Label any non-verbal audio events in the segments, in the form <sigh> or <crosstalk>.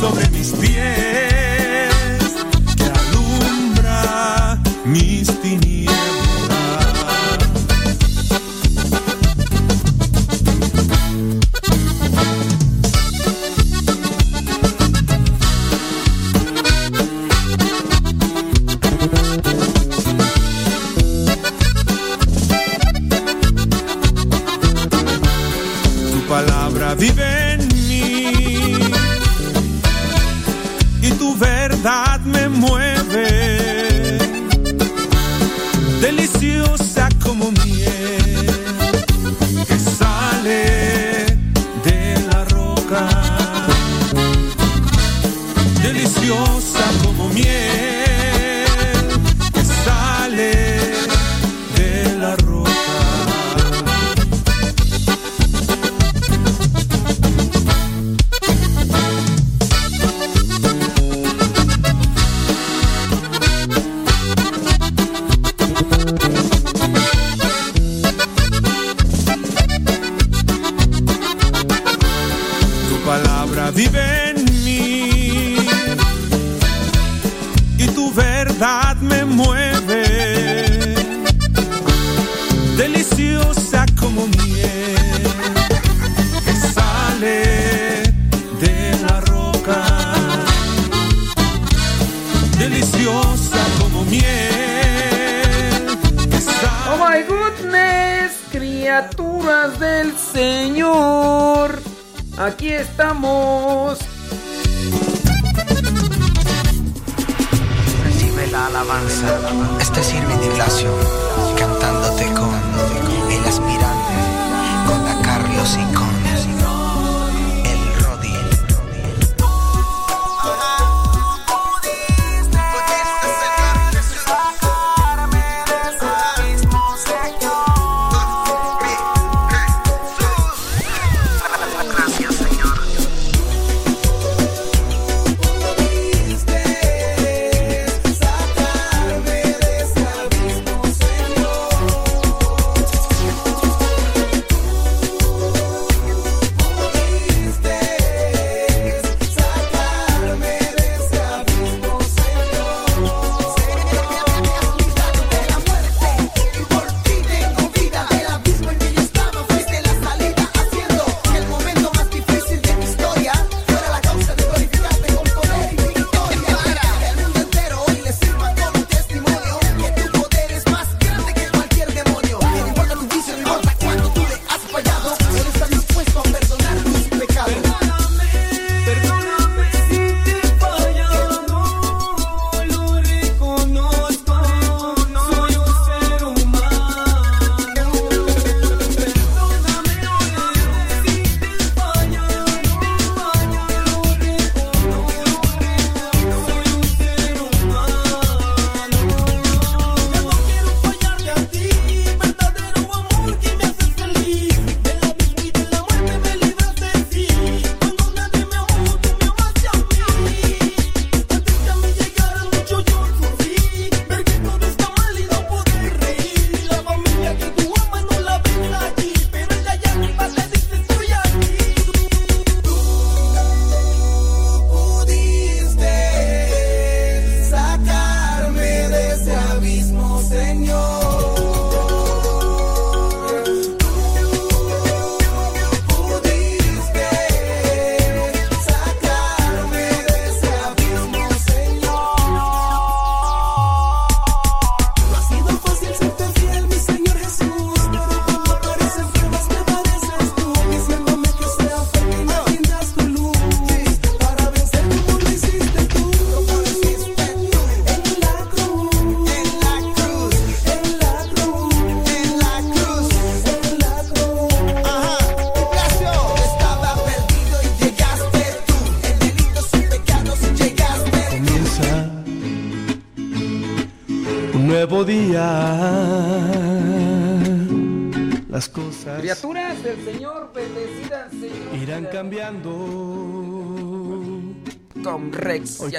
sobre mis pies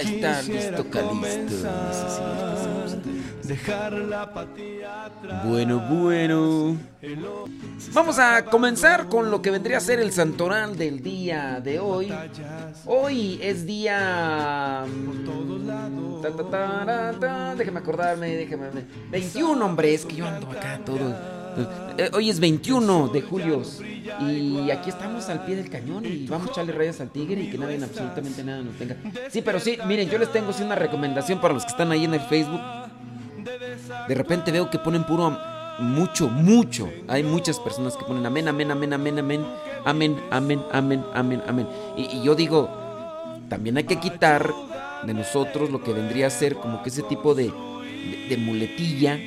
Ya está listo, Calisto. dejar la apatía atrás. Bueno, bueno. Vamos a comenzar con lo que vendría a ser el santoral del día de hoy. Hoy es día. mm, Déjame acordarme, déjame. 21, hombre, es que yo ando acá todo. Eh, Hoy es 21 de julio y aquí estamos al pie del cañón y vamos a echarle rayas al tigre y que nadie, absolutamente nada nos tenga. Sí, pero sí, miren, yo les tengo una recomendación para los que están ahí en el Facebook. De repente veo que ponen puro mucho, mucho. Hay muchas personas que ponen amén, amén, amén, amén, amén, amén, amén, amén, amén, amén. Y, y yo digo, también hay que quitar de nosotros lo que vendría a ser como que ese tipo de, de muletilla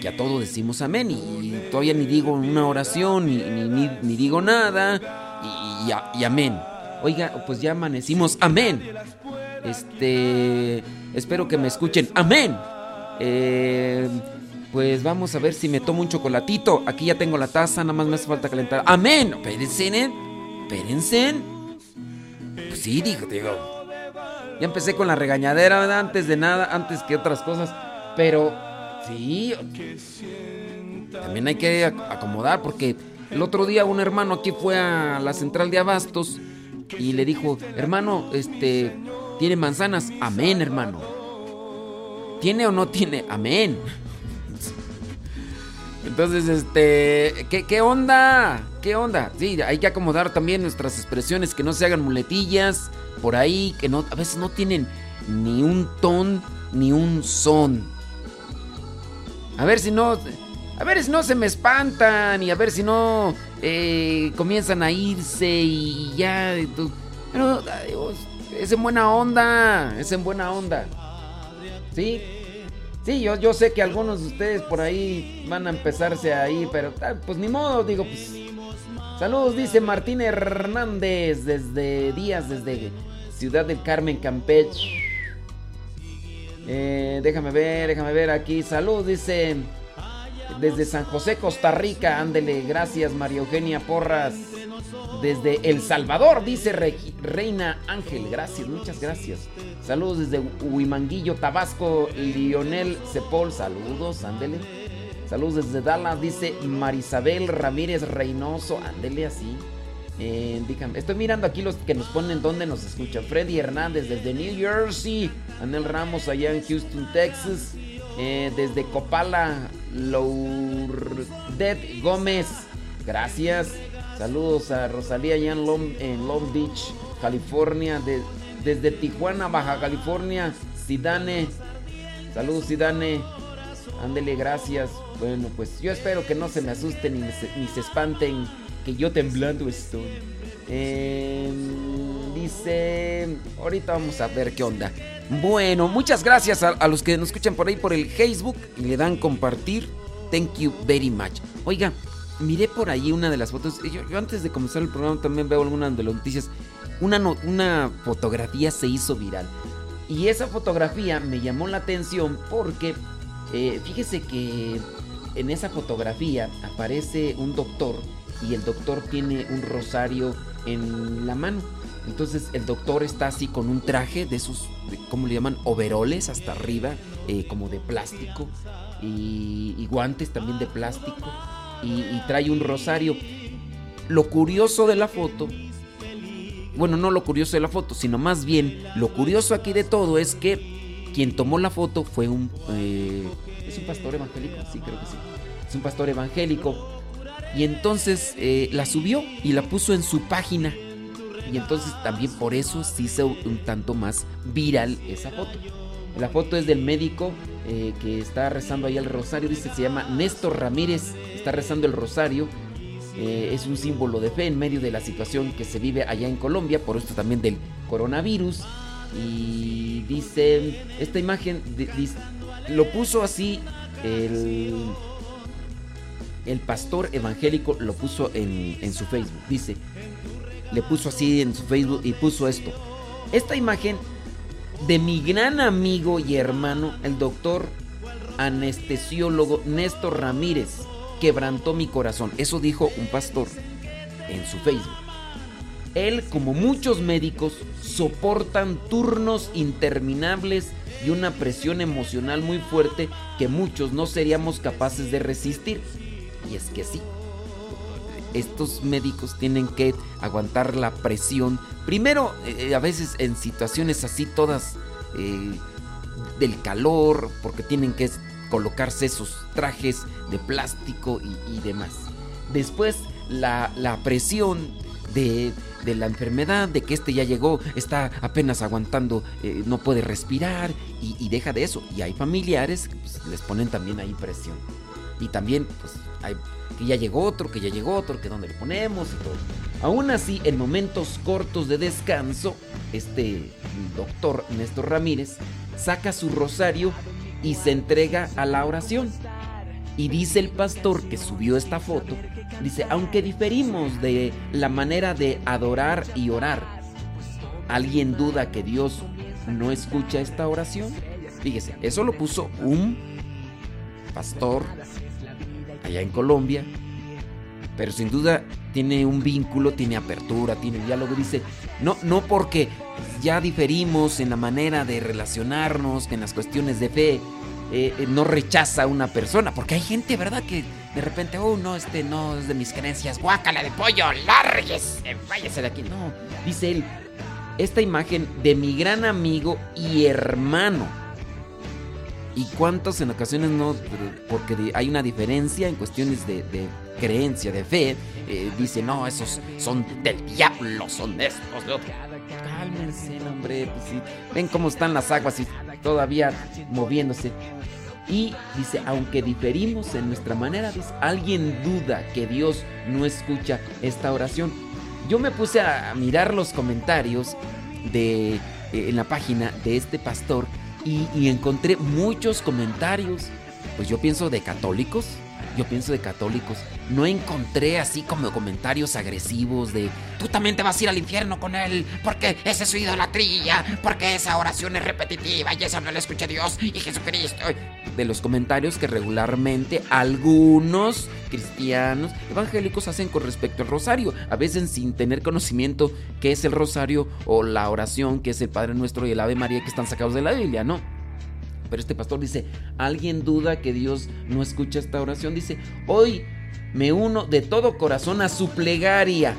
que a todo decimos amén y, todavía ni digo una oración ni, ni, digo nada y, y y amén. Oiga, pues ya amanecimos, amén. Este, espero que me escuchen, amén. Eh, pues vamos a ver si me tomo un chocolatito. Aquí ya tengo la taza, nada más me hace falta calentar. Amén. Espérense, ¿eh? Espérense. Pues sí, digo, digo. Ya empecé con la regañadera. Antes de nada, antes que otras cosas. Pero sí, también hay que ac- acomodar porque el otro día un hermano aquí fue a la central de abastos y le dijo, hermano, este, ¿tiene manzanas? Amén, hermano. ¿Tiene o no tiene? Amén. Entonces, este, ¿qué, qué onda? ¿Qué onda? Sí, hay que acomodar también nuestras expresiones, que no se hagan muletillas por ahí, que no, a veces no tienen ni un ton ni un son. A ver si no, a ver si no se me espantan y a ver si no eh, comienzan a irse y ya. Pero es en buena onda, es en buena onda. ¿Sí? Sí, yo, yo sé que algunos de ustedes por ahí van a empezarse ahí, pero ah, pues ni modo, digo, pues. Saludos, dice Martín Hernández desde Díaz, desde Ciudad del Carmen, Campeche. Eh, déjame ver, déjame ver aquí. Saludos, dice desde San José, Costa Rica. Ándele, gracias María Eugenia Porras. Desde El Salvador, dice Reina Ángel. Gracias, muchas gracias. Saludos desde Huimanguillo, Tabasco. Lionel Cepol, saludos, ándele. Saludos desde Dallas, dice Marisabel Ramírez Reynoso. Ándele así. Eh, estoy mirando aquí los que nos ponen dónde nos escuchan. Freddy Hernández desde New Jersey. Anel Ramos allá en Houston, Texas. Eh, desde Copala, Lourdet Gómez. Gracias. Saludos a Rosalía allá en Long, en Long Beach, California. De- desde Tijuana, Baja California. Sidane. Saludos, Sidane. Ándele, gracias. Bueno, pues yo espero que no se me asusten ni se espanten. Que yo temblando estoy. Eh, dice. Ahorita vamos a ver qué onda. Bueno, muchas gracias a, los que nos escuchan por ahí por el Facebook le dan compartir. Thank you very much. Oiga, miré por ahí una de las fotos. Yo, yo antes de comenzar el programa también veo algunas de las noticias. Una, una fotografía se hizo viral. Y esa fotografía me llamó la atención porque eh, fíjese que en esa fotografía aparece un doctor y el doctor tiene un rosario en la mano. Entonces el doctor está así con un traje de esos, de- ¿cómo le llaman? Overoles hasta arriba, eh, como de plástico. Y, y guantes también de plástico. Y, trae un rosario. Lo curioso de la foto bueno, no lo curioso de la foto, sino más bien lo curioso aquí de todo es que quien tomó la foto fue un... eh, ¿Es un pastor evangélico? Sí, creo que sí. Es un pastor evangélico. Y entonces eh, la subió y la puso en su página. Y entonces también por eso se hizo un tanto más viral esa foto. La foto es del médico eh, que está rezando ahí el rosario. Dice, se llama Néstor Ramírez. Está rezando el rosario. Eh, es un símbolo de fe en medio de la situación que se vive allá en Colombia, por esto también del coronavirus. Y dice, esta imagen lo puso así el, el pastor evangélico, lo puso en, su Facebook. Dice, le puso así en su Facebook y puso esto. Esta imagen de mi gran amigo y hermano, el doctor anestesiólogo Néstor Ramírez, quebrantó mi corazón. Eso dijo un pastor en su Facebook. Él, como muchos médicos, soportan turnos interminables y una presión emocional muy fuerte que muchos no seríamos capaces de resistir. Y es que sí, estos médicos tienen que aguantar la presión. Primero, eh, a veces en situaciones así todas eh, del calor, porque tienen que colocarse esos trajes de plástico y, demás. Después, la, la presión de, de, la enfermedad, de que este ya llegó, está apenas aguantando, eh, no puede respirar y, deja de eso. Y hay familiares que pues, les ponen también ahí presión. Y también, pues, que ya llegó otro, que ya llegó otro, que dónde le ponemos y todo. Aún así, en momentos cortos de descanso, este doctor Néstor Ramírez saca su rosario y se entrega a la oración. Y dice el pastor que subió esta foto, dice, aunque diferimos de la manera de adorar y orar, ¿alguien duda que Dios no escucha esta oración? Fíjese, eso lo puso un pastor allá en Colombia, pero sin duda tiene un vínculo, tiene apertura, tiene diálogo. Dice, no, no porque ya diferimos en la manera de relacionarnos, en las cuestiones de fe, eh, eh, no rechaza a una persona, porque hay gente, ¿verdad? Que de repente, oh, no, este no es de mis creencias, guácala de pollo, lárguese, váyase de aquí. No, dice él, esta imagen de mi gran amigo y hermano. ¿Y cuántos en ocasiones no? Porque hay una diferencia en cuestiones de, creencia, de fe. Eh, dice, no, esos son del diablo, son estos de. Cálmense, hombre, pues sí. Ven cómo están las aguas y todavía moviéndose. Y dice, aunque diferimos en nuestra manera, alguien duda que Dios no escucha esta oración. Yo me puse a mirar los comentarios de, eh, en la página de este pastor y, encontré muchos comentarios, pues yo pienso de católicos, yo pienso de católicos, no encontré así como comentarios agresivos de tú también te vas a ir al infierno con él porque esa es su idolatría, porque esa oración es repetitiva y esa no la escucha Dios y Jesucristo. De los comentarios que regularmente algunos cristianos evangélicos hacen con respecto al rosario, a veces sin tener conocimiento qué es el rosario o la oración que es el Padre Nuestro y el Ave María que están sacados de la Biblia, ¿no? Pero este pastor dice, ¿alguien duda que Dios no escucha esta oración? Dice, hoy me uno de todo corazón a su plegaria,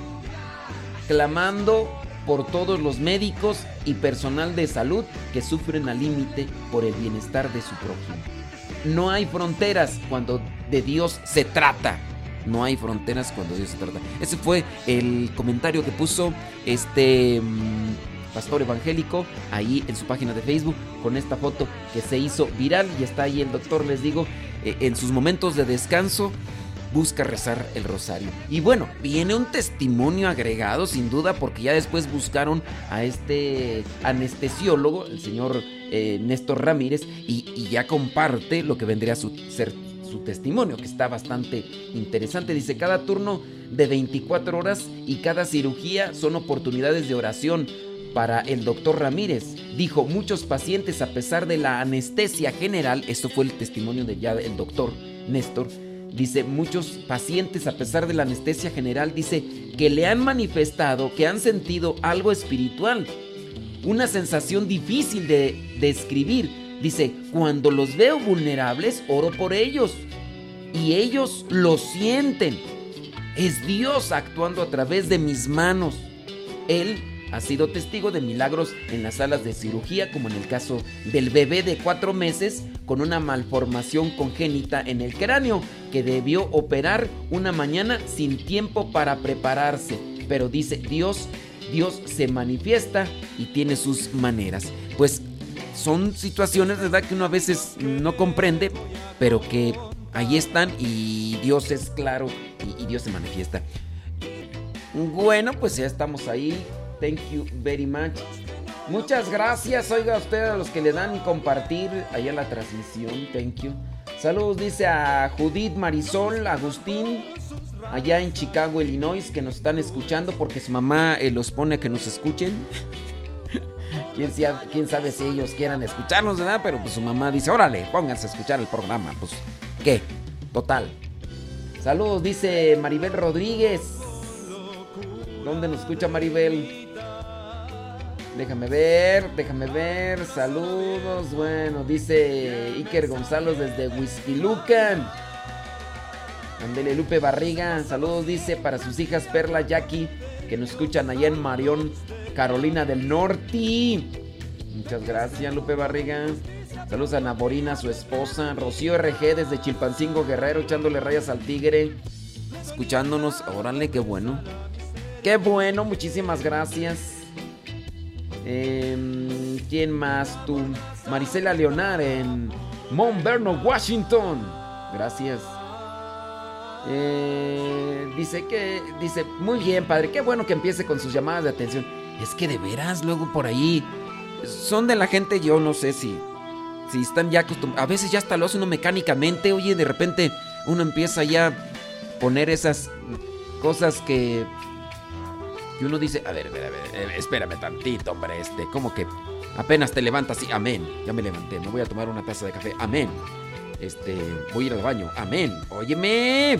clamando por todos los médicos y personal de salud que sufren al límite por el bienestar de su prójimo. No hay fronteras cuando de Dios se trata. No hay fronteras cuando Dios se trata. Ese fue el comentario que puso este mm, pastor evangélico, ahí en su página de Facebook, con esta foto que se hizo viral y está ahí el doctor, les digo, eh, en sus momentos de descanso, busca rezar el rosario. Y bueno, viene un testimonio agregado, sin duda, porque ya después buscaron a este anestesiólogo, el señor eh, Néstor Ramírez, y, ya comparte lo que vendría a ser su testimonio, que está bastante interesante. Dice, cada turno de 24 horas y cada cirugía son oportunidades de oración para el doctor Ramírez. Dijo, muchos pacientes a pesar de la anestesia general, esto fue el testimonio de ya el doctor Néstor, dice, muchos pacientes a pesar de la anestesia general, dice, que le han manifestado que han sentido algo espiritual, una sensación difícil de describir. Dice, cuando los veo vulnerables, oro por ellos. Y ellos lo sienten. Es Dios actuando a través de mis manos. Él ha sido testigo de milagros en las salas de cirugía, como en el caso del bebé de cuatro meses con una malformación congénita en el cráneo, que debió operar una mañana sin tiempo para prepararse. Pero dice, Dios, Dios se manifiesta y tiene sus maneras. Pues son situaciones, ¿verdad?, que uno a veces no comprende, pero que ahí están y Dios es claro y, y Dios se manifiesta. Bueno, pues ya estamos ahí Thank you very much. Muchas gracias, oiga a ustedes a los que le dan compartir allá la transmisión. Thank you. Saludos, dice a Judith Marisol, Agustín, allá en Chicago, Illinois, que nos están escuchando porque su mamá eh, los pone a que nos escuchen. <laughs> ¿Quién, quién sabe si ellos quieran escucharnos, ¿verdad? Pero pues su mamá dice, órale, pónganse a escuchar el programa. Pues, ¿qué? Total. Saludos, dice Maribel Rodríguez. ¿Dónde nos escucha Maribel? Déjame ver, déjame ver. Saludos. Bueno, dice Iker Gonzalo desde Whisky Lucan. Andele Lupe Barriga. Saludos, dice, para sus hijas Perla, Jackie, que nos escuchan allá en Marión, Carolina del Norte. Muchas gracias, Lupe Barriga. Saludos a Naborina, su esposa. Rocío RG desde Chilpancingo Guerrero, echándole rayas al tigre. Escuchándonos. Órale, qué bueno. Qué bueno, muchísimas gracias. Em, ¿Quién más tú? Marisela Leonar en Mount Vernon, Washington. Gracias. Eh, dice que, dice, muy bien, padre, qué bueno que empiece con sus llamadas de atención. Es que de veras, luego por ahí, son de la gente, yo no sé si, si están ya acostumbrados. A veces ya hasta lo hace uno mecánicamente, oye, de repente uno empieza ya a poner esas cosas que y uno dice, a ver, a ver, a ver, eh, espérame tantito, hombre, este, como que apenas te levantas y amén, ya me levanté, me voy a tomar una taza de café, amén. Este, voy a ir al baño, amén. Óyeme.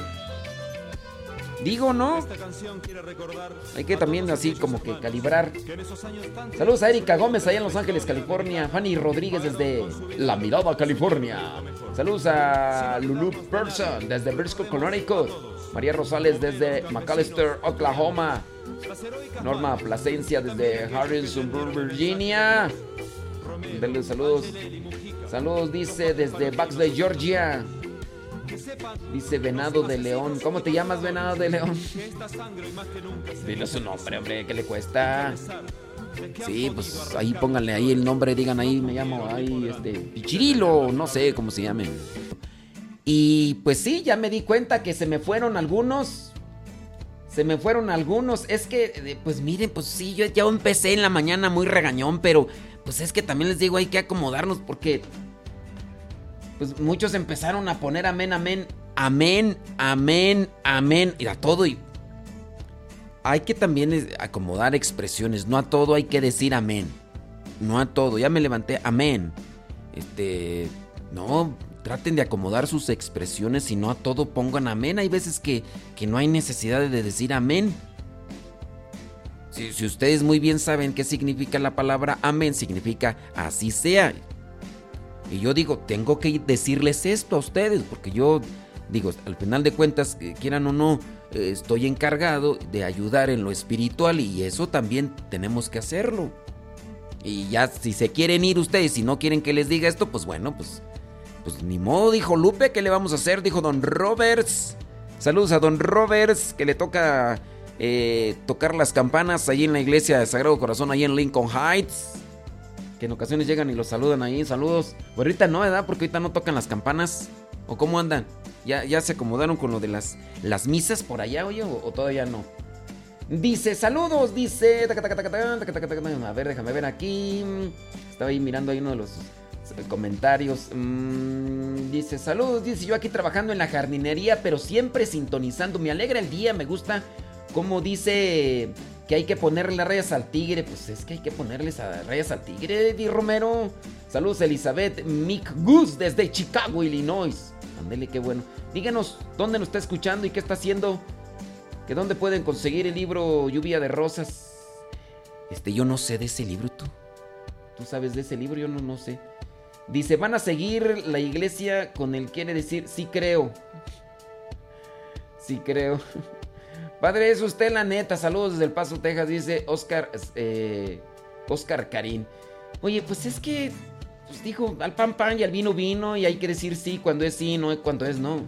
Digo, ¿no? Hay que también así como que calibrar. Saludos a Erika Gómez allá en Los Ángeles, California. Fanny Rodríguez desde La Mirada, California. Saludos a Lulu Person desde Briscoe, Connecticut. María Rosales desde McAllister, Oklahoma. Norma Plasencia desde Harrisonburg, Virginia. Denle saludos. Saludos, dice desde Buxley, Georgia. Dice Venado de León. ¿Cómo te llamas, Venado de León? Dile su nombre, hombre, ¿qué le cuesta? Sí, pues ahí pónganle ahí el nombre, digan ahí, me llamo ahí, este, Pichirilo, no sé cómo se llamen. Y pues sí, ya me di cuenta que se me fueron algunos. Se me fueron algunos. Es que, pues miren, pues sí, yo ya empecé en la mañana muy regañón, pero pues es que también les digo, hay que acomodarnos porque pues muchos empezaron a poner amén, amén, amén, amén, amén, y a todo y hay que también acomodar expresiones, no a todo hay que decir amén. No a todo, ya me levanté, amén. Este, no, traten de acomodar sus expresiones y no a todo pongan amén. Hay veces que, que no hay necesidad de decir amén. Si, si, ustedes muy bien saben qué significa la palabra amén, significa así sea. Y yo digo, tengo que decirles esto a ustedes, porque yo digo, al final de cuentas, quieran o no, eh, estoy encargado de ayudar en lo espiritual y eso también tenemos que hacerlo. Y ya si se quieren ir ustedes y no quieren que les diga esto, pues bueno, pues, pues ni modo, dijo Lupe, ¿qué le vamos a hacer? Dijo Don Roberts. Saludos a Don Roberts, que le toca eh, tocar las campanas ahí en la iglesia de Sagrado Corazón, ahí en Lincoln Heights que en ocasiones llegan y los saludan ahí, saludos. Pero ahorita no, ¿verdad? Porque ahorita no tocan las campanas. ¿O cómo andan? ¿Ya, ya se acomodaron con lo de las, las misas por allá, oye? ¿O, todavía no? Dice, saludos, dice... A ver, déjame ver aquí. Estaba ahí mirando ahí uno de los comentarios. dice, saludos, dice yo aquí trabajando en la jardinería, pero siempre sintonizando. Me alegra el día, me gusta como dice que hay que ponerle rayas al tigre. Pues es que hay que ponerles rayas al tigre, Di Romero. Saludos, Elizabeth Mick Goose desde Chicago, Illinois. Ándele, qué bueno. Díganos dónde nos está escuchando y qué está haciendo. Que dónde pueden conseguir el libro Lluvia de Rosas. Este, yo no sé de ese libro, tú. Tú sabes de ese libro, yo no, no sé. Dice, van a seguir la iglesia con el quiere decir, sí creo. Sí creo. <laughs> Padre, es usted la neta. Saludos desde El Paso, Texas, dice Oscar, eh, Oscar Karim. Oye, pues es que pues dijo al pan pan y al vino vino y hay que decir sí cuando es sí, no cuando es no.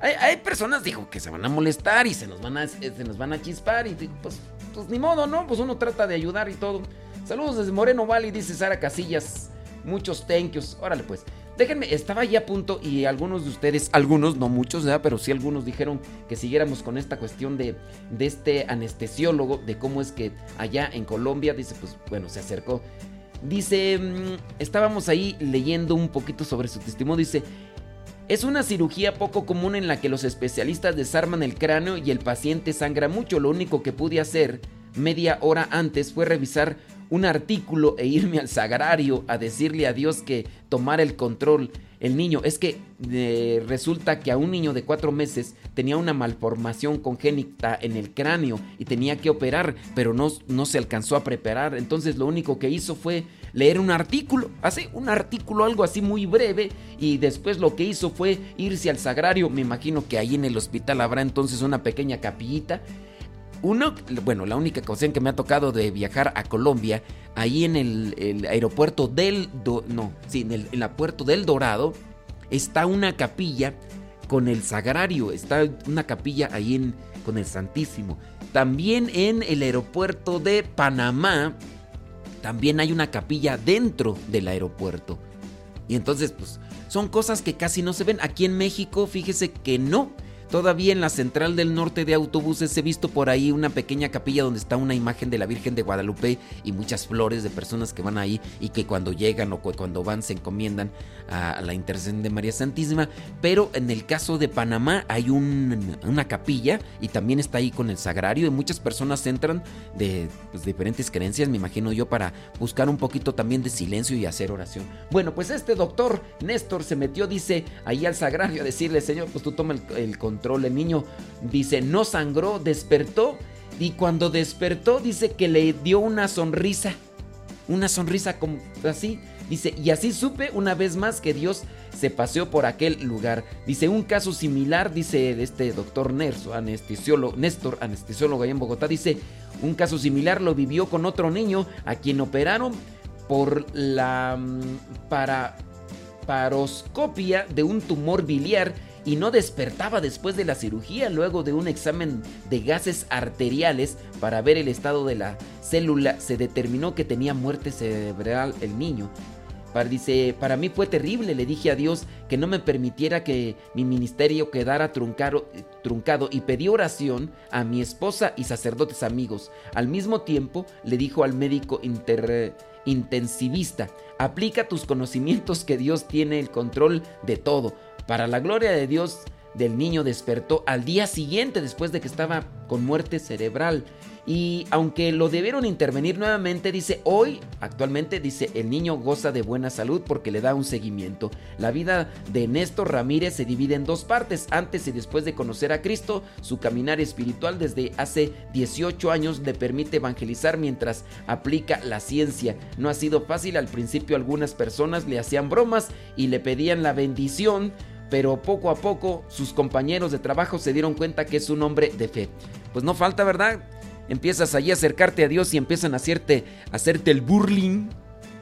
Hay, personas, dijo, que se van a molestar y se nos van a, se nos van a chispar y digo, pues, pues ni modo, ¿no? Pues uno trata de ayudar y todo. Saludos desde Moreno Valley, dice Sara Casillas. Muchos thank. Órale pues. Déjenme, estaba ya a punto y algunos de ustedes, algunos, no muchos, pero sí algunos dijeron que siguiéramos con esta cuestión de, de este anestesiólogo, de cómo es que allá en Colombia, dice, pues bueno, se acercó. Dice, mm, estábamos ahí leyendo un poquito sobre su testimonio, dice, es una cirugía poco común en la que los especialistas desarman el cráneo y el paciente sangra mucho. Lo único que pude hacer media hora antes fue revisar un artículo e irme al sagrario a decirle a Dios que tomara el control. el niño. Es que eh, resulta que a un niño de cuatro meses tenía una malformación congénita en el cráneo y tenía que operar, pero no, no se alcanzó a preparar. Entonces lo único que hizo fue leer un artículo, así, un artículo algo así muy breve y después lo que hizo fue irse al sagrario. Me imagino que ahí en el hospital habrá entonces una pequeña capillita. Uno, bueno, la única ocasión que me ha tocado de viajar a Colombia, ahí en el, aeropuerto del, no, sí, en el, del Dorado, está una capilla con el sagrario, está una capilla ahí en, con el Santísimo. También en el aeropuerto de Panamá, también hay una capilla dentro del aeropuerto. Y entonces, pues, son cosas que casi no se ven. Aquí en México, fíjese que no. Todavía en la central del norte de autobuses he visto por ahí una pequeña capilla donde está una imagen de la Virgen de Guadalupe y muchas flores de personas que van ahí y que cuando llegan o cuando van se encomiendan a la intercesión de María Santísima. Pero en el caso de Panamá hay una capilla y también está ahí con el sagrario y muchas personas entran de pues, diferentes creencias, me imagino yo, para buscar un poquito también de silencio y hacer oración. Bueno, pues este doctor Néstor se metió, dice, ahí al sagrario a decirle, Señor, pues tú toma el, el control el niño dice, no sangró, despertó y cuando despertó dice que le dio una sonrisa. Una sonrisa como así. Dice, y así supe una vez más que Dios se paseó por aquel lugar. Dice, un caso similar, dice este doctor Nerso, anestesiólogo, Néstor, anestesiólogo allá en Bogotá, dice, un caso similar lo vivió con otro niño a quien operaron por la mm, para, paroscopia de un tumor biliar y no despertaba después de la cirugía luego de un examen de gases arteriales para ver el estado de la célula se determinó que tenía muerte cerebral el niño. Para, dice, para mí fue terrible, le dije a Dios que no me permitiera que mi ministerio quedara truncado, truncado y pedí oración a mi esposa y sacerdotes amigos. Al mismo tiempo le dijo al médico intensivista, aplica tus conocimientos que Dios tiene el control de todo. Para la gloria de Dios, del niño despertó al día siguiente después de que estaba con muerte cerebral. Y aunque lo debieron intervenir nuevamente, dice, hoy, actualmente, dice, el niño goza de buena salud porque le da un seguimiento. La vida de Néstor Ramírez se divide en dos partes. Antes y después de conocer a Cristo, su caminar espiritual desde hace 18 años le permite evangelizar mientras aplica la ciencia. No ha sido fácil, al principio algunas personas le hacían bromas y le pedían la bendición pero poco a poco sus compañeros de trabajo se dieron cuenta que es un hombre de fe. Pues no falta, ¿verdad? Empiezas allí a acercarte a Dios y empiezan a hacerte, a hacerte el burling.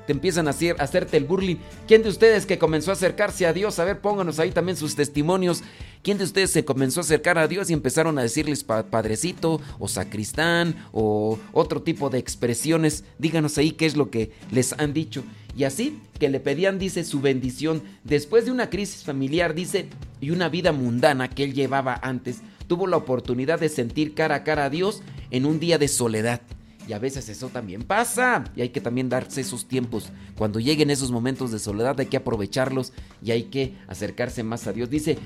Te empiezan a, hacer, a hacerte el burling. ¿Quién de ustedes que comenzó a acercarse a Dios? A ver, pónganos ahí también sus testimonios. ¿Quién de ustedes se comenzó a acercar a Dios y empezaron a decirles padrecito o sacristán o otro tipo de expresiones? Díganos ahí qué es lo que les han dicho. Y así que le pedían, dice, su bendición. Después de una crisis familiar, dice, y una vida mundana que él llevaba antes, tuvo la oportunidad de sentir cara a cara a Dios en un día de soledad. Y a veces eso también pasa. Y hay que también darse esos tiempos. Cuando lleguen esos momentos de soledad hay que aprovecharlos y hay que acercarse más a Dios. Dice,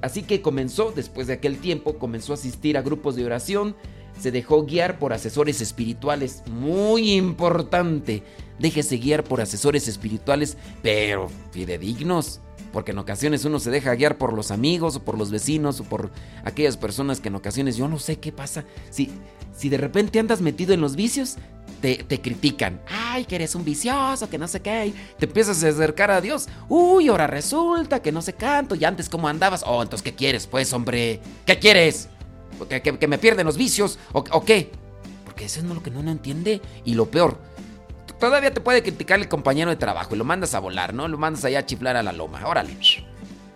así que comenzó, después de aquel tiempo, comenzó a asistir a grupos de oración. Se dejó guiar por asesores espirituales. Muy importante. Déjese guiar por asesores espirituales, pero fidedignos. Porque en ocasiones uno se deja guiar por los amigos o por los vecinos o por aquellas personas que en ocasiones yo no sé qué pasa. Si, si de repente andas metido en los vicios, te, te, critican. Ay, que eres un vicioso, que no sé qué. Te empiezas a acercar a Dios. Uy, ahora resulta que no sé canto. Y antes, ¿cómo andabas? Oh, entonces, ¿qué quieres, pues, hombre? ¿Qué quieres? ¿Que, me pierden los vicios? ¿O, ¿O, qué? Porque eso es lo que no, no entiende. Y lo peor, todavía te puede criticar el compañero de trabajo y lo mandas a volar, ¿no? Lo mandas allá a chiflar a la loma. Órale.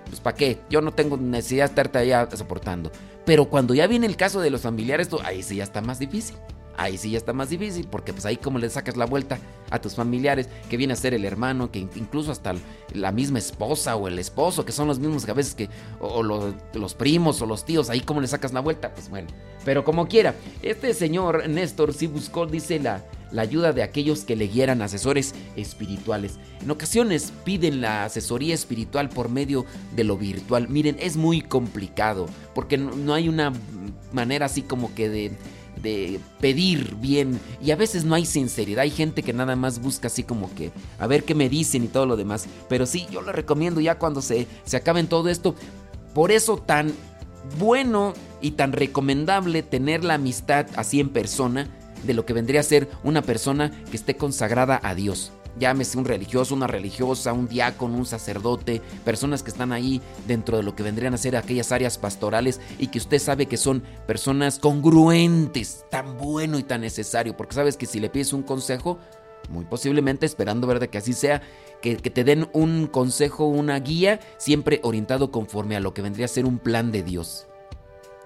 Pues ¿para qué? Yo no tengo necesidad de estarte allá soportando. Pero cuando ya viene el caso de los familiares, ahí sí ya está más difícil. Ahí sí ya está más difícil, porque pues ahí como le sacas la vuelta a tus familiares, que viene a ser el hermano, que incluso hasta la misma esposa o el esposo, que son los mismos que a veces que, o, los, primos o los tíos, ahí como le sacas la vuelta, pues bueno. Pero como quiera, este señor Néstor sí buscó, dice la, la ayuda de aquellos que le guieran asesores espirituales. En ocasiones piden la asesoría espiritual por medio de lo virtual. Miren, es muy complicado porque no hay una manera así como que de pedir bien. Y a veces no hay sinceridad. Hay gente que nada más busca así como que a ver qué me dicen y todo lo demás. Pero sí, yo le recomiendo ya cuando se, se acabe todo esto. Por eso tan bueno y tan recomendable tener la amistad así en persona de lo que vendría a ser una persona que esté consagrada a Dios llámese un religioso, una religiosa, un diácono, un sacerdote, personas que están ahí dentro de lo que vendrían a ser aquellas áreas pastorales y que usted sabe que son personas congruentes, tan bueno y tan necesario, porque sabes que si le pides un consejo, muy posiblemente esperando ver que así sea, que, te den un consejo, una guía, siempre orientado conforme a lo que vendría a ser un plan de Dios.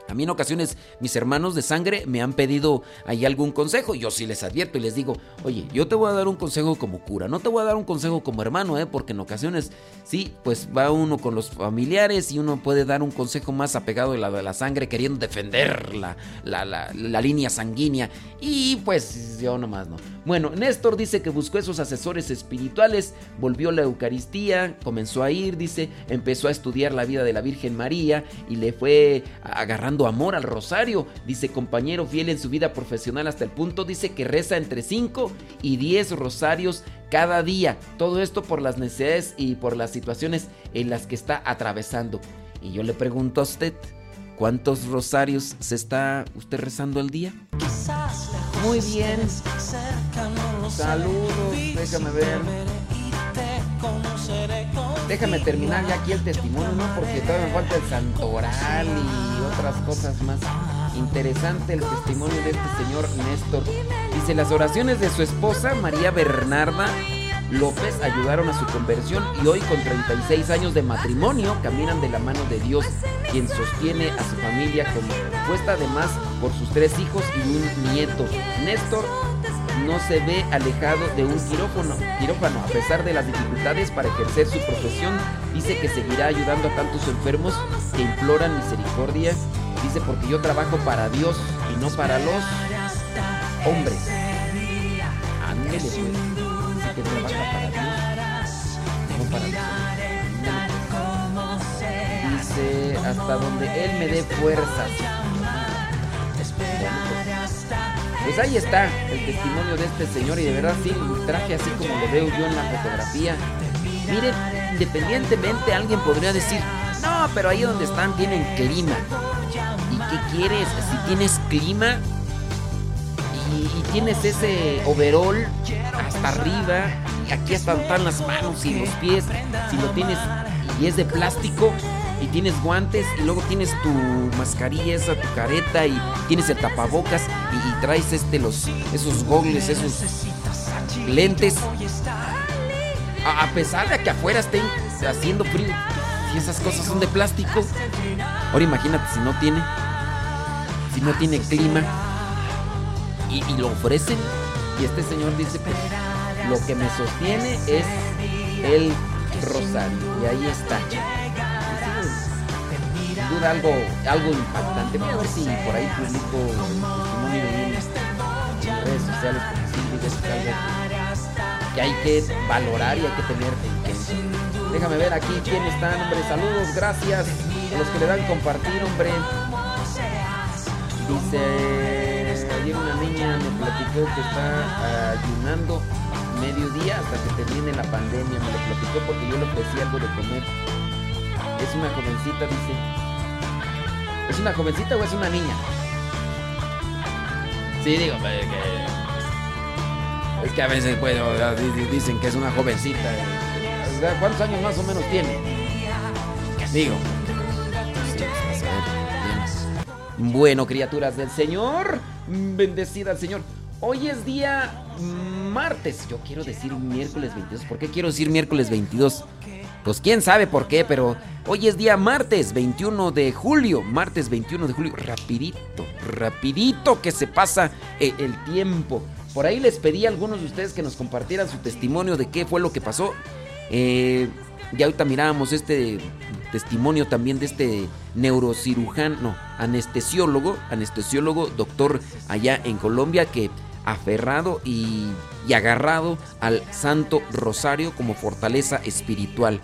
A mí en ocasiones mis hermanos de sangre me han pedido ahí algún consejo. Yo sí les advierto y les digo, oye, yo te voy a dar un consejo como cura, no te voy a dar un consejo como hermano, ¿eh? porque en ocasiones sí, pues va uno con los familiares y uno puede dar un consejo más apegado de la, la sangre queriendo defender la, la, la, la línea sanguínea. Y pues yo nomás no. Bueno, Néstor dice que buscó esos asesores espirituales, volvió a la Eucaristía, comenzó a ir, dice, empezó a estudiar la vida de la Virgen María y le fue agarrando amor al rosario. Dice, compañero fiel en su vida profesional hasta el punto, dice que reza entre 5 y 10 rosarios cada día. Todo esto por las necesidades y por las situaciones en las que está atravesando. Y yo le pregunto a usted, ¿cuántos rosarios se está usted rezando al día? Muy bien. Saludos, déjame ver. Déjame terminar ya aquí el testimonio, ¿no? Porque todavía me falta el santoral y otras cosas más. Interesante el testimonio de este señor Néstor. Dice, las oraciones de su esposa, María Bernarda López, ayudaron a su conversión y hoy con 36 años de matrimonio caminan de la mano de Dios, quien sostiene a su familia como puesta además por sus tres hijos y un nieto. Néstor no se ve alejado de un quirófano, quirófano. A pesar de las dificultades para ejercer su profesión, dice que seguirá ayudando a tantos enfermos que imploran misericordia. Dice, porque yo trabajo para Dios y no para los hombres. Ándele, pues. Dice que trabaja para Dios, no para los hombres. Dice, hasta donde Él me dé fuerzas. Pues ahí está el testimonio de este señor y de verdad sí, el traje así como lo veo yo en la fotografía. Miren, independientemente alguien podría decir, no, pero ahí donde están tienen clima. ¿Y qué quieres? Si tienes clima y, tienes ese overall hasta arriba, y aquí están las manos y los pies, si lo tienes y es de plástico, y tienes guantes y luego tienes tu mascarilla esa, tu careta y tienes el tapabocas y, y traes este los esos gogles, esos lentes. A, pesar de que afuera estén haciendo frío, si esas cosas son de plástico, ahora imagínate si no tiene, si no tiene clima y, y lo ofrecen y este señor dice pues lo que me sostiene es el rosario y ahí está duda algo, algo impactante. Voy a ver si por ahí publico en, redes sociales, porque sí, es que hay que valorar y hay que tener en. Déjame ver aquí quién están, hombre. Saludos, gracias a los que le dan compartir, hombre. Dice, ayer una niña me platicó que está ayunando mediodía hasta que termine la pandemia. Me lo platicó porque yo le ofrecí algo de comer. Es una jovencita, dice. ¿Es una jovencita o es una niña? Sí, digo, que. Es que a veces, bueno, dicen que es una jovencita. ¿Cuántos años más o menos tiene? Digo. Bueno, criaturas del Señor, bendecida al Señor. Hoy es día martes. Yo quiero decir miércoles 22. ¿Por qué quiero decir miércoles 22? Pues quién sabe por qué, pero hoy es día martes 21 de julio. Martes 21 de julio. Rapidito, rapidito que se pasa el, el tiempo. Por ahí les pedí a algunos de ustedes que nos compartieran su testimonio de qué fue lo que pasó. Eh, ya ahorita mirábamos este testimonio también de este neurocirujano, no, anestesiólogo, anestesiólogo, doctor allá en Colombia que aferrado y, agarrado al Santo Rosario como fortaleza espiritual.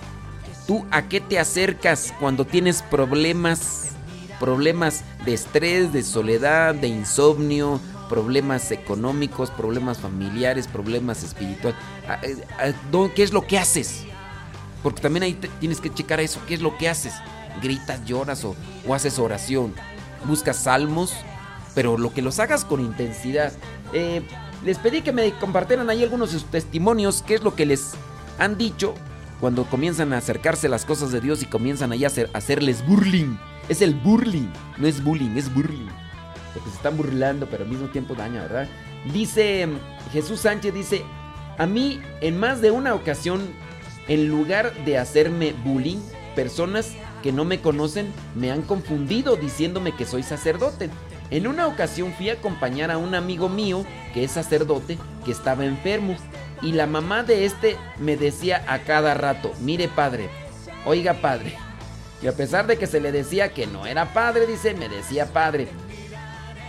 ¿Tú a qué te acercas cuando tienes problemas? problemas de estrés, de soledad, de insomnio, problemas económicos, problemas familiares, problemas espirituales. Ah, eh, ah, ¿Qué es lo que haces? Porque también ahí tienes que checar eso. ¿Qué es lo que haces? ¿Gritas, lloras o, haces oración? ¿Buscas salmos? Pero lo que los hagas con intensidad. Eh, les pedí que me compartieran ahí algunos de sus testimonios. ¿Qué es lo que les han dicho cuando comienzan a acercarse las cosas de Dios y comienzan ahí a, hacer, a hacerles burling? Es el burling, no es bullying, es burling. Porque se están burlando, pero al mismo tiempo daña, ¿verdad? Dice Jesús Sánchez, dice, a mí en más de una ocasión en lugar de hacerme bullying, personas que no me conocen me han confundido diciéndome que soy sacerdote. En una ocasión fui a acompañar a un amigo mío que es sacerdote que estaba enfermo y la mamá de este me decía a cada rato, mire padre, oiga padre. Y a pesar de que se le decía que no era padre, dice, me decía padre.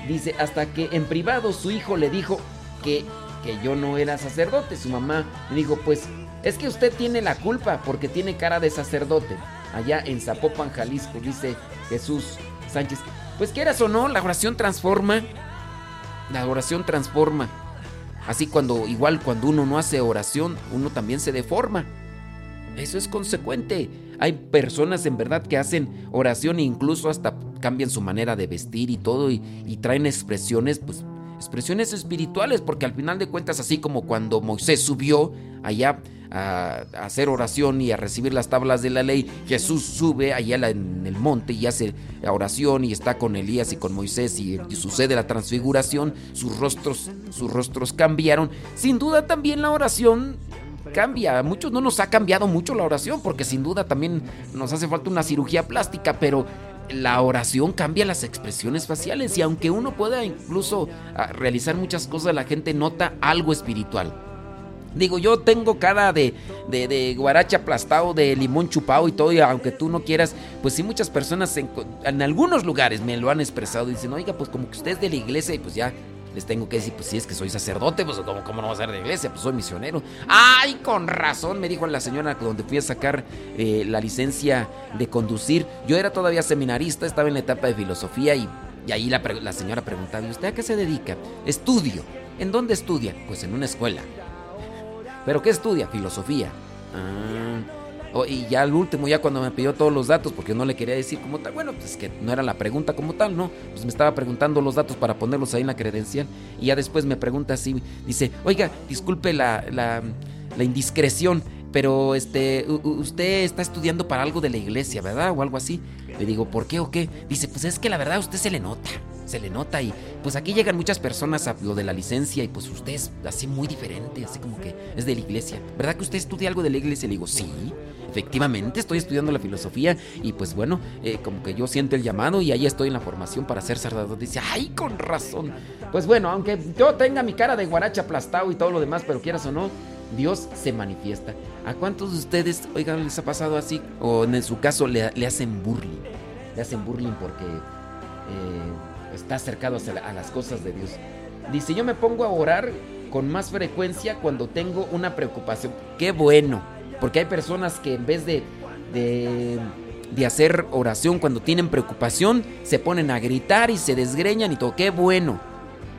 Dice, hasta que en privado su hijo le dijo que, que yo no era sacerdote. Su mamá le dijo, pues es que usted tiene la culpa porque tiene cara de sacerdote. Allá en Zapopan, Jalisco, dice Jesús Sánchez. Pues quieras o no, la oración transforma. La oración transforma. Así cuando, igual cuando uno no hace oración, uno también se deforma. Eso es consecuente. Hay personas en verdad que hacen oración e incluso hasta cambian su manera de vestir y todo y, y traen expresiones pues expresiones espirituales, porque al final de cuentas, así como cuando Moisés subió allá a, hacer oración y a recibir las tablas de la ley, Jesús sube allá en el monte y hace oración y está con Elías y con Moisés y, sucede la transfiguración, sus rostros, sus rostros cambiaron. Sin duda también la oración cambia. Muchos no nos ha cambiado mucho la oración porque sin duda también nos hace falta una cirugía plástica, pero la oración cambia las expresiones faciales y aunque uno pueda incluso ah, realizar muchas cosas, la gente nota algo espiritual. Digo, yo tengo cara de, de, de guarache aplastado, de limón chupado y todo, y aunque tú no quieras, pues sí muchas personas en, en algunos lugares me lo han expresado y dicen, oiga, pues como que usted es de la iglesia y pues ya tengo que decir, pues si es que soy sacerdote, pues ¿cómo, cómo no va a ser de iglesia? Pues soy misionero. Ay, con razón, me dijo la señora donde fui a sacar eh, la licencia de conducir. Yo era todavía seminarista, estaba en la etapa de filosofía y, y ahí la, la señora preguntaba, ¿y usted a qué se dedica? Estudio. ¿En dónde estudia? Pues en una escuela. ¿Pero qué estudia? Filosofía. Ah, y ya al último, ya cuando me pidió todos los datos, porque no le quería decir como tal, bueno, pues que no era la pregunta como tal, ¿no? Pues me estaba preguntando los datos para ponerlos ahí en la credencial. Y ya después me pregunta así, dice, oiga, disculpe la, la, la indiscreción, pero este, usted está estudiando para algo de la iglesia, ¿verdad? O algo así. Le digo, ¿por qué o qué? Dice, pues es que la verdad a usted se le nota, se le nota y pues aquí llegan muchas personas a lo de la licencia y pues usted es así muy diferente, así como que es de la iglesia. ¿Verdad que usted estudia algo de la iglesia? Le digo, sí efectivamente estoy estudiando la filosofía y pues bueno, eh, como que yo siento el llamado y ahí estoy en la formación para ser sacerdote. Dice, ay, con razón. Pues bueno, aunque yo tenga mi cara de guaracha aplastado y todo lo demás, pero quieras o no, Dios se manifiesta. ¿A cuántos de ustedes, oigan, les ha pasado así? O en su caso le, hacen burling. Le hacen burling porque eh, está acercado a las cosas de Dios. Dice, yo me pongo a orar con más frecuencia cuando tengo una preocupación. Qué bueno. Porque hay personas que en vez de, de, hacer oración cuando tienen preocupación, se ponen a gritar y se desgreñan y todo. Qué bueno.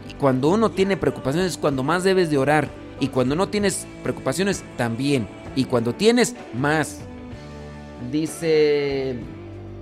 Y cuando uno tiene preocupaciones es cuando más debes de orar. Y cuando no tienes preocupaciones, también. Y cuando tienes, más. Dice...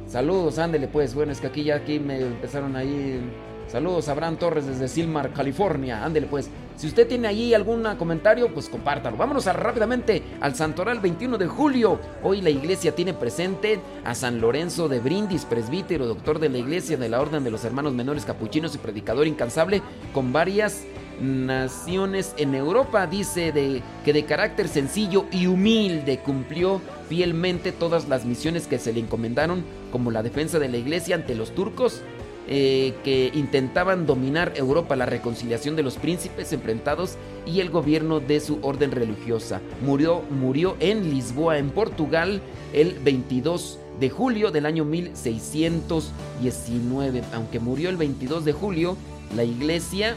Saludos, ándele pues. Bueno, es que aquí ya aquí me empezaron ahí Saludos a Abraham Torres desde Silmar, California. Ándele pues. Si usted tiene allí algún comentario, pues compártalo. Vámonos rápidamente al Santoral 21 de julio. Hoy la iglesia tiene presente a San Lorenzo de Brindis, presbítero, doctor de la iglesia de la Orden de los Hermanos Menores Capuchinos y predicador incansable con varias naciones en Europa. Dice de, que de carácter sencillo y humilde cumplió fielmente todas las misiones que se le encomendaron, como la defensa de la iglesia ante los turcos eh, que intentaban dominar Europa, la reconciliación de los príncipes enfrentados y el gobierno de su orden religiosa. Murió, murió en Lisboa, en Portugal, el 22 de julio del año 1619. Aunque murió el 22 de julio, la iglesia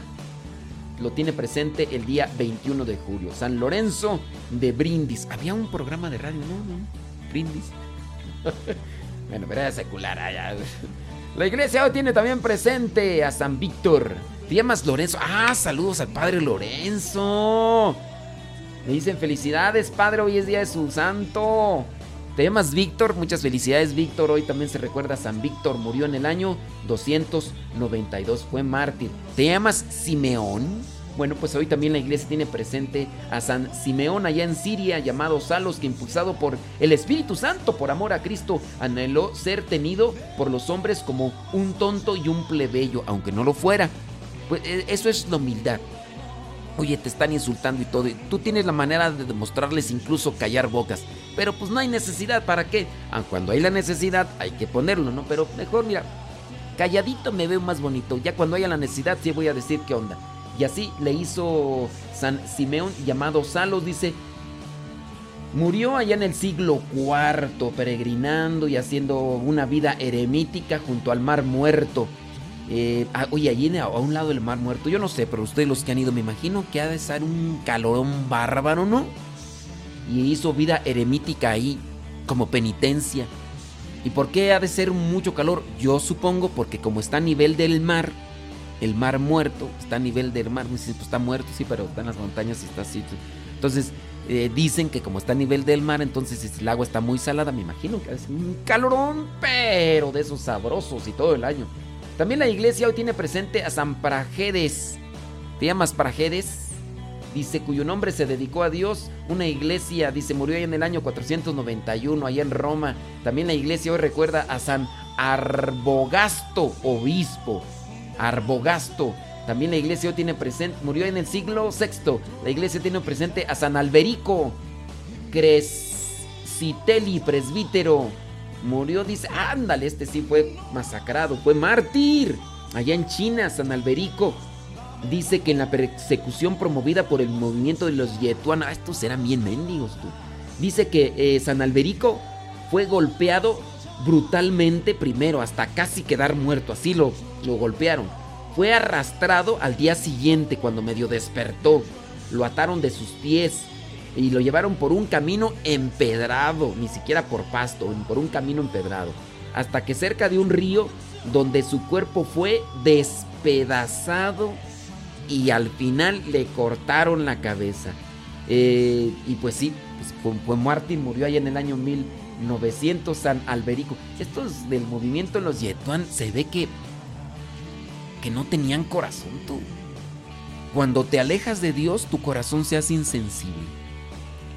lo tiene presente el día 21 de julio. San Lorenzo de Brindis. Había un programa de radio, ¿no? Brindis. <laughs> bueno, pero era secular allá. La iglesia hoy tiene también presente a San Víctor. Te Lorenzo. Ah, saludos al padre Lorenzo. Me dicen felicidades, padre, hoy es día de su santo. Te llamas Víctor, muchas felicidades Víctor. Hoy también se recuerda a San Víctor, murió en el año 292, fue mártir. ¿Te llamas Simeón? Bueno, pues hoy también la iglesia tiene presente a San Simeón allá en Siria, llamado Salos, que impulsado por el Espíritu Santo, por amor a Cristo, anheló ser tenido por los hombres como un tonto y un plebeyo, aunque no lo fuera. Pues eh, eso es la humildad. Oye, te están insultando y todo. Y tú tienes la manera de demostrarles incluso callar bocas. Pero pues no hay necesidad, ¿para qué? Ah, cuando hay la necesidad hay que ponerlo, ¿no? Pero mejor, mira, calladito me veo más bonito. Ya cuando haya la necesidad sí voy a decir qué onda. Y así le hizo San Simeón llamado Salos, dice, murió allá en el siglo IV, peregrinando y haciendo una vida eremítica junto al mar muerto. Eh, ah, oye, allí a un lado del mar muerto, yo no sé, pero ustedes los que han ido, me imagino que ha de ser un calorón bárbaro, ¿no? Y hizo vida eremítica ahí, como penitencia. ¿Y por qué ha de ser mucho calor? Yo supongo porque como está a nivel del mar, el mar muerto, está a nivel del mar, pues está muerto, sí, pero está en las montañas y está así. Entonces, eh, dicen que como está a nivel del mar, entonces el agua está muy salada, me imagino que es un calorón, pero de esos sabrosos y todo el año. También la iglesia hoy tiene presente a San Prajedes. ¿Te llamas Prajedes? Dice, cuyo nombre se dedicó a Dios. Una iglesia, dice, murió ahí en el año 491, allá en Roma. También la iglesia hoy recuerda a San Arbogasto, obispo. Arbogasto. También la iglesia hoy tiene presente, murió en el siglo VI. La iglesia tiene presente a San Alberico, Crescitelli, presbítero. Murió, dice, ándale, este sí fue masacrado, fue mártir. Allá en China, San Alberico. Dice que en la persecución promovida por el movimiento de los Yetuan, ah, estos eran bien mendigos. Dice que eh, San Alberico fue golpeado brutalmente primero, hasta casi quedar muerto, así lo, lo golpearon. Fue arrastrado al día siguiente cuando medio despertó. Lo ataron de sus pies y lo llevaron por un camino empedrado, ni siquiera por pasto, por un camino empedrado, hasta que cerca de un río donde su cuerpo fue despedazado y al final le cortaron la cabeza. Eh, y pues sí, pues fue, Martín, murió ahí en el año 1900, San Alberico. Estos del movimiento en los Yetuan se ve que, que no tenían corazón tú. Cuando te alejas de Dios, tu corazón se hace insensible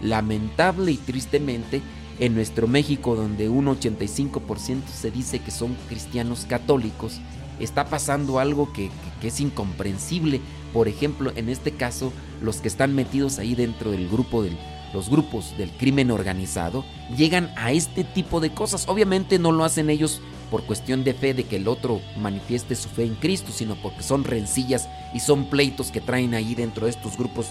lamentable y tristemente, en nuestro México, donde un 85% se dice que son cristianos católicos, está pasando algo que, es incomprensible. Por ejemplo, en este caso, los que están metidos ahí dentro del grupo de los grupos del crimen organizado llegan a este tipo de cosas. Obviamente no lo hacen ellos por cuestión de fe de que el otro manifieste su fe en Cristo, sino porque son rencillas y son pleitos que traen ahí dentro de estos grupos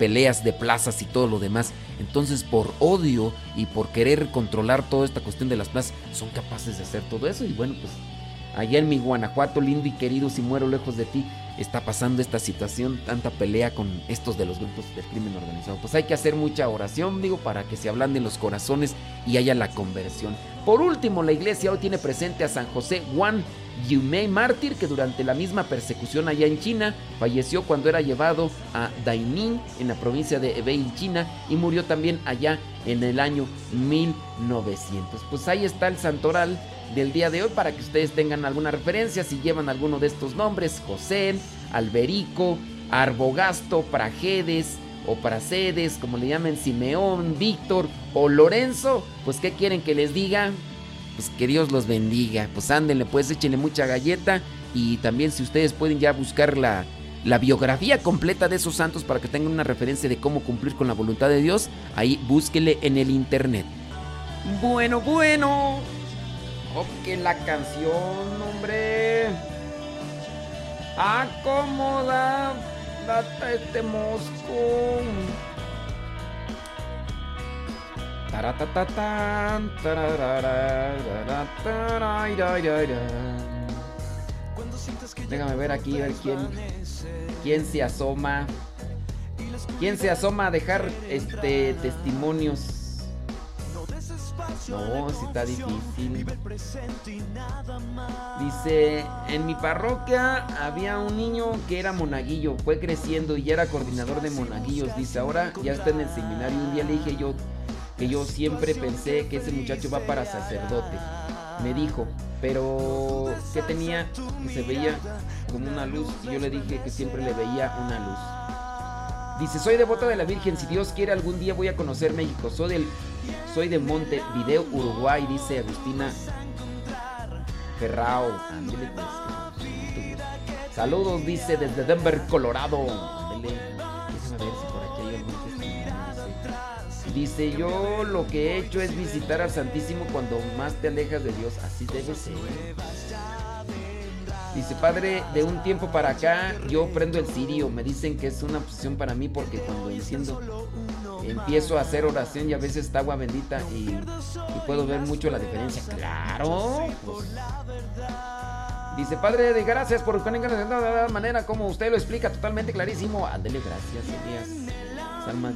peleas de plazas y todo lo demás. Entonces, por odio y por querer controlar toda esta cuestión de las plazas, son capaces de hacer todo eso. Y bueno, pues allá en mi Guanajuato, lindo y querido, si muero lejos de ti, está pasando esta situación, tanta pelea con estos de los grupos del crimen organizado. Pues hay que hacer mucha oración, digo, para que se ablanden los corazones y haya la conversión. Por último, la iglesia hoy tiene presente a San José Juan Yumei mártir que durante la misma persecución allá en China falleció cuando era llevado a Daining en la provincia de Hebei, China, y murió también allá en el año 1900. Pues ahí está el santoral del día de hoy para que ustedes tengan alguna referencia si llevan alguno de estos nombres, José, Alberico, Arbogasto, Prajedes o Pracedes, como le llamen, Simeón, Víctor o Lorenzo, pues ¿qué quieren que les diga? Pues que Dios los bendiga. Pues ándenle, pues échenle mucha galleta. Y también si ustedes pueden ya buscar la, la biografía completa de esos santos para que tengan una referencia de cómo cumplir con la voluntad de Dios, ahí búsquele en el internet. Bueno, bueno. Ok, la canción, hombre. Acomoda. Date este mosco. Déjame ver aquí, a ver quién, quién se asoma. ¿Quién se asoma a dejar este testimonios? No, sí está difícil. Dice, en mi parroquia había un niño que era monaguillo, fue creciendo y era coordinador de monaguillos. Dice, ahora ya está en el seminario. Un día le dije yo que yo siempre pensé que ese muchacho va para sacerdote. Me dijo, pero que tenía que se veía como una luz y yo le dije que siempre le veía una luz. Dice, soy devota de la Virgen, si Dios quiere algún día voy a conocer México. Soy del soy de Montevideo, Uruguay, dice Agustina Ferrao. Saludos, dice desde Denver, Colorado. Déjame ver si Dice. Yo lo que he hecho es visitar al Santísimo cuando más te alejas de Dios. Así debe ser. Dice, padre, de un tiempo para acá yo prendo el cirio. Me dicen que es una opción para mí porque cuando enciendo empiezo a hacer oración y a veces está agua bendita y, puedo ver mucho la diferencia. Claro. Dice, padre, de gracias por de la manera como usted lo explica totalmente clarísimo. Ándele, gracias, Elías. Salma.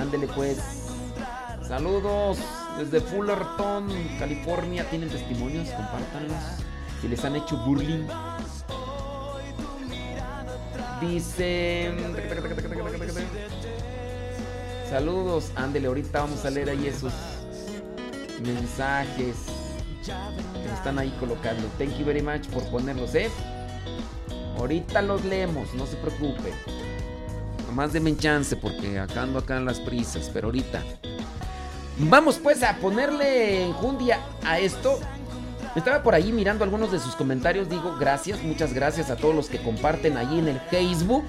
Ándele pues. Saludos desde Fullerton, California. ¿Tienen testimonios? Compártanlos. Si les han hecho bullying. Dice. Saludos, ándele, ahorita vamos a leer ahí esos mensajes que están ahí colocando. Thank you very much por ponerlos, ¿eh? Ahorita los leemos, no se preocupe. Nomás denme chance porque acá ando acá en las prisas, pero ahorita. Vamos pues a ponerle enjundia a esto. Estaba por ahí mirando algunos de sus comentarios. Digo, gracias, muchas gracias a todos los que comparten ahí en el Facebook.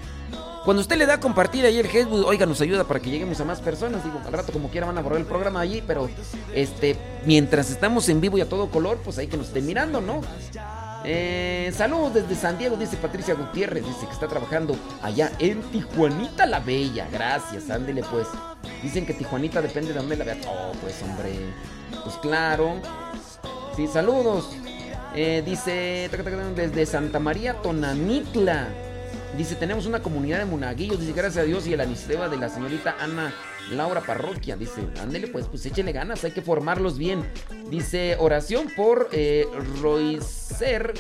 Cuando usted le da a compartir ahí el Facebook, oiga, nos ayuda para que lleguemos a más personas. Digo, al rato como quiera van a borrar el programa allí, pero este, mientras estamos en vivo y a todo color, pues hay que nos estén mirando, ¿no? Eh, saludos desde San Diego, dice Patricia Gutiérrez, dice que está trabajando allá en Tijuanita la Bella. Gracias, ándele pues. Dicen que Tijuanita depende de dónde la vea. Oh, pues hombre. Pues claro. Sí, saludos. Eh, dice desde Santa María Tonanitla. Dice, tenemos una comunidad de monaguillos. Dice, gracias a Dios y el anisteba de la señorita Ana Laura Parroquia. Dice, ándele pues, pues échele ganas, hay que formarlos bien. Dice, oración por eh, Roiser.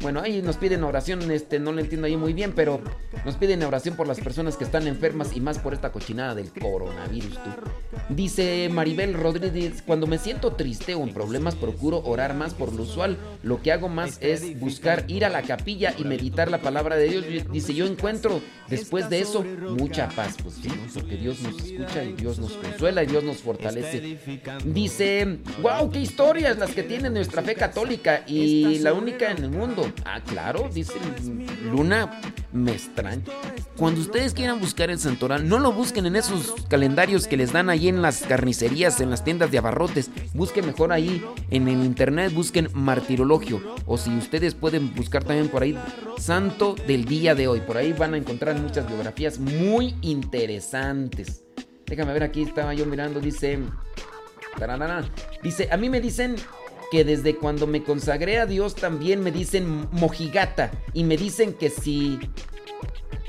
Bueno, ahí nos piden oración, este, no lo entiendo ahí muy bien, pero nos piden oración por las personas que están enfermas y más por esta cochinada del coronavirus. Tú. Dice Maribel Rodríguez, cuando me siento triste o en problemas procuro orar más por lo usual. Lo que hago más es buscar ir a la capilla y meditar la palabra de Dios. Dice, yo encuentro después de eso mucha paz. Pues sí, porque Dios nos escucha y Dios nos consuela y Dios nos fortalece. Dice, wow, qué historias las que tiene nuestra fe católica y la única en el mundo. Ah, claro, dice Luna me extraña. Cuando ustedes quieran buscar el santoral, no lo busquen en esos calendarios que les dan ahí en las carnicerías, en las tiendas de abarrotes. Busquen mejor ahí en el internet, busquen martirologio. O si ustedes pueden buscar también por ahí Santo del día de hoy. Por ahí van a encontrar muchas biografías muy interesantes. Déjame ver aquí, estaba yo mirando, dice... Dice, a mí me dicen que desde cuando me consagré a Dios también me dicen mojigata y me dicen que si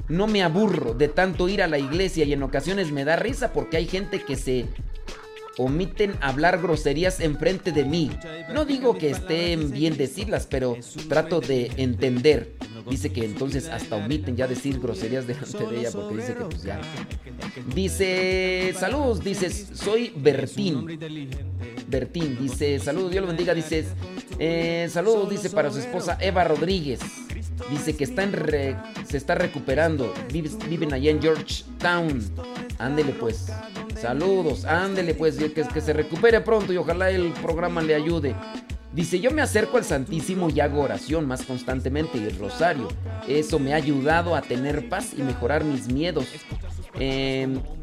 no me aburro de tanto ir a la iglesia y en ocasiones me da risa porque hay gente que se omiten hablar groserías enfrente de mí. No digo que estén bien decirlas, pero trato de entender. Dice que entonces hasta omiten ya decir groserías delante de ella porque dice que pues ya. Dice, saludos, dice, soy Bertín. Bertín dice, saludos, Dios lo bendiga, dice, eh, saludos, dice para su esposa Eva Rodríguez. Dice que está en se está recuperando. viven allá en Georgetown. Ándele pues. Saludos, ándele pues. Que se recupere pronto y ojalá el programa le ayude. Dice, yo me acerco al Santísimo y hago oración más constantemente y rosario. Eso me ha ayudado a tener paz y mejorar mis miedos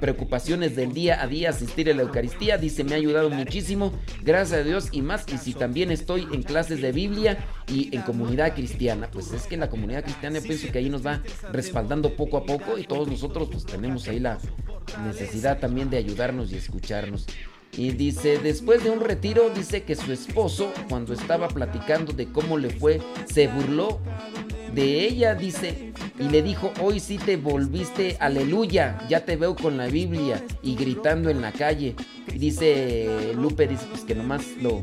preocupaciones del día a día, asistir a la Eucaristía, dice, me ha ayudado muchísimo, gracias a Dios y más, y si también estoy en clases de Biblia y en comunidad cristiana, pues es que la comunidad cristiana yo pienso que ahí nos va respaldando poco a poco y todos nosotros pues tenemos ahí la necesidad también de ayudarnos y escucharnos. Y dice, después de un retiro, dice que su esposo, cuando estaba platicando de cómo le fue, se burló de ella, dice, y le dijo, hoy sí te volviste, aleluya, ya te veo con la Biblia y gritando en la calle. Dice Lupe, dice, pues que nomás lo,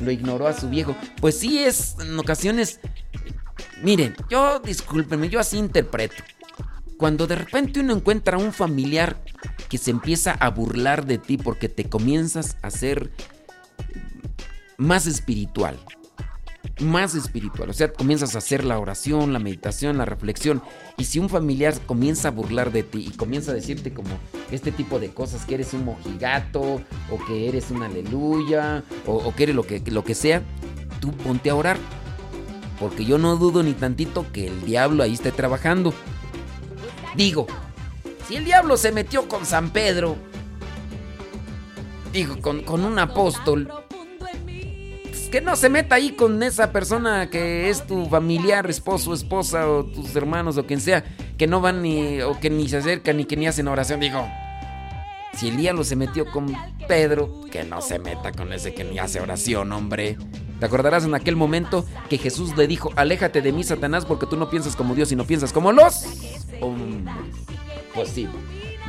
lo ignoró a su viejo. Pues sí es, en ocasiones, miren, yo discúlpenme, yo así interpreto. Cuando de repente uno encuentra a un familiar que se empieza a burlar de ti porque te comienzas a ser más espiritual, más espiritual. O sea, comienzas a hacer la oración, la meditación, la reflexión. Y si un familiar comienza a burlar de ti y comienza a decirte como este tipo de cosas, que eres un mojigato, o que eres una aleluya, o, que eres lo que, lo que sea, tú ponte a orar. Porque yo no dudo ni tantito que el diablo ahí esté trabajando. Digo, si el diablo se metió con San Pedro, digo, con, con un apóstol, que no se meta ahí con esa persona que es tu familiar, esposo, esposa o tus hermanos o quien sea, que no van ni o que ni se acercan ni que ni hacen oración. Digo, si el diablo se metió con Pedro, que no se meta con ese que ni hace oración, hombre. ¿Te acordarás en aquel momento que Jesús le dijo, aléjate de mí, Satanás, porque tú no piensas como Dios y no piensas como los? Pues sí.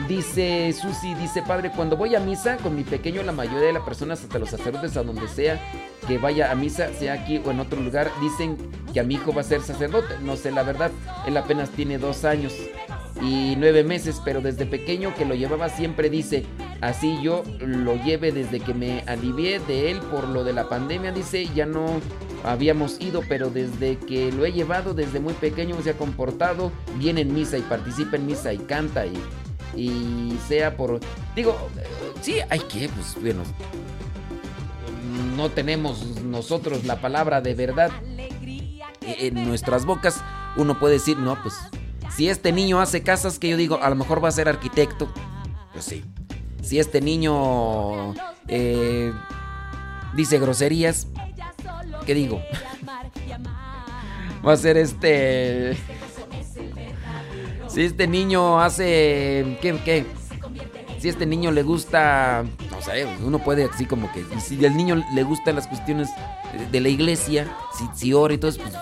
Dice Susi, dice padre, cuando voy a misa con mi pequeño, la mayoría de las personas, hasta los sacerdotes, a donde sea que vaya a misa, sea aquí o en otro lugar, dicen que a mi hijo va a ser sacerdote. No sé la verdad, él apenas tiene dos años y nueve meses, pero desde pequeño que lo llevaba siempre dice, así yo lo lleve desde que me alivié de él por lo de la pandemia, dice, ya no habíamos ido, pero desde que lo he llevado, desde muy pequeño se ha comportado bien en misa y participa en misa y canta y y sea por... Digo, sí, hay que, pues bueno, no tenemos nosotros la palabra de verdad en nuestras bocas. Uno puede decir, no, pues si este niño hace casas que yo digo, a lo mejor va a ser arquitecto, pues sí. Si este niño eh, dice groserías, ¿qué digo? va a ser este si este niño hace. ¿Qué? ¿Qué? Si este niño le gusta. No sé, uno puede así como que. Si al niño le gustan las cuestiones de la iglesia, si, si ora y todo, pues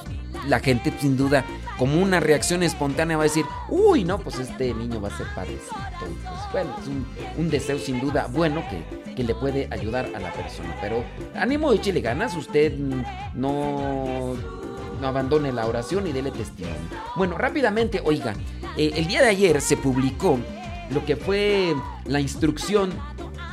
la gente sin duda, como una reacción espontánea, va a decir: Uy, no, pues este niño va a ser padrecito. Pues bueno, es un, deseo sin duda bueno que, que, le puede ayudar a la persona. Pero ánimo, échele ganas. Usted no no abandone la oración y dele testimonio. Bueno, rápidamente, oiga, eh, el día de ayer se publicó lo que fue la instrucción,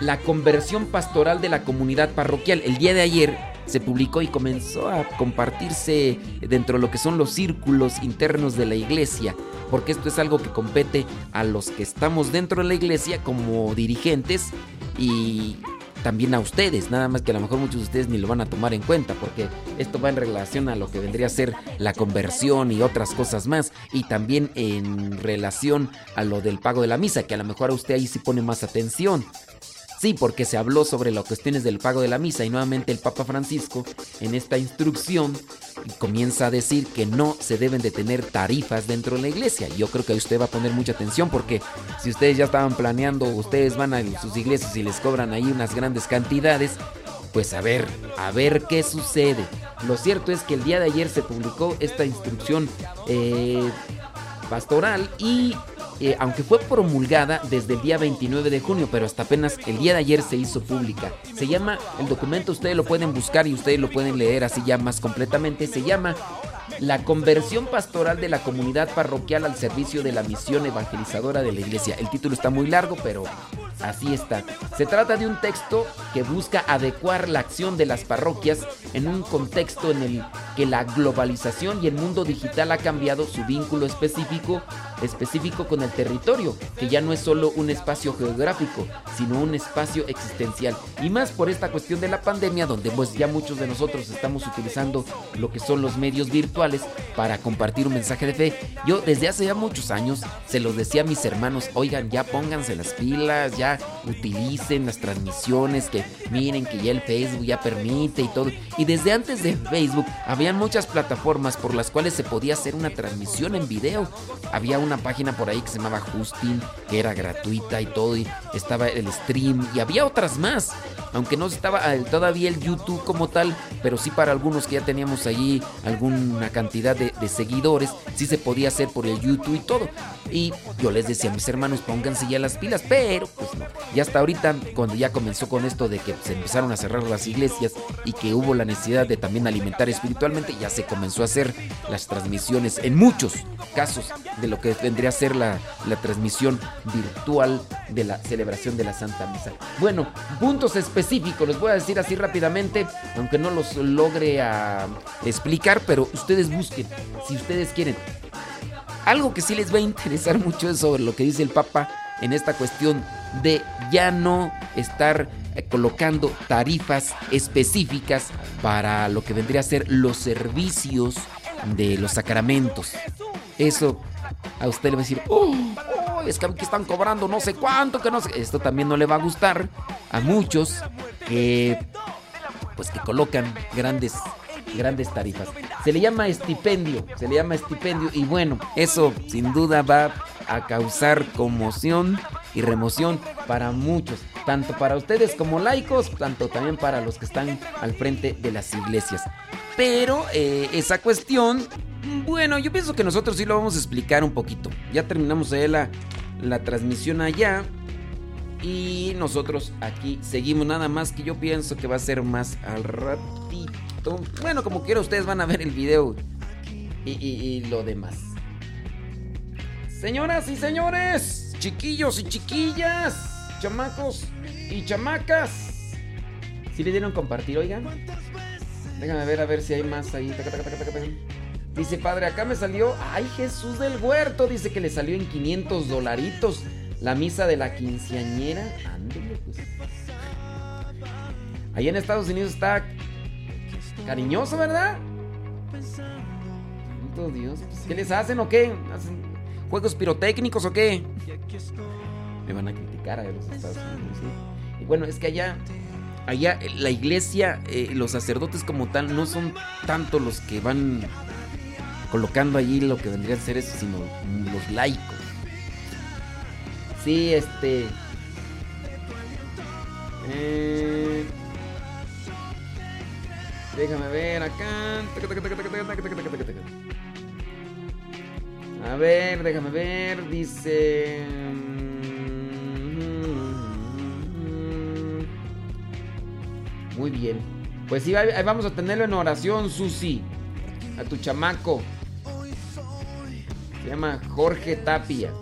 la conversión pastoral de la comunidad parroquial. El día de ayer se publicó y comenzó a compartirse dentro de lo que son los círculos internos de la iglesia, porque esto es algo que compete a los que estamos dentro de la iglesia como dirigentes y también a ustedes, nada más que a lo mejor muchos de ustedes ni lo van a tomar en cuenta, porque esto va en relación a lo que vendría a ser la conversión y otras cosas más, y también en relación a lo del pago de la misa, que a lo mejor a usted ahí sí pone más atención. Sí, porque se habló sobre las cuestiones del pago de la misa y nuevamente el Papa Francisco en esta instrucción comienza a decir que no se deben de tener tarifas dentro de la iglesia. Yo creo que usted va a poner mucha atención porque si ustedes ya estaban planeando, ustedes van a sus iglesias y les cobran ahí unas grandes cantidades, pues a ver, a ver qué sucede. Lo cierto es que el día de ayer se publicó esta instrucción eh, pastoral y eh, aunque fue promulgada desde el día 29 de junio, pero hasta apenas el día de ayer se hizo pública. Se llama, el documento ustedes lo pueden buscar y ustedes lo pueden leer así ya más completamente, se llama la conversión pastoral de la comunidad parroquial al servicio de la misión evangelizadora de la iglesia. El título está muy largo, pero así está. Se trata de un texto que busca adecuar la acción de las parroquias en un contexto en el que la globalización y el mundo digital ha cambiado su vínculo específico específico con el territorio, que ya no es solo un espacio geográfico, sino un espacio existencial. Y más por esta cuestión de la pandemia, donde pues ya muchos de nosotros estamos utilizando lo que son los medios virtuales para compartir un mensaje de fe. Yo desde hace ya muchos años se los decía a mis hermanos, oigan, ya pónganse las pilas, ya utilicen las transmisiones, que miren que ya el Facebook ya permite y todo. Y desde antes de Facebook, había muchas plataformas por las cuales se podía hacer una transmisión en video. Había una página por ahí que se llamaba Justin, que era gratuita y todo, y estaba el stream, y había otras más. Aunque no estaba todavía el YouTube como tal, pero sí para algunos que ya teníamos allí alguna cantidad de, seguidores, sí se podía hacer por el YouTube y todo. Y yo les decía a mis hermanos, pónganse ya las pilas, pero pues no. Y hasta ahorita, cuando ya comenzó con esto de que se empezaron a cerrar las iglesias y que hubo la necesidad de también alimentar espiritualmente, ya se comenzó a hacer las transmisiones en muchos casos de lo que vendría a ser la, la transmisión virtual de la celebración de la Santa Misa. Bueno, puntos específicos, les voy a decir así rápidamente, aunque no los logre ah, explicar, pero ustedes busquen, si ustedes quieren. Algo que sí les va a interesar <laughs> mucho es sobre lo que dice el Papa en esta cuestión de ya no estar eh, colocando tarifas específicas para lo que vendría a ser los servicios de los sacramentos. Eso a usted le va a decir, oh, oh, es que aquí están cobrando no sé cuánto, que no sé. Esto también no le va a gustar a muchos que, pues que colocan grandes, grandes tarifas. Se le llama estipendio, se le llama estipendio y bueno, eso sin duda va a causar conmoción y remoción para muchos, tanto para ustedes como laicos, tanto también para los que están al frente de las iglesias. Pero eh, esa cuestión bueno, yo pienso que nosotros sí lo vamos a explicar un poquito. Ya terminamos de la, la transmisión allá. Y nosotros aquí seguimos nada más que yo pienso que va a ser más al ratito. Bueno, como quiera ustedes van a ver el video y, y lo demás. Señoras y señores, chiquillos y chiquillas, chamacos y chamacas. Si le dieron compartir, oigan. Déjame ver a ver si hay más ahí. Dice, padre, acá me salió, ay Jesús del huerto, dice que le salió en 500 dolaritos la misa de la quinceañera. Ándale, pues. Allá en Estados Unidos está cariñoso, ¿verdad? Santo Dios, pues, ¿qué les hacen o qué? ¿Hacen juegos pirotécnicos o qué? Me van a criticar a los Estados Unidos, ¿sí? Y bueno, es que allá allá la iglesia, eh, los sacerdotes como tal, no son tanto los que van colocando allí lo que vendría a ser eso, sino los laicos. Sí, este. Eh, déjame ver acá. A ver, déjame ver. Dice. Muy bien. Pues sí, vamos a tenerlo en oración, Susi. A tu chamaco. Se llama Jorge Tapia.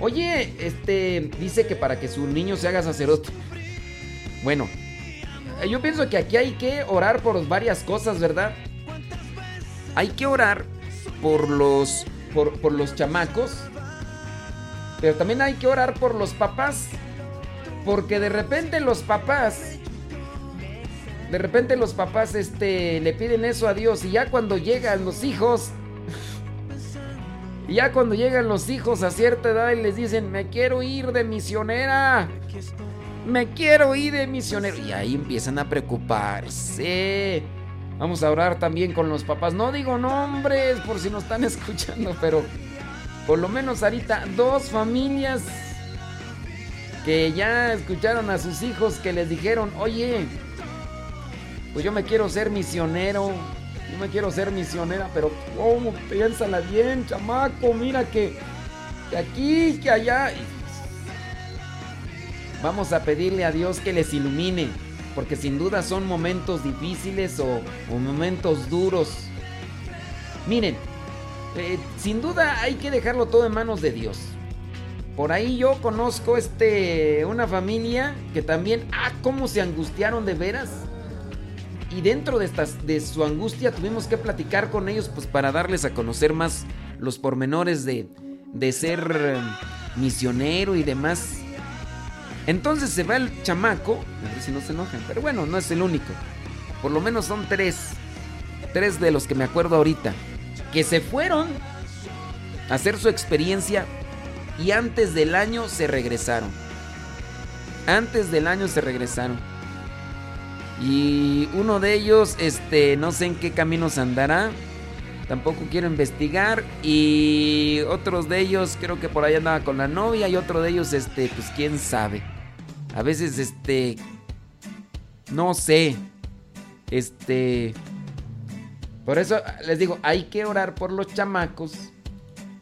Oye, este dice que para que su niño se haga sacerdote. Bueno, yo pienso que aquí hay que orar por varias cosas, ¿verdad? Hay que orar por los por, por los chamacos, pero también hay que orar por los papás, porque de repente los papás de repente los papás este le piden eso a Dios y ya cuando llegan los hijos y ya cuando llegan los hijos a cierta edad y les dicen, me quiero ir de misionera. Me quiero ir de misionero. Y ahí empiezan a preocuparse. Vamos a orar también con los papás. No digo nombres por si nos están <laughs> escuchando, pero por lo menos ahorita dos familias que ya escucharon a sus hijos que les dijeron, oye, pues yo me quiero ser misionero. Yo me quiero ser misionera, pero ¿cómo? Piénsala bien, chamaco. Mira que, que aquí, que allá. Vamos a pedirle a Dios que les ilumine, porque sin duda son momentos difíciles o, momentos duros. Miren, eh, sin duda hay que dejarlo todo en manos de Dios. Por ahí yo conozco este una familia que también, ah, cómo se angustiaron de veras y dentro de, estas, de su angustia tuvimos que platicar con ellos pues para darles a conocer más los pormenores de, de ser eh, misionero y demás. Entonces se va el chamaco, a ver si no se enojan, pero bueno, no es el único. Por lo menos son tres, tres de los que me acuerdo ahorita, que se fueron a hacer su experiencia y antes del año se regresaron. Antes del año se regresaron. Y uno de ellos, este, no sé en qué caminos andará. Tampoco quiero investigar. Y otros de ellos, creo que por ahí andaba con la novia. Y otro de ellos, este, pues quién sabe. A veces, este, no sé, este, por eso les digo, hay que orar por los chamacos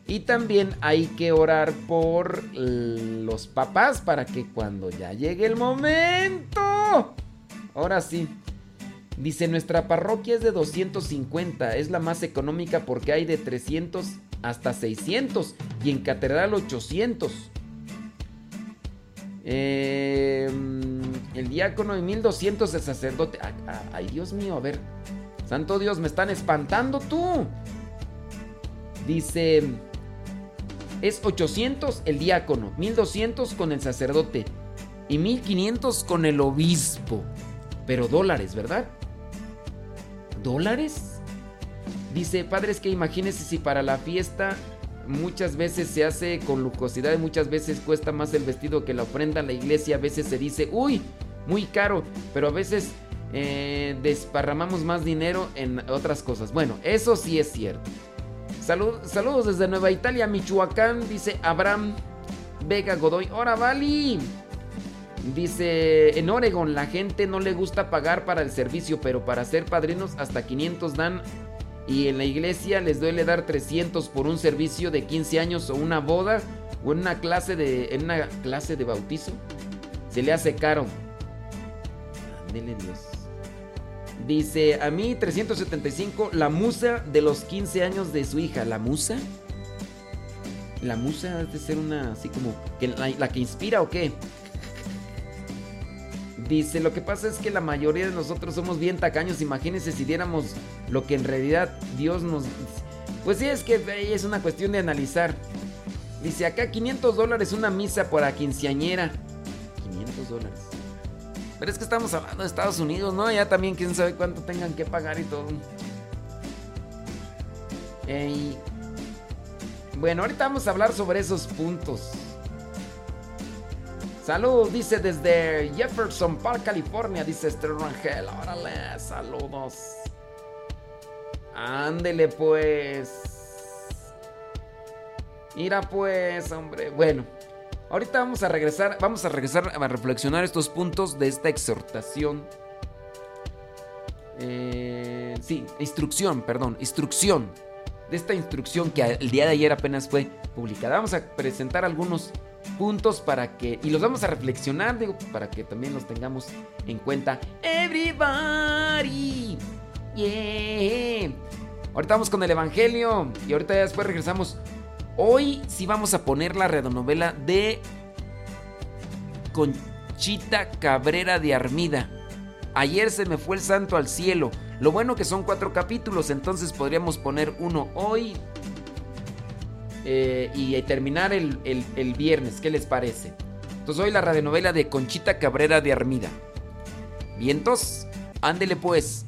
y también hay que orar por los papás para que cuando ya llegue el momento, ahora sí. Dice, nuestra parroquia es de 250, es la más económica porque hay de 300 hasta 600 y en catedral 800. Em, el diácono y 1200 el sacerdote. Ay, Dios mío, a ver. Santo Dios, me están espantando tú. Dice, es 800 el diácono, 1200 con el sacerdote y 1500 con el obispo. Pero dólares, ¿verdad? ¿Dólares? Dice, padres, que imagínense si para la fiesta muchas veces se hace con lucosidad y muchas veces cuesta más el vestido que la ofrenda en la iglesia. A veces se dice, uy, muy caro, pero a veces eh, desparramamos más dinero en otras cosas. Bueno, eso sí es cierto. saludos desde Nueva Italia, Michoacán, dice Abraham Vega Godoy. ¡Hora, Vali! Dice, en Oregon la gente no le gusta pagar para el servicio, pero para ser padrinos hasta 500 dan y en la iglesia les duele dar 300 por un servicio de 15 años o una boda o en una clase de, en una clase de bautizo. Se le hace caro. Ándele Dios. Dice, a mí 375, la musa de los 15 años de su hija. ¿La musa? ¿La musa debe ser una así como que la que inspira o qué? Dice, lo que pasa es que la mayoría de nosotros somos bien tacaños. Imagínense si diéramos lo que en realidad Dios nos... Pues sí, es que es una cuestión de analizar. Dice, acá 500 dólares una misa por la quinceañera. 500 dólares. Pero es que estamos hablando de Estados Unidos, ¿no? Ya también quién sabe cuánto tengan que pagar y todo. Bueno, ahorita vamos a hablar sobre esos puntos. Saludos, dice desde Jefferson Park, California, dice Esther Rangel. Órale, saludos. Ándele pues. Mira pues, hombre. Bueno, ahorita vamos a regresar, vamos a regresar a reflexionar estos puntos de esta exhortación. Eh, sí, instrucción, perdón, instrucción. De esta instrucción que el día de ayer apenas fue publicada. Vamos a presentar algunos puntos para que, y los vamos a reflexionar, digo, para que también los tengamos en cuenta. Everybody, yeah. Ahorita vamos con el Evangelio y ahorita después regresamos. Hoy sí vamos a poner la redonovela de Conchita Cabrera de Armida. Ayer se me fue el santo al cielo. Lo bueno que son cuatro capítulos, entonces podríamos poner uno hoy, eh, y terminar el, viernes. ¿Qué les parece? Entonces hoy la radionovela de Conchita Cabrera de Armida. ¿Vientos? Ándele pues.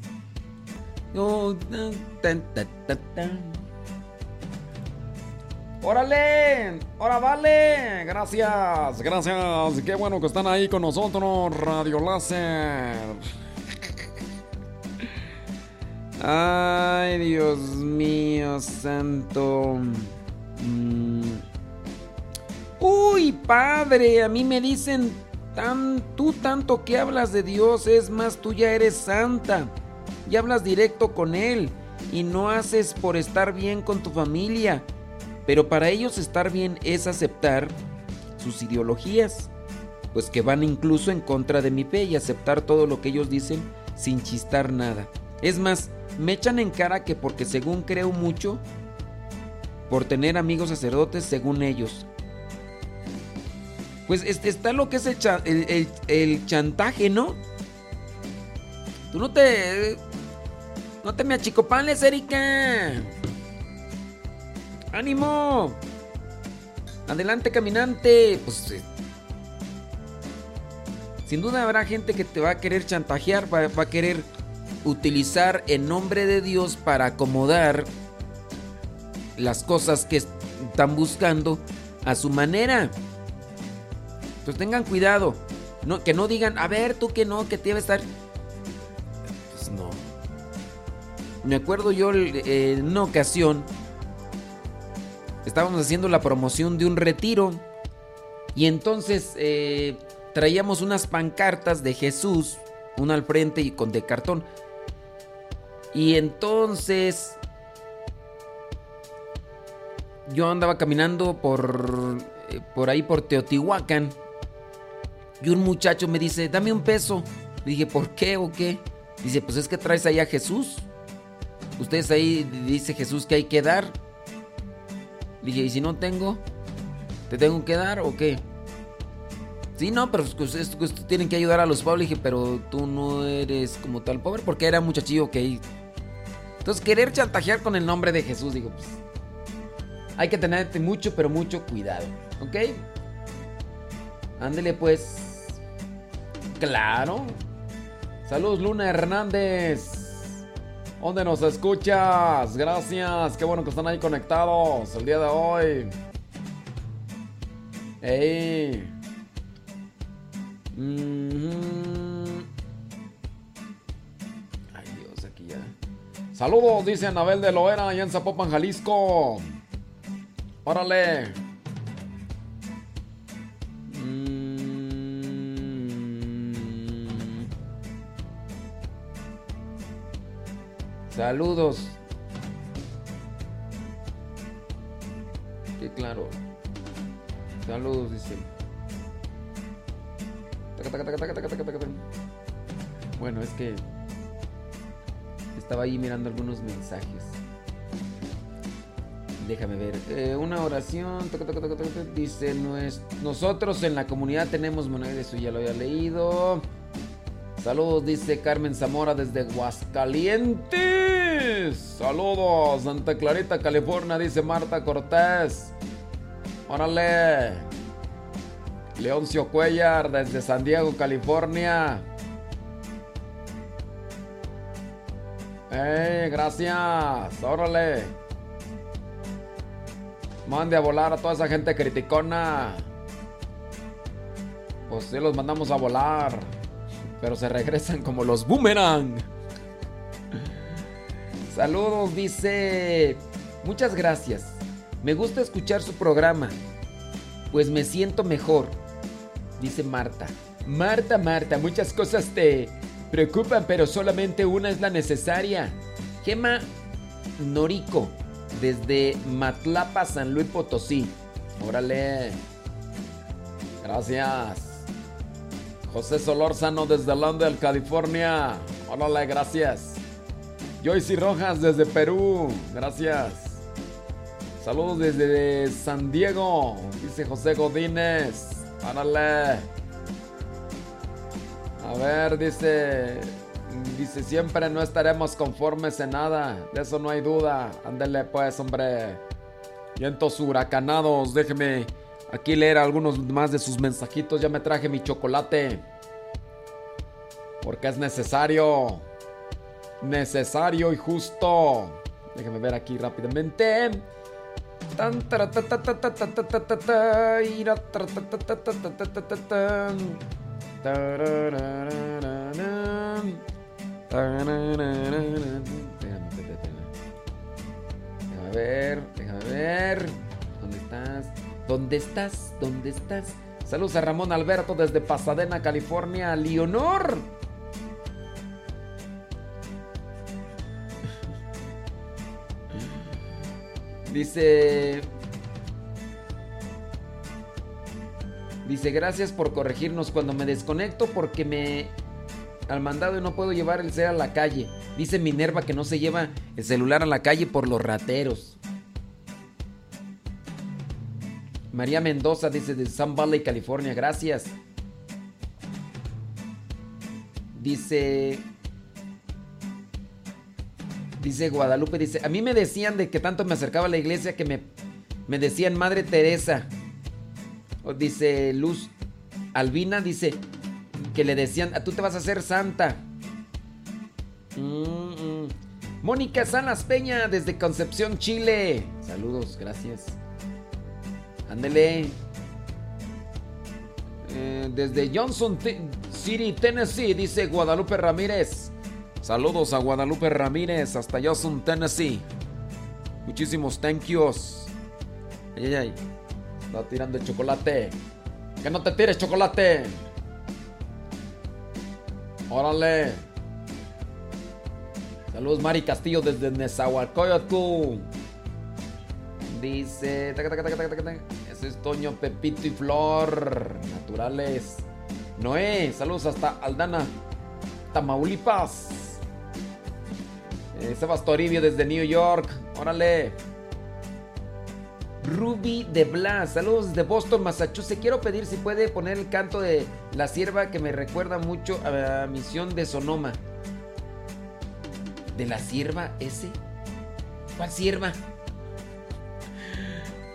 ¡Órale! ¡Hora vale! Gracias, gracias. Qué bueno que están ahí con nosotros, Radio Láser. Ay, Dios mío, santo. Mm. Uy, padre, a mí me dicen, tan, tú tanto que hablas de Dios, es más, tú ya eres santa y hablas directo con Él y no haces por estar bien con tu familia. Pero para ellos estar bien es aceptar sus ideologías, pues que van incluso en contra de mi fe y aceptar todo lo que ellos dicen sin chistar nada. Es más, me echan en cara que porque según creo mucho, por tener amigos sacerdotes según ellos. Pues está lo que es el, chantaje, ¿no? Tú no te... No te me achicopales, Erika. ¡Ánimo! Adelante, caminante. Pues... Eh, sin duda habrá gente que te va a querer chantajear, va a querer utilizar en nombre de Dios para acomodar las cosas que están buscando a su manera. Pues tengan cuidado. Que no digan, a ver, tú que no, que te debe estar. Pues no. Me acuerdo yo en una ocasión. Estábamos haciendo la promoción de un retiro. Y entonces, eh, traíamos unas pancartas de Jesús, una al frente y con de cartón. Y entonces yo andaba caminando por eh, por ahí por Teotihuacán. Y un muchacho me dice, "Dame un peso." Le dije, "¿Por qué o qué?" Dice, "Pues es que traes ahí a Jesús." Ustedes ahí dice Jesús que hay que dar. Le dije, "¿Y si no tengo? ¿Te tengo que dar o qué?" Sí, no, pero ustedes, tienen que ayudar a los pobres. dije, pero tú no eres como tal pobre porque era muchachillo que... Entonces, querer chantajear con el nombre de Jesús, digo, pues... Hay que tener mucho, pero mucho cuidado, ¿ok? Ándele pues. Claro. Saludos, Luna Hernández. ¿Dónde nos escuchas? Gracias. Qué bueno que están ahí conectados el día de hoy. ¡Ey! Ay Dios, aquí ya. Saludos, dice Anabel de Loera, allá en Zapopan, Jalisco. Órale. Mm. Saludos. Qué claro. Saludos, dice. Bueno, es que estaba ahí mirando algunos mensajes. Déjame ver. Eh, una oración. Dice, nosotros en la comunidad tenemos moneda. Eso ya lo había leído. Saludos, dice Carmen Zamora desde Aguascalientes. Saludos, Santa Clarita, California, dice Marta Cortés. Órale. Leoncio Cuellar desde San Diego, California. ¡Eh, gracias! ¡Órale! Mande a volar a toda esa gente criticona. Pues sí, los mandamos a volar. Pero se regresan como los boomerang. Saludos, dice. Muchas gracias. Me gusta escuchar su programa. Pues me siento mejor dice Marta. Marta, Marta, muchas cosas te preocupan, pero solamente una es la necesaria. Gema Norico, desde Matlapa, San Luis Potosí. Órale. Gracias. José Solórzano desde Londres, California. Órale, gracias. Joyce Rojas desde Perú. Gracias. Saludos desde San Diego, dice José Godínez. Árale. A ver, dice. Dice, siempre no estaremos conformes en nada. De eso no hay duda. Ándele pues, hombre. Vientos huracanados. Déjeme aquí leer algunos más de sus mensajitos. Ya me traje mi chocolate. Porque es necesario. Necesario y justo. Déjeme ver aquí rápidamente. Déjame ver, déjame ver. ¿Dónde estás? ¿Dónde estás? ¿Dónde estás? Saludos a Ramón Alberto desde Pasadena, California. Leonor. Dice. Dice, gracias por corregirnos cuando me desconecto porque me al mandado y no puedo llevar el cel a la calle. Dice Minerva que no se lleva el celular a la calle por los rateros. María Mendoza dice de Sun Valley, California, gracias. Dice Dice Guadalupe, dice, a mí me decían de que tanto me acercaba a la iglesia que me, me decían Madre Teresa. Dice Luz Albina, dice que le decían, tú te vas a hacer santa. Mónica Salas Peña desde Concepción, Chile. Saludos, gracias. Ándele. Eh, desde Johnson City, Tennessee, dice Guadalupe Ramírez. Saludos a Guadalupe Ramírez hasta Johnson, Tennessee. Muchísimos thank yous. Ay, ay, ay. Está tirando el chocolate. Que no te tires chocolate. Órale. Saludos Mari Castillo desde Nezahualcóyotl. Dice. Ese es Toño, Pepito y Flor. Naturales. Noé, saludos hasta Aldana, Tamaulipas. Eh, Sebas Toribio desde New York. Órale. Ruby de Blas, saludos desde Boston, Massachusetts. Quiero pedir si puede poner el canto de La Sierva que me recuerda mucho a la misión de Sonoma. ¿De la sierva ese? ¿Cuál sierva?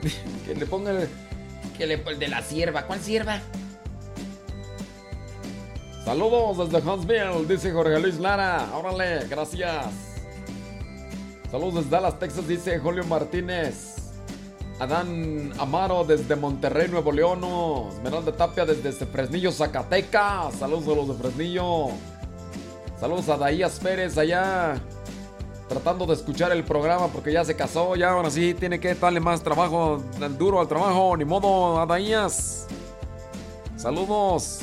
<laughs> que le ponga el, que le, el de la sierva. ¿Cuál sierva? Saludos desde Huntsville, dice Jorge Luis Lara. Órale, gracias. Saludos desde Dallas, Texas, dice Julio Martínez. Adán Amaro desde Monterrey, Nuevo León. Esmeralda Tapia desde Fresnillo, Zacatecas. Saludos a los de Fresnillo. Saludos a Daías Pérez allá. Tratando de escuchar el programa porque ya se casó. Ya ahora sí tiene que darle más trabajo, duro al trabajo. Ni modo, a Daías. Saludos.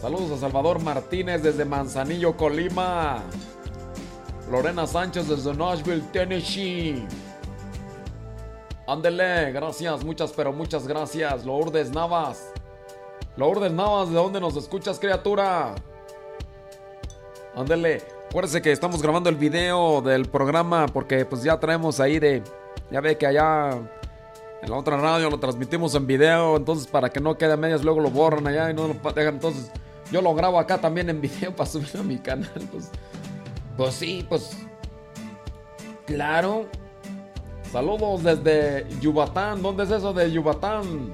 Saludos a Salvador Martínez desde Manzanillo, Colima. Lorena Sánchez desde Nashville, Tennessee. Ándele, gracias, muchas, pero muchas gracias. Lourdes Navas. Lourdes Navas, ¿de dónde nos escuchas, criatura? Ándele, acuérdese que estamos grabando el video del programa porque pues ya traemos ahí de... Ya ve que allá en la otra radio lo transmitimos en video, entonces para que no quede a medias luego lo borran allá y no lo dejan. Entonces yo lo grabo acá también en video <laughs> para subirlo a mi canal. Pues, pues sí, pues... Claro. Saludos desde Yubatán. ¿Dónde es eso de Yubatán?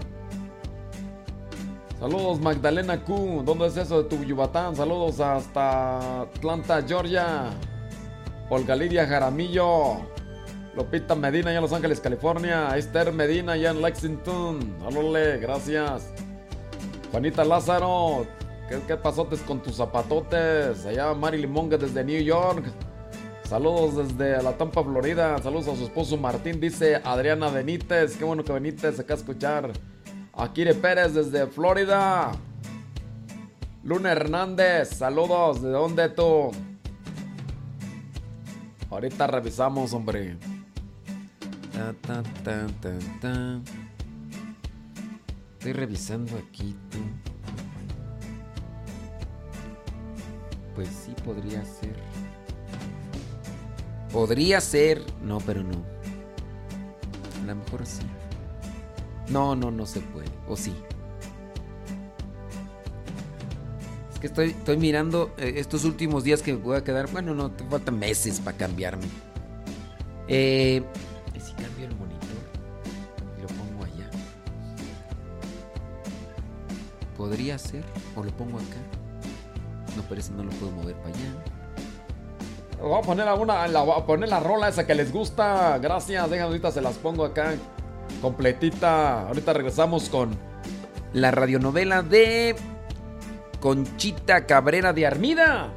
Saludos Magdalena Q. ¿Dónde es eso de tu Yubatán? Saludos hasta Atlanta, Georgia. Olga Lidia Jaramillo. Lopita Medina allá en Los Ángeles, California. Esther Medina allá en Lexington. Alole, gracias. Juanita Lázaro. ¿Qué, qué pasotes con tus zapatotes? Allá Mari Limonga desde New York. Saludos desde la Tampa, Florida. Saludos a su esposo Martín, dice Adriana Benítez. Qué bueno que Benítez acá a escuchar. Akire Pérez desde Florida. Luna Hernández, saludos. ¿De dónde tú? Ahorita revisamos, hombre. Estoy revisando aquí, tú. Pues sí, podría ser. Podría ser. No, pero no. A lo mejor sí. No, no, no se puede. O sí. Es que estoy, estoy mirando eh, estos últimos días que me voy a quedar. Bueno, no, te faltan meses para cambiarme. Eh, ¿y si cambio el monitor y lo pongo allá. Podría ser. O lo pongo acá. No, pero ese no lo puedo mover para allá. Voy a poner alguna, la, a poner la rola esa que les gusta. Gracias, dejan ahorita se las pongo acá completita. Ahorita regresamos con la radionovela de Conchita Cabrera de Armida.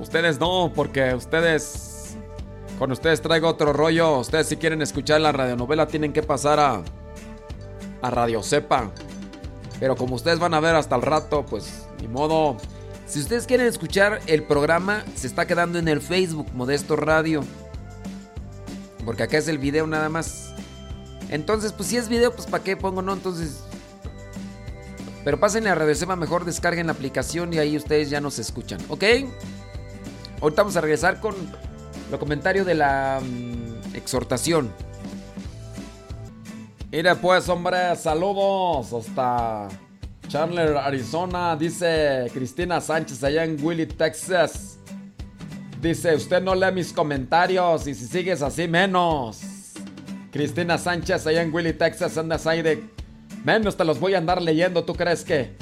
Ustedes no, porque ustedes con ustedes traigo otro rollo. Ustedes si quieren escuchar la radionovela tienen que pasar a a Radio Cepa. Pero como ustedes van a ver hasta el rato, pues ni modo. Si ustedes quieren escuchar el programa, se está quedando en el Facebook Modesto Radio. Porque acá es el video nada más. Entonces, pues si es video, pues ¿para qué pongo no? Entonces... Pero pásenle a Radio Seba, mejor descarguen la aplicación y ahí ustedes ya nos escuchan, ¿ok? Ahorita vamos a regresar con los comentarios de la mm, exhortación. Mire pues, hombre, saludos hasta Chandler, Arizona, dice Cristina Sánchez allá en Willy, Texas. Dice, usted no lee mis comentarios y si sigues así menos. Cristina Sánchez allá en Willy, Texas, andas ahí de... Menos te los voy a andar leyendo, ¿tú crees que?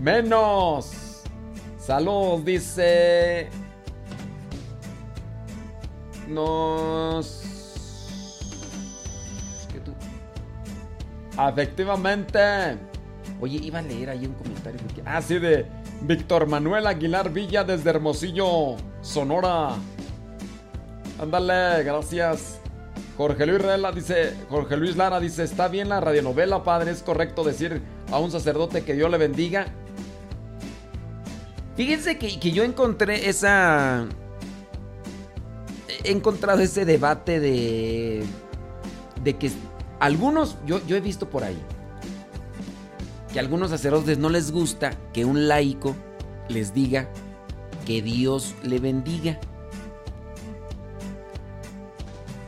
Menos. Salud, dice... Nos... Efectivamente. Oye, iba a leer ahí un comentario. Ah, sí, de Víctor Manuel Aguilar Villa desde Hermosillo, Sonora. Ándale, gracias. Jorge Luis Lara dice, Jorge Luis Lara dice, está bien la radionovela, padre, es correcto decir a un sacerdote que Dios le bendiga. Fíjense que, que yo encontré esa... He encontrado ese debate de... De que algunos, yo, yo he visto por ahí, que a algunos sacerdotes no les gusta que un laico les diga que Dios le bendiga.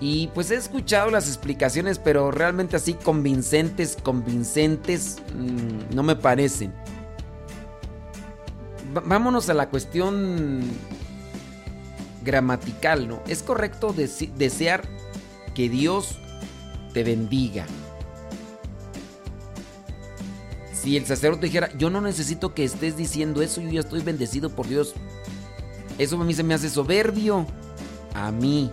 Y pues he escuchado las explicaciones, pero realmente así convincentes, convincentes, mm, no me parecen. vámonos a la cuestión gramatical, ¿no? Es correcto desear que Dios te bendiga. Si el sacerdote dijera, yo no necesito que estés diciendo eso, yo ya estoy bendecido por Dios. Eso a mí se me hace soberbio. A mí.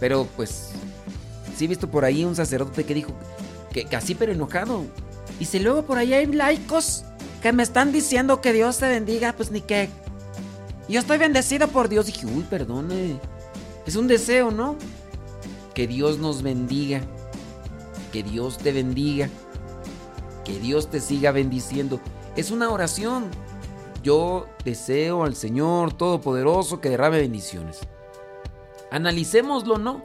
Pero pues, sí he visto por ahí un sacerdote que dijo, que casi pero enojado. Dice, luego por ahí hay laicos que me están diciendo que Dios te bendiga, pues ni que... Yo estoy bendecido por Dios. dije, uy, perdone. Es un deseo, ¿no? Que Dios nos bendiga. Que Dios te bendiga. Que Dios te siga bendiciendo. Es una oración. Yo deseo al Señor Todopoderoso que derrame bendiciones. Analicémoslo, ¿no?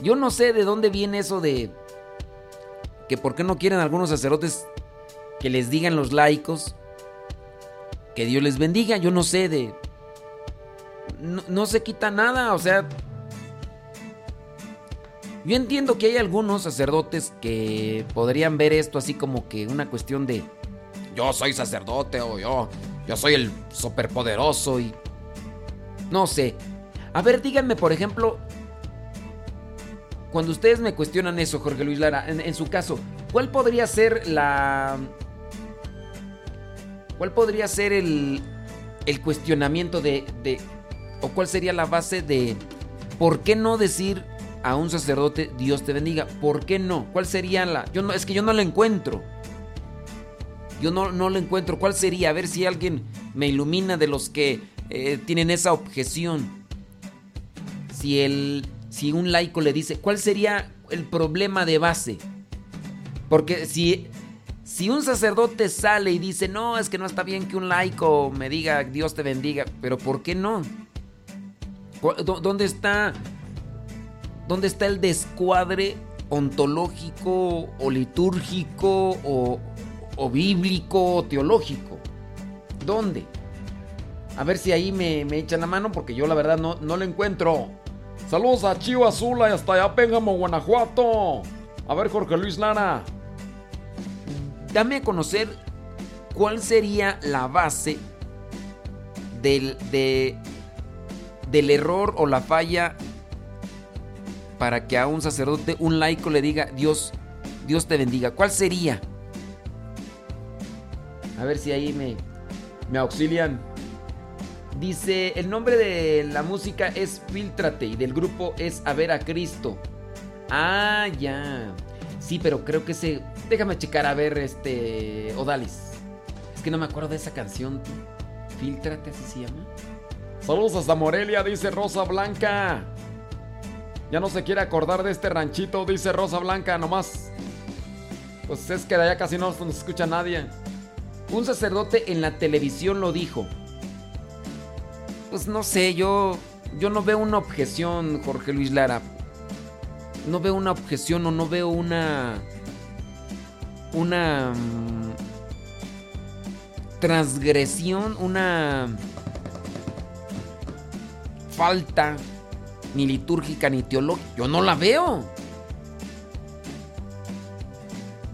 Yo no sé de dónde viene eso de que por qué no quieren algunos sacerdotes que les digan los laicos que Dios les bendiga. Yo no sé de... No, se quita nada, o sea... Yo entiendo que hay algunos sacerdotes que podrían ver esto así como que una cuestión de... Yo soy sacerdote o yo... Yo soy el superpoderoso y... No sé. A ver, díganme, por ejemplo, cuando ustedes me cuestionan eso, Jorge Luis Lara, en, su caso, ¿cuál podría ser la... ¿Cuál podría ser el, el cuestionamiento de, de... o cuál sería la base de... ¿Por qué no decir a un sacerdote Dios te bendiga? ¿Por qué no? ¿Cuál sería la... Yo no, es que yo no lo encuentro. Yo no, no lo encuentro. ¿Cuál sería? A ver si alguien me ilumina de los que eh, tienen esa objeción si, el, si un laico le dice, ¿cuál sería el problema de base? Porque si, si un sacerdote sale y dice, no, es que no está bien que un laico me diga, Dios te bendiga, pero ¿por qué no? ¿Dónde está, dónde está el descuadre ontológico o litúrgico o, o bíblico o teológico? ¿Dónde? A ver si ahí me, me, echan la mano porque yo la verdad no, no lo encuentro. Saludos a Chivo Azul y hasta allá Péngamo, Guanajuato. A ver, Jorge Luis Lara. Dame a conocer cuál sería la base del, del error o la falla para que a un sacerdote, un laico le diga Dios, Dios te bendiga. ¿Cuál sería? A ver si ahí me, me auxilian. Dice, el nombre de la música es Filtrate y del grupo es A ver a Cristo. Ah, ya. Sí, pero creo que ese... Déjame checar a ver este... Odalis. Es que no me acuerdo de esa canción. Filtrate, así se llama. Saludos hasta Morelia, dice Rosa Blanca. Ya no se quiere acordar de este ranchito, dice Rosa Blanca, nomás. Pues es que de allá casi no se escucha nadie. Un sacerdote en la televisión lo dijo pues no sé, yo, yo no veo una objeción, Jorge Luis Lara. No veo una objeción o no veo una... Una... Mm, transgresión, una... Falta, ni litúrgica ni teológica. Yo no la veo.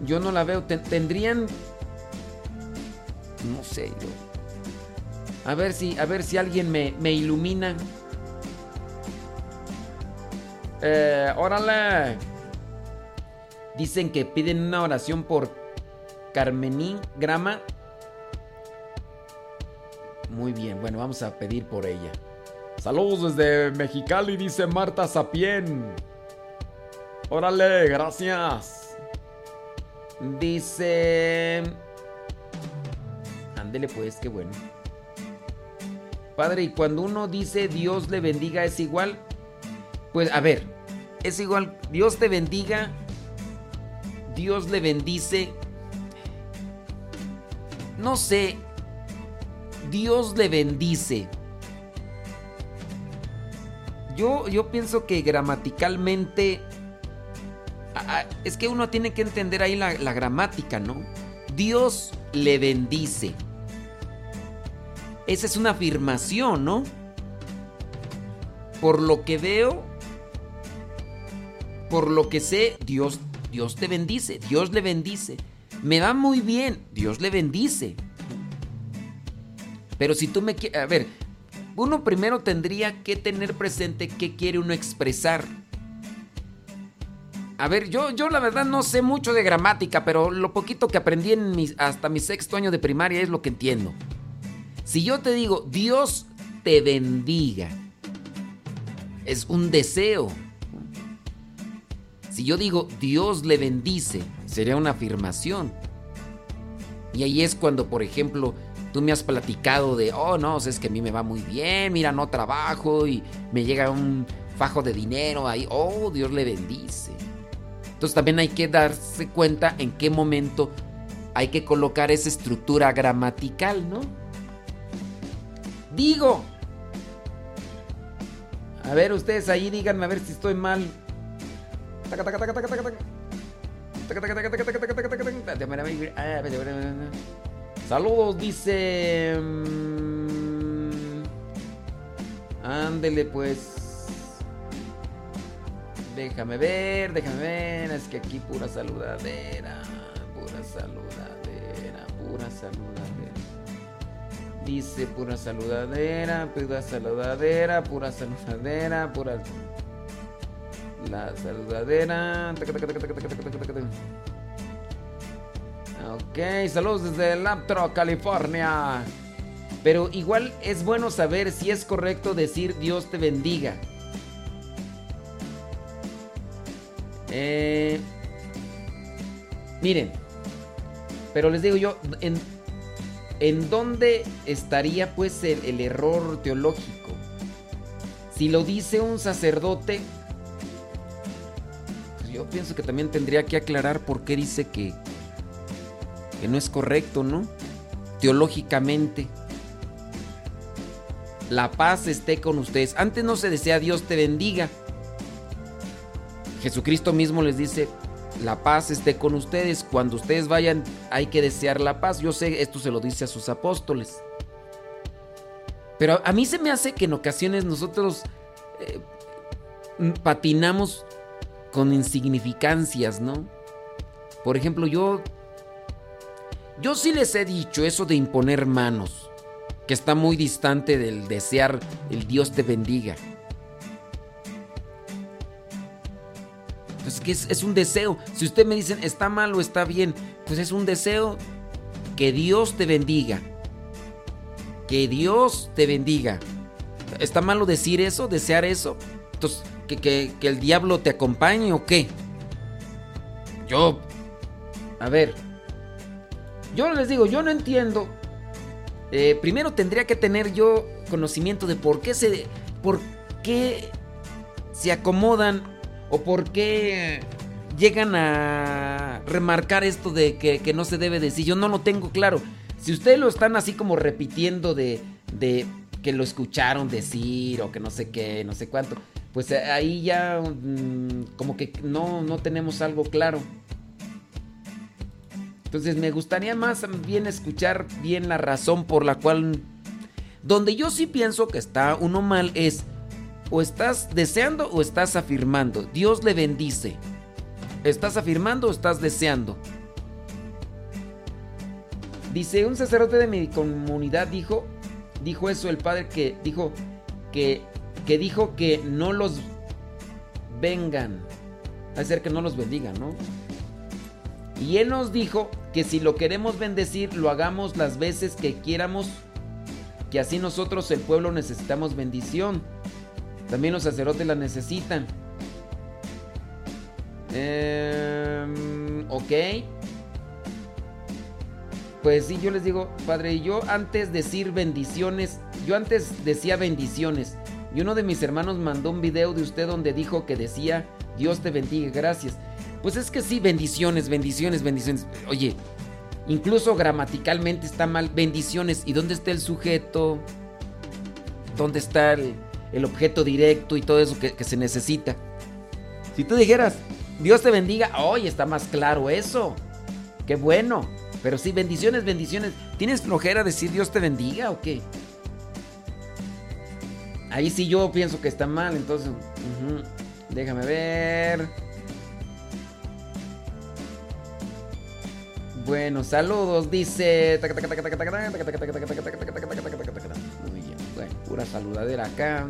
Yo no la veo. Tendrían... No sé, yo a ver si, a ver si alguien me, ilumina. Eh, órale. Dicen que piden una oración por Carmenín Grama. Muy bien, bueno, vamos a pedir por ella. Saludos desde Mexicali, dice Marta Sapien. Órale, gracias. Dice... Ándele pues, qué bueno. Padre, y cuando uno dice Dios le bendiga, ¿es igual? Pues a ver, es igual, Dios te bendiga, Dios le bendice. No sé, Dios le bendice. Yo, yo pienso que gramaticalmente es que uno tiene que entender ahí la, gramática, ¿no? Dios le bendice. Esa es una afirmación, ¿no? Por lo que veo, por lo que sé, Dios, Dios te bendice, Dios le bendice. Me va muy bien, Dios le bendice. Pero si tú me quieres, a ver, uno primero tendría que tener presente qué quiere uno expresar. A ver, yo, yo la verdad no sé mucho de gramática, pero lo poquito que aprendí en hasta mi sexto año de primaria es lo que entiendo. Si yo te digo, Dios te bendiga, es un deseo. Si yo digo, Dios le bendice, sería una afirmación. Y ahí es cuando, por ejemplo, tú me has platicado de, oh no, es que a mí me va muy bien, mira, no trabajo y me llega un fajo de dinero ahí, oh, Dios le bendice. Entonces también hay que darse cuenta en qué momento hay que colocar esa estructura gramatical, ¿no? Digo. A ver, ustedes ahí díganme a ver si estoy mal. Saludos, dice. Ándele pues. Déjame ver, déjame ver. Es que aquí pura saludadera. Pura saludadera. Pura saludadera. Dice pura saludadera. Pura saludadera. Pura saludadera. Pura. La saludadera. Ok, saludos desde Laptro, California. Pero igual es bueno saber si es correcto decir Dios te bendiga. Eh, miren, pero les digo yo, ¿en, dónde estaría pues el, error teológico? Si lo dice un sacerdote, pues yo pienso que también tendría que aclarar por qué dice que, que no es correcto, ¿no? Teológicamente. La paz esté con ustedes. Antes no se desea Dios te bendiga. Jesucristo mismo les dice, la paz esté con ustedes. Cuando ustedes vayan hay que desear la paz. Yo sé, esto se lo dice a sus apóstoles. Pero a mí se me hace que en ocasiones nosotros eh, patinamos con insignificancias, ¿no? Por ejemplo, yo yo sí les he dicho eso de imponer manos, que está muy distante del desear el Dios te bendiga. Pues que es, un deseo. Si usted me dicen está mal o está bien, pues es un deseo. Que Dios te bendiga. Que Dios te bendiga. ¿Está malo decir eso? ¿Desear eso? Entonces, ¿que, el diablo te acompañe o qué? Yo... A ver. Yo les digo, yo no entiendo. Eh, primero tendría que tener yo conocimiento de por qué se... Por qué se acomodan ¿O por qué llegan a remarcar esto de que, no se debe decir? Yo no lo tengo claro. Si ustedes lo están así como repitiendo de, de que lo escucharon decir o que no sé qué, no sé cuánto, pues eh, ahí ya mm, como que no, no tenemos algo claro. Entonces me gustaría más bien escuchar bien la razón por la cual... Donde yo sí pienso que está uno mal es o estás deseando o estás afirmando. Dios le bendice. ¿Estás afirmando o estás deseando? Dice, un sacerdote de mi comunidad dijo, dijo eso el padre que dijo que, que dijo que no los vengan. A ser que no los bendigan, ¿no? Y él nos dijo que si lo queremos bendecir, lo hagamos las veces que quieramos, que así nosotros el pueblo necesitamos bendición. También los sacerdotes la necesitan. Em, ok. Pues sí, yo les digo, padre, yo antes decir bendiciones, yo antes decía bendiciones. Y uno de mis hermanos mandó un video de usted donde dijo que decía, Dios te bendiga, gracias. Pues es que sí, bendiciones, bendiciones, bendiciones. Oye, Incluso gramaticalmente está mal. Bendiciones. ¿Y dónde está el sujeto? ¿Dónde está el, objeto directo y todo eso que, se necesita? Si tú dijeras, Dios te bendiga, hoy está más claro eso. Qué bueno. Pero sí, bendiciones, bendiciones. ¿Tienes flojera decir Dios te bendiga o qué? Ahí sí yo pienso que está mal, entonces... Déjame ver. Bueno, saludos, dice. Muy bien, bueno, pura saludadera acá.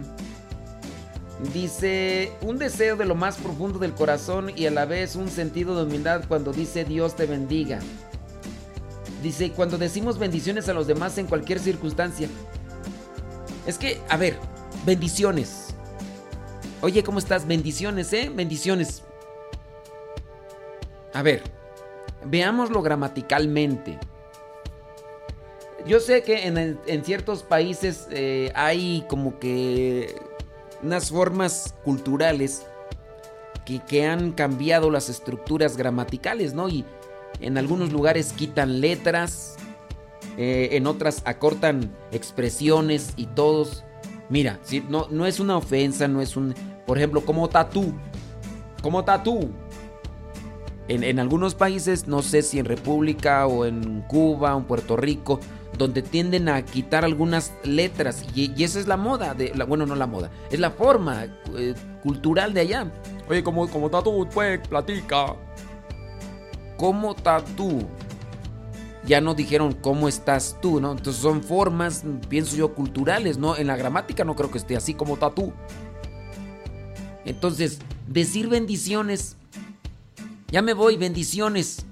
Dice, un deseo de lo más profundo del corazón y a la vez un sentido de humildad cuando dice Dios te bendiga. Dice, cuando decimos bendiciones a los demás en cualquier circunstancia. Es que, a ver, bendiciones. Oye, ¿cómo estás? Bendiciones, ¿eh? Bendiciones. A ver, veámoslo gramaticalmente. Yo sé que en, ciertos países eh, hay como que unas formas culturales que, que, han cambiado las estructuras gramaticales, ¿no? Y en algunos lugares quitan letras, eh, en otras acortan expresiones y todos. Mira, no, no es una ofensa, no es un... Por ejemplo, como tatú. Como tatú. En, en, algunos países, no sé si en República o en Cuba o en Puerto Rico, donde tienden a quitar algunas letras. Y, y esa es la moda, de, la, bueno, no la moda, es la forma eh, cultural de allá. Oye, como, como tatú, pues, platica. Como tatú. Ya no dijeron cómo estás tú, ¿no? Entonces son formas, pienso yo, culturales, ¿no? En la gramática no creo que esté así como tatú. Entonces, decir bendiciones. Ya me voy, bendiciones.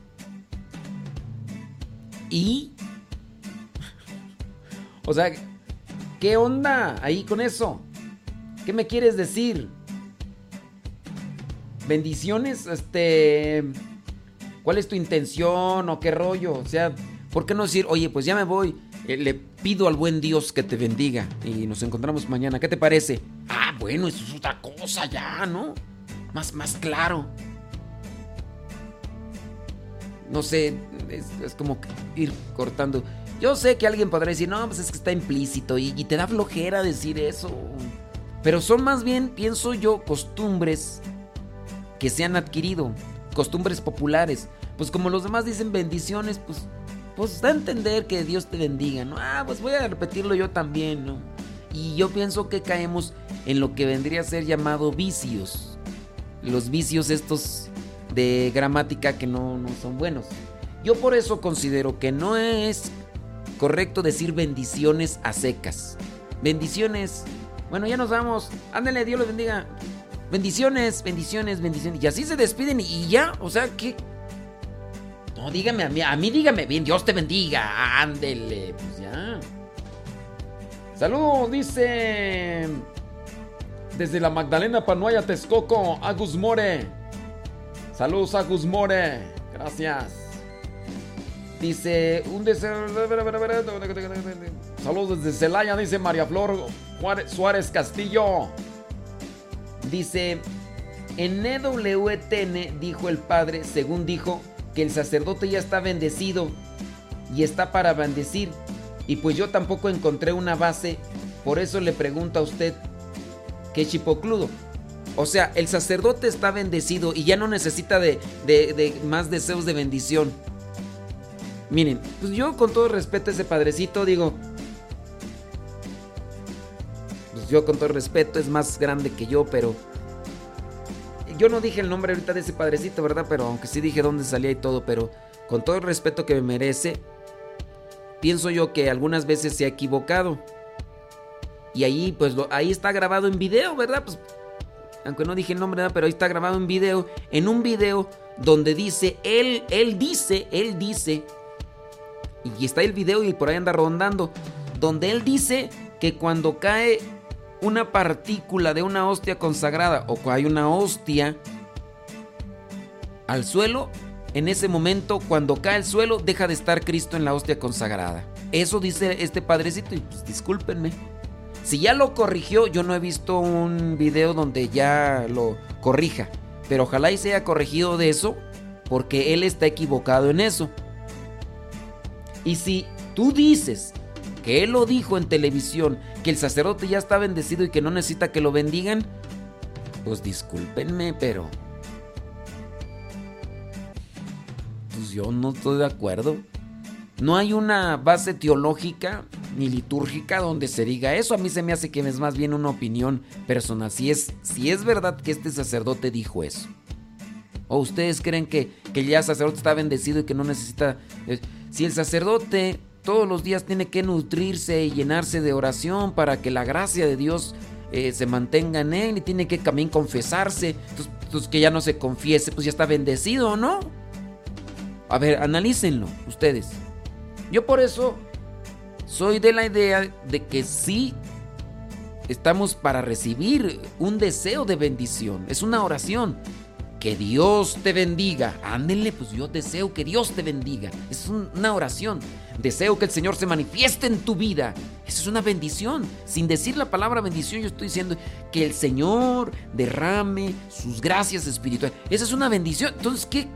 ¿Y? O sea, ¿qué onda ahí con eso? ¿Qué me quieres decir? Bendiciones, este... ¿Cuál es tu intención o qué rollo? O sea, ¿por qué no decir, oye, pues ya me voy, eh, le pido al buen Dios que te bendiga y nos encontramos mañana? ¿Qué te parece? Ah, bueno, eso es otra cosa ya, ¿no? Más, más claro. No sé, es, como ir cortando. Yo sé que alguien podrá decir, no, pues es que está implícito y, y te da flojera decir eso. Pero son más bien, pienso yo, costumbres que se han adquirido, costumbres populares. Pues como los demás dicen bendiciones, pues, pues da a entender que Dios te bendiga, ¿no? Ah, pues voy a repetirlo yo también, ¿no? Y yo pienso que caemos en lo que vendría a ser llamado vicios. Los vicios estos de gramática que no, no son buenos. Yo por eso considero que no es correcto decir bendiciones a secas. Bendiciones. Bueno, ya nos vamos. Ándale, Dios los bendiga. Bendiciones, bendiciones, bendiciones. Y así se despiden y ya. O sea, que. No, dígame a mí, a mí dígame bien, Dios te bendiga. Ándele, pues ya. Saludos, dice. Desde la Magdalena Panuaya, Texcoco, Agus More. Saludos, Agus More. Gracias. Dice, un deseo. Saludos desde Celaya, dice María Flor Suárez Castillo. Dice, en EWTN dijo el padre, según dijo, que el sacerdote ya está bendecido y está para bendecir. Y pues yo tampoco encontré una base, por eso le pregunto a usted, ¿qué chipocludo? O sea, el sacerdote está bendecido y ya no necesita de, más deseos de bendición. Miren, pues yo con todo respeto a ese padrecito digo, pues yo con todo respeto es más grande que yo, pero yo no dije el nombre ahorita de ese padrecito, ¿verdad? Pero aunque sí dije dónde salía y todo, pero con todo el respeto que me merece, pienso yo que algunas veces se ha equivocado. Y ahí, pues, ahí está grabado en video, ¿verdad? Pues, aunque no dije el nombre, pero ahí está grabado en video. En un video donde dice, él, él dice, él dice, y está el video y por ahí anda rondando, donde él dice que cuando cae una partícula de una hostia consagrada o hay una hostia al suelo, en ese momento cuando cae al suelo deja de estar Cristo en la hostia consagrada. Eso dice este padrecito y pues discúlpenme. Si ya lo corrigió, yo no he visto un video donde ya lo corrija. Pero ojalá y se haya corregido de eso porque él está equivocado en eso. Y si tú dices que él lo dijo en televisión, que el sacerdote ya está bendecido y que no necesita que lo bendigan, pues discúlpenme, pero... Pues yo no estoy de acuerdo. No hay una base teológica ni litúrgica donde se diga eso. A mí se me hace que es más bien una opinión personal. Si es, si es verdad que este sacerdote dijo eso. ¿O ustedes creen que, que ya el sacerdote está bendecido y que no necesita... Eh, si el sacerdote todos los días tiene que nutrirse y llenarse de oración para que la gracia de Dios eh, se mantenga en él y tiene que también confesarse. Entonces, que ya no se confiese, pues ya está bendecido, ¿no? A ver, analícenlo ustedes. Yo por eso soy de la idea de que sí estamos para recibir un deseo de bendición. Es una oración. Que Dios te bendiga. Ándele, pues yo deseo que Dios te bendiga. Es una oración. Deseo que el Señor se manifieste en tu vida. Eso es una bendición. Sin decir la palabra bendición, yo estoy diciendo que el Señor derrame sus gracias espirituales. Esa es una bendición. Entonces, ¿qué,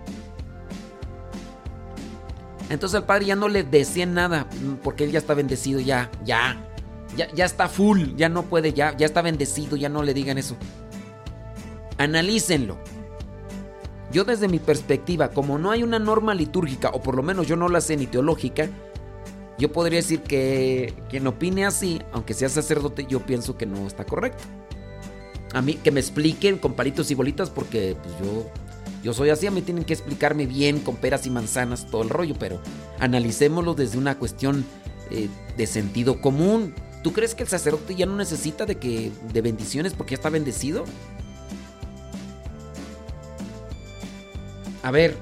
entonces al padre ya no le decían nada, mm, porque él ya está bendecido, ya, ya, ya, ya está full, ya no puede, ya, ya está bendecido, ya no le digan eso. Analícenlo. Yo desde mi perspectiva, como no hay una norma litúrgica, o por lo menos yo no la sé ni teológica, yo podría decir que quien opine así, aunque sea sacerdote, yo pienso que no está correcto. A mí que me expliquen con palitos y bolitas porque pues yo yo soy así, a mí tienen que explicarme bien con peras y manzanas todo el rollo, pero analicémoslo desde una cuestión eh, de sentido común. ¿Tú crees que el sacerdote ya no necesita de que de bendiciones porque ya está bendecido? A ver.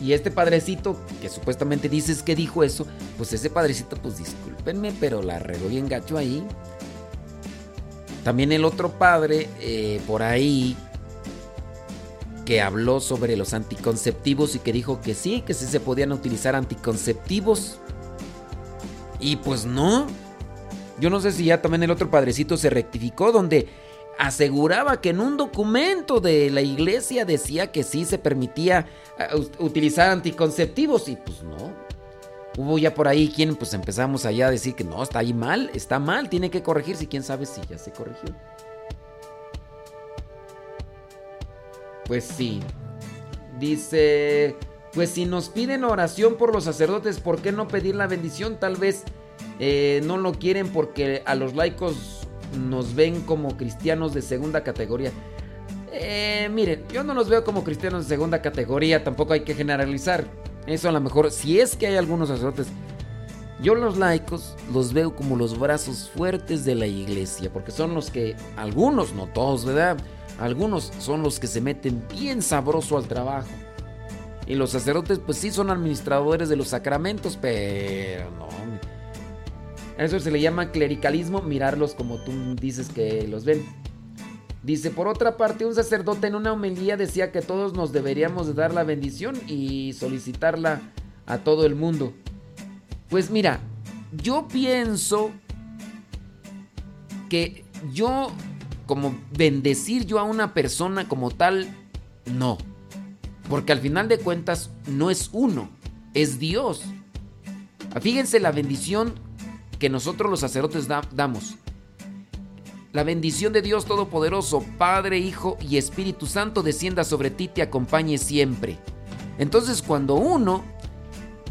Y este padrecito que supuestamente dices que dijo eso, pues ese padrecito, pues discúlpenme, pero la regó bien gacho ahí. También el otro padre eh, por ahí que habló sobre los anticonceptivos y que dijo que sí, que sí se podían utilizar anticonceptivos. Y pues no. Yo no sé si ya también el otro padrecito se rectificó donde aseguraba que en un documento de la iglesia decía que sí se permitía eh, utilizar anticonceptivos y pues no. Hubo ya por ahí quien pues empezamos allá a decir que no, está ahí mal, está mal, tiene que corregirse y quién sabe si ya se corrigió. Pues sí. Dice, pues si nos piden oración por los sacerdotes, ¿por qué no pedir la bendición? Tal vez eh, no lo quieren porque a los laicos nos ven como cristianos de segunda categoría. Eh, miren, yo no los veo como cristianos de segunda categoría, tampoco hay que generalizar. Eso a lo mejor, si es que hay algunos sacerdotes, yo los laicos los veo como los brazos fuertes de la iglesia, porque son los que, algunos, no todos, ¿verdad? Algunos son los que se meten bien sabroso al trabajo. Y los sacerdotes pues sí son administradores de los sacramentos, pero no. eso se le llama clericalismo, mirarlos como tú dices que los ven. Dice, por otra parte, un sacerdote en una homilía decía que todos nos deberíamos de dar la bendición y solicitarla a todo el mundo. Pues mira, yo pienso que yo como bendecir yo a una persona como tal, no. Porque al final de cuentas no es uno, es Dios. Fíjense la bendición que nosotros los sacerdotes damos. La bendición de Dios Todopoderoso, Padre, Hijo y Espíritu Santo descienda sobre ti te acompañe siempre. Entonces cuando uno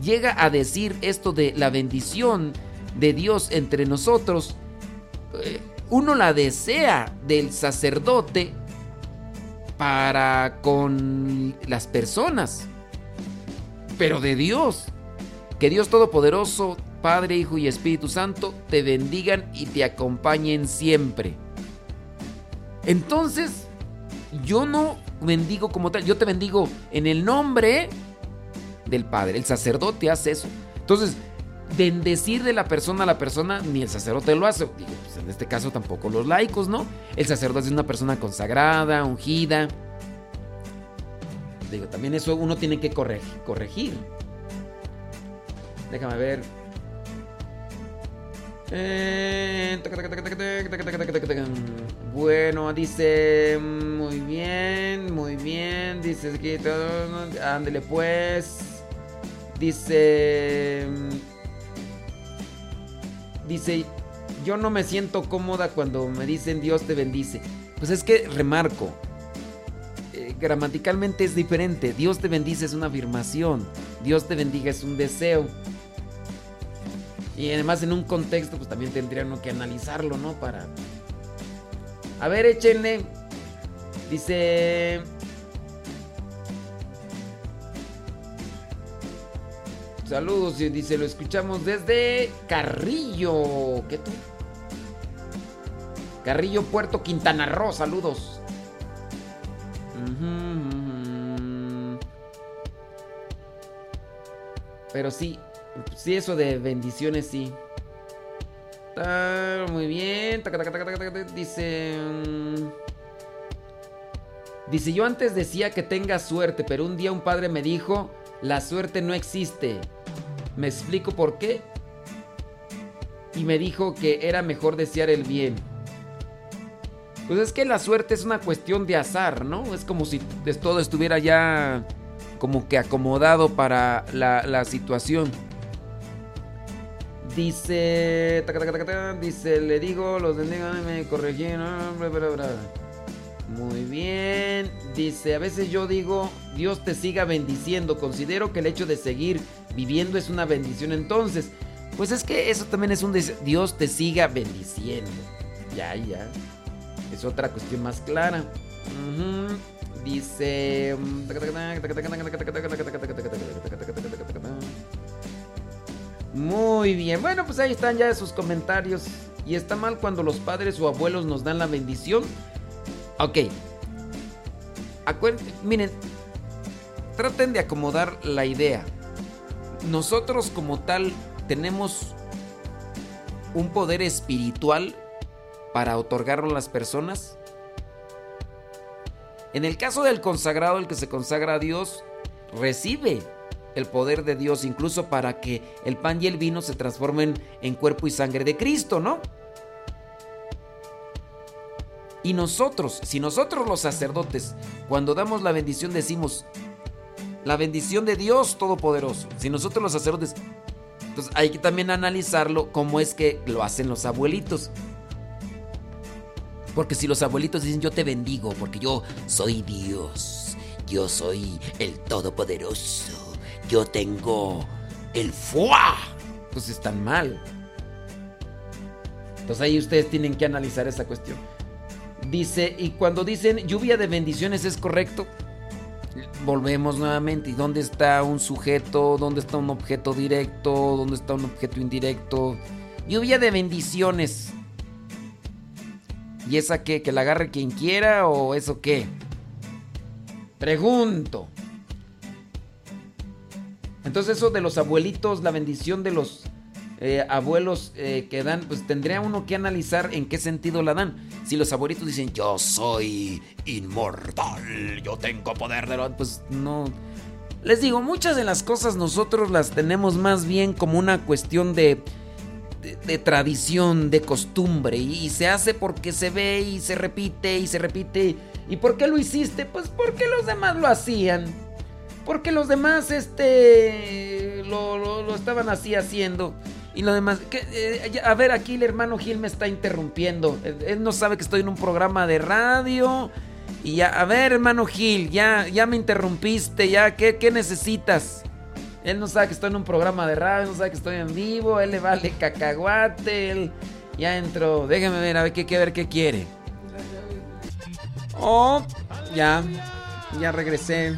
llega a decir esto de la bendición de Dios entre nosotros, eh, uno la desea del sacerdote para con las personas, pero de Dios. Que Dios Todopoderoso, Padre, Hijo y Espíritu Santo te bendigan y te acompañen siempre. Entonces, yo no bendigo como tal, yo te bendigo en el nombre del Padre. El sacerdote hace eso. Entonces, bendecir de la persona a la persona, ni el sacerdote lo hace. Digo, pues en este caso tampoco los laicos, ¿no? El sacerdote es una persona consagrada, ungida. Digo, también eso uno tiene que corregir. Déjame ver. Bueno, dice. Muy bien, muy bien. Dice. Ándele pues. Dice... Dice, yo no me siento cómoda cuando me dicen Dios te bendice. Pues es que remarco, eh, gramaticalmente es diferente. Dios te bendice es una afirmación. Dios te bendiga es un deseo. Y además en un contexto pues también tendría uno que analizarlo, ¿no? Para... A ver, échenle. Dice... Saludos, y dice, lo escuchamos desde Carrillo. ¿Qué tú? Carrillo, Puerto Quintana Roo, saludos. Pero sí, sí, eso de bendiciones, sí. muy bien. Dice... Mm, dice, yo antes decía que tenga suerte, pero un día un padre me dijo, la suerte no existe. Me explico por qué. Y me dijo que era mejor desear el bien. Pues es que la suerte es una cuestión de azar, ¿no? Es como si todo estuviera ya como que acomodado para la, situación. Dice, dice, le digo, los de me corrigieron. Muy bien. Dice, a veces yo digo, Dios te siga bendiciendo. Considero que el hecho de seguir viviendo es una bendición. Entonces, pues es que eso también es un Dios te siga bendiciendo. Ya, ya. Es otra cuestión más clara. Dice... Muy bien. Bueno, pues ahí están ya sus comentarios. ¿Y está mal cuando los padres o abuelos nos dan la bendición? Ok. miren, traten de acomodar la idea. Nosotros como tal tenemos un poder espiritual para otorgarlo a las personas. En el caso del consagrado, el que se consagra a Dios, recibe el poder de Dios incluso para que el pan y el vino se transformen en cuerpo y sangre de Cristo, ¿no? Y nosotros, si nosotros los sacerdotes, cuando damos la bendición decimos, la bendición de Dios Todopoderoso, si nosotros los sacerdotes, entonces hay que también analizarlo como es que lo hacen los abuelitos. Porque si los abuelitos dicen yo te bendigo, porque yo soy Dios, yo soy el Todopoderoso, yo tengo el fuá, pues están mal. Entonces ahí ustedes tienen que analizar esa cuestión. Dice, y cuando dicen lluvia de bendiciones es correcto, volvemos nuevamente. ¿Y dónde está un sujeto? ¿Dónde está un objeto directo? ¿Dónde está un objeto indirecto? Lluvia de bendiciones. ¿Y esa qué? ¿Que la agarre quien quiera o eso qué? Pregunto. Entonces eso de los abuelitos, la bendición de los eh, abuelos eh, que dan, pues tendría uno que analizar en qué sentido la dan. Si los abuelitos dicen, yo soy inmortal, yo tengo poder de lo... Pues no... Les digo, muchas de las cosas nosotros las tenemos más bien como una cuestión de, de, tradición, de costumbre, y, se hace porque se ve y se repite y se repite. ¿Y por qué lo hiciste? Pues porque los demás lo hacían. Porque los demás este lo, lo estaban así haciendo. Y lo demás, eh, a ver, aquí el hermano Gil me está interrumpiendo. Él, no sabe que estoy en un programa de radio. Y ya, a ver, hermano Gil, ya, ya me interrumpiste, ya, ¿qué, ¿qué necesitas? Él no sabe que estoy en un programa de radio, no sabe que estoy en vivo, él le vale cacahuate, ya entró. Déjame ver, a ver qué, qué ver qué quiere. Oh, ya, ya regresé.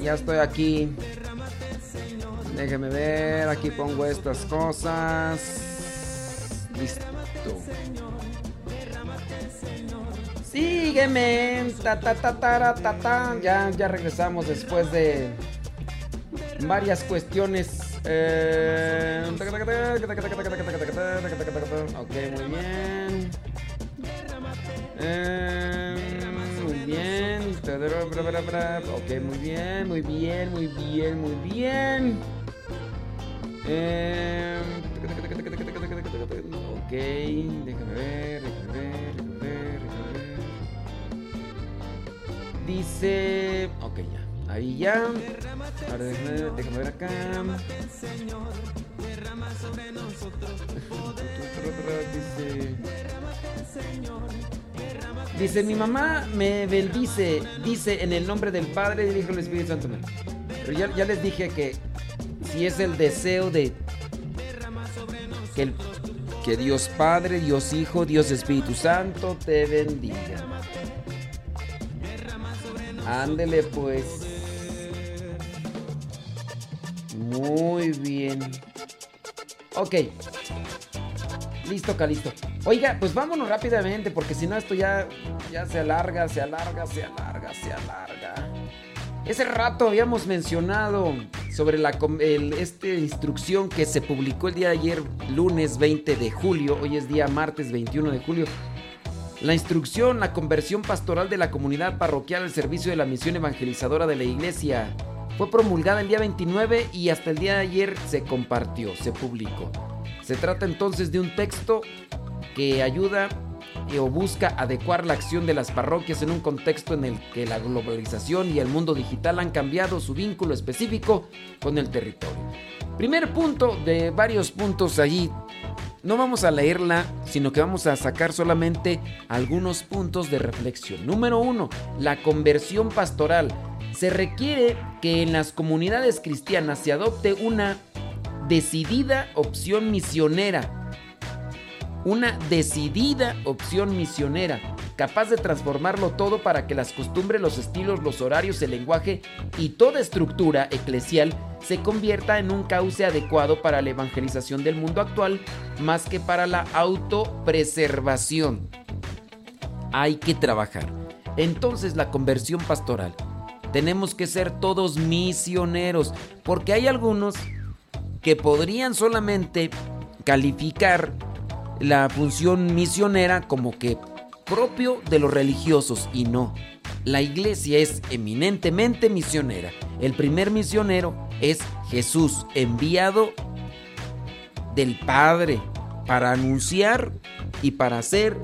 Ya estoy aquí. Déjeme ver, aquí pongo estas cosas. Listo. Sígueme. Ta, ta, ta, ta, ta, ta. Ya, ya regresamos después de varias cuestiones. Eh... Ok, muy bien. Eh... muy bien. Ok, muy bien, muy bien, muy bien, muy bien. Eh, ok, déjame ver, déjame ver, déjame ver, déjame ver. Dice. Ok, ya. Ahí ya. Ahora déjame, déjame ver acá. Dice. Dice, mi mamá me bendice, dice en el nombre del Padre, del Hijo del Espíritu Santo. Pero ya les dije que si es el deseo de que, Dios Padre, Dios Hijo, Dios Espíritu Santo te bendiga. Ándele pues. Muy bien. Ok. Listo, Calisto. Oiga, pues vámonos rápidamente porque si no esto ya, ya se alarga, se alarga, se alarga, se alarga. Ese rato habíamos mencionado sobre la el- este instrucción que se publicó el día de ayer, lunes 20 de julio, hoy es día martes 21 de julio. La instrucción, la conversión pastoral de la comunidad parroquial al servicio de la misión evangelizadora de la iglesia fue promulgada el día 29 y hasta el día de ayer se compartió, se publicó. Se trata entonces de un texto que ayuda o busca adecuar la acción de las parroquias en un contexto en el que la globalización y el mundo digital han cambiado su vínculo específico con el territorio. Primer punto de varios puntos allí. No vamos a leerla, sino que vamos a sacar solamente algunos puntos de reflexión. Número uno, la conversión pastoral. Se requiere que en las comunidades cristianas se adopte una decidida opción misionera una decidida opción misionera, capaz de transformarlo todo para que las costumbres, los estilos, los horarios, el lenguaje y toda estructura eclesial se convierta en un cauce adecuado para la evangelización del mundo actual, más que para la autopreservación. Hay que trabajar. Entonces la conversión pastoral. Tenemos que ser todos misioneros, porque hay algunos que podrían solamente calificar la función misionera como que propio de los religiosos y no. La iglesia es eminentemente misionera. El primer misionero es Jesús, enviado del Padre para anunciar y para hacer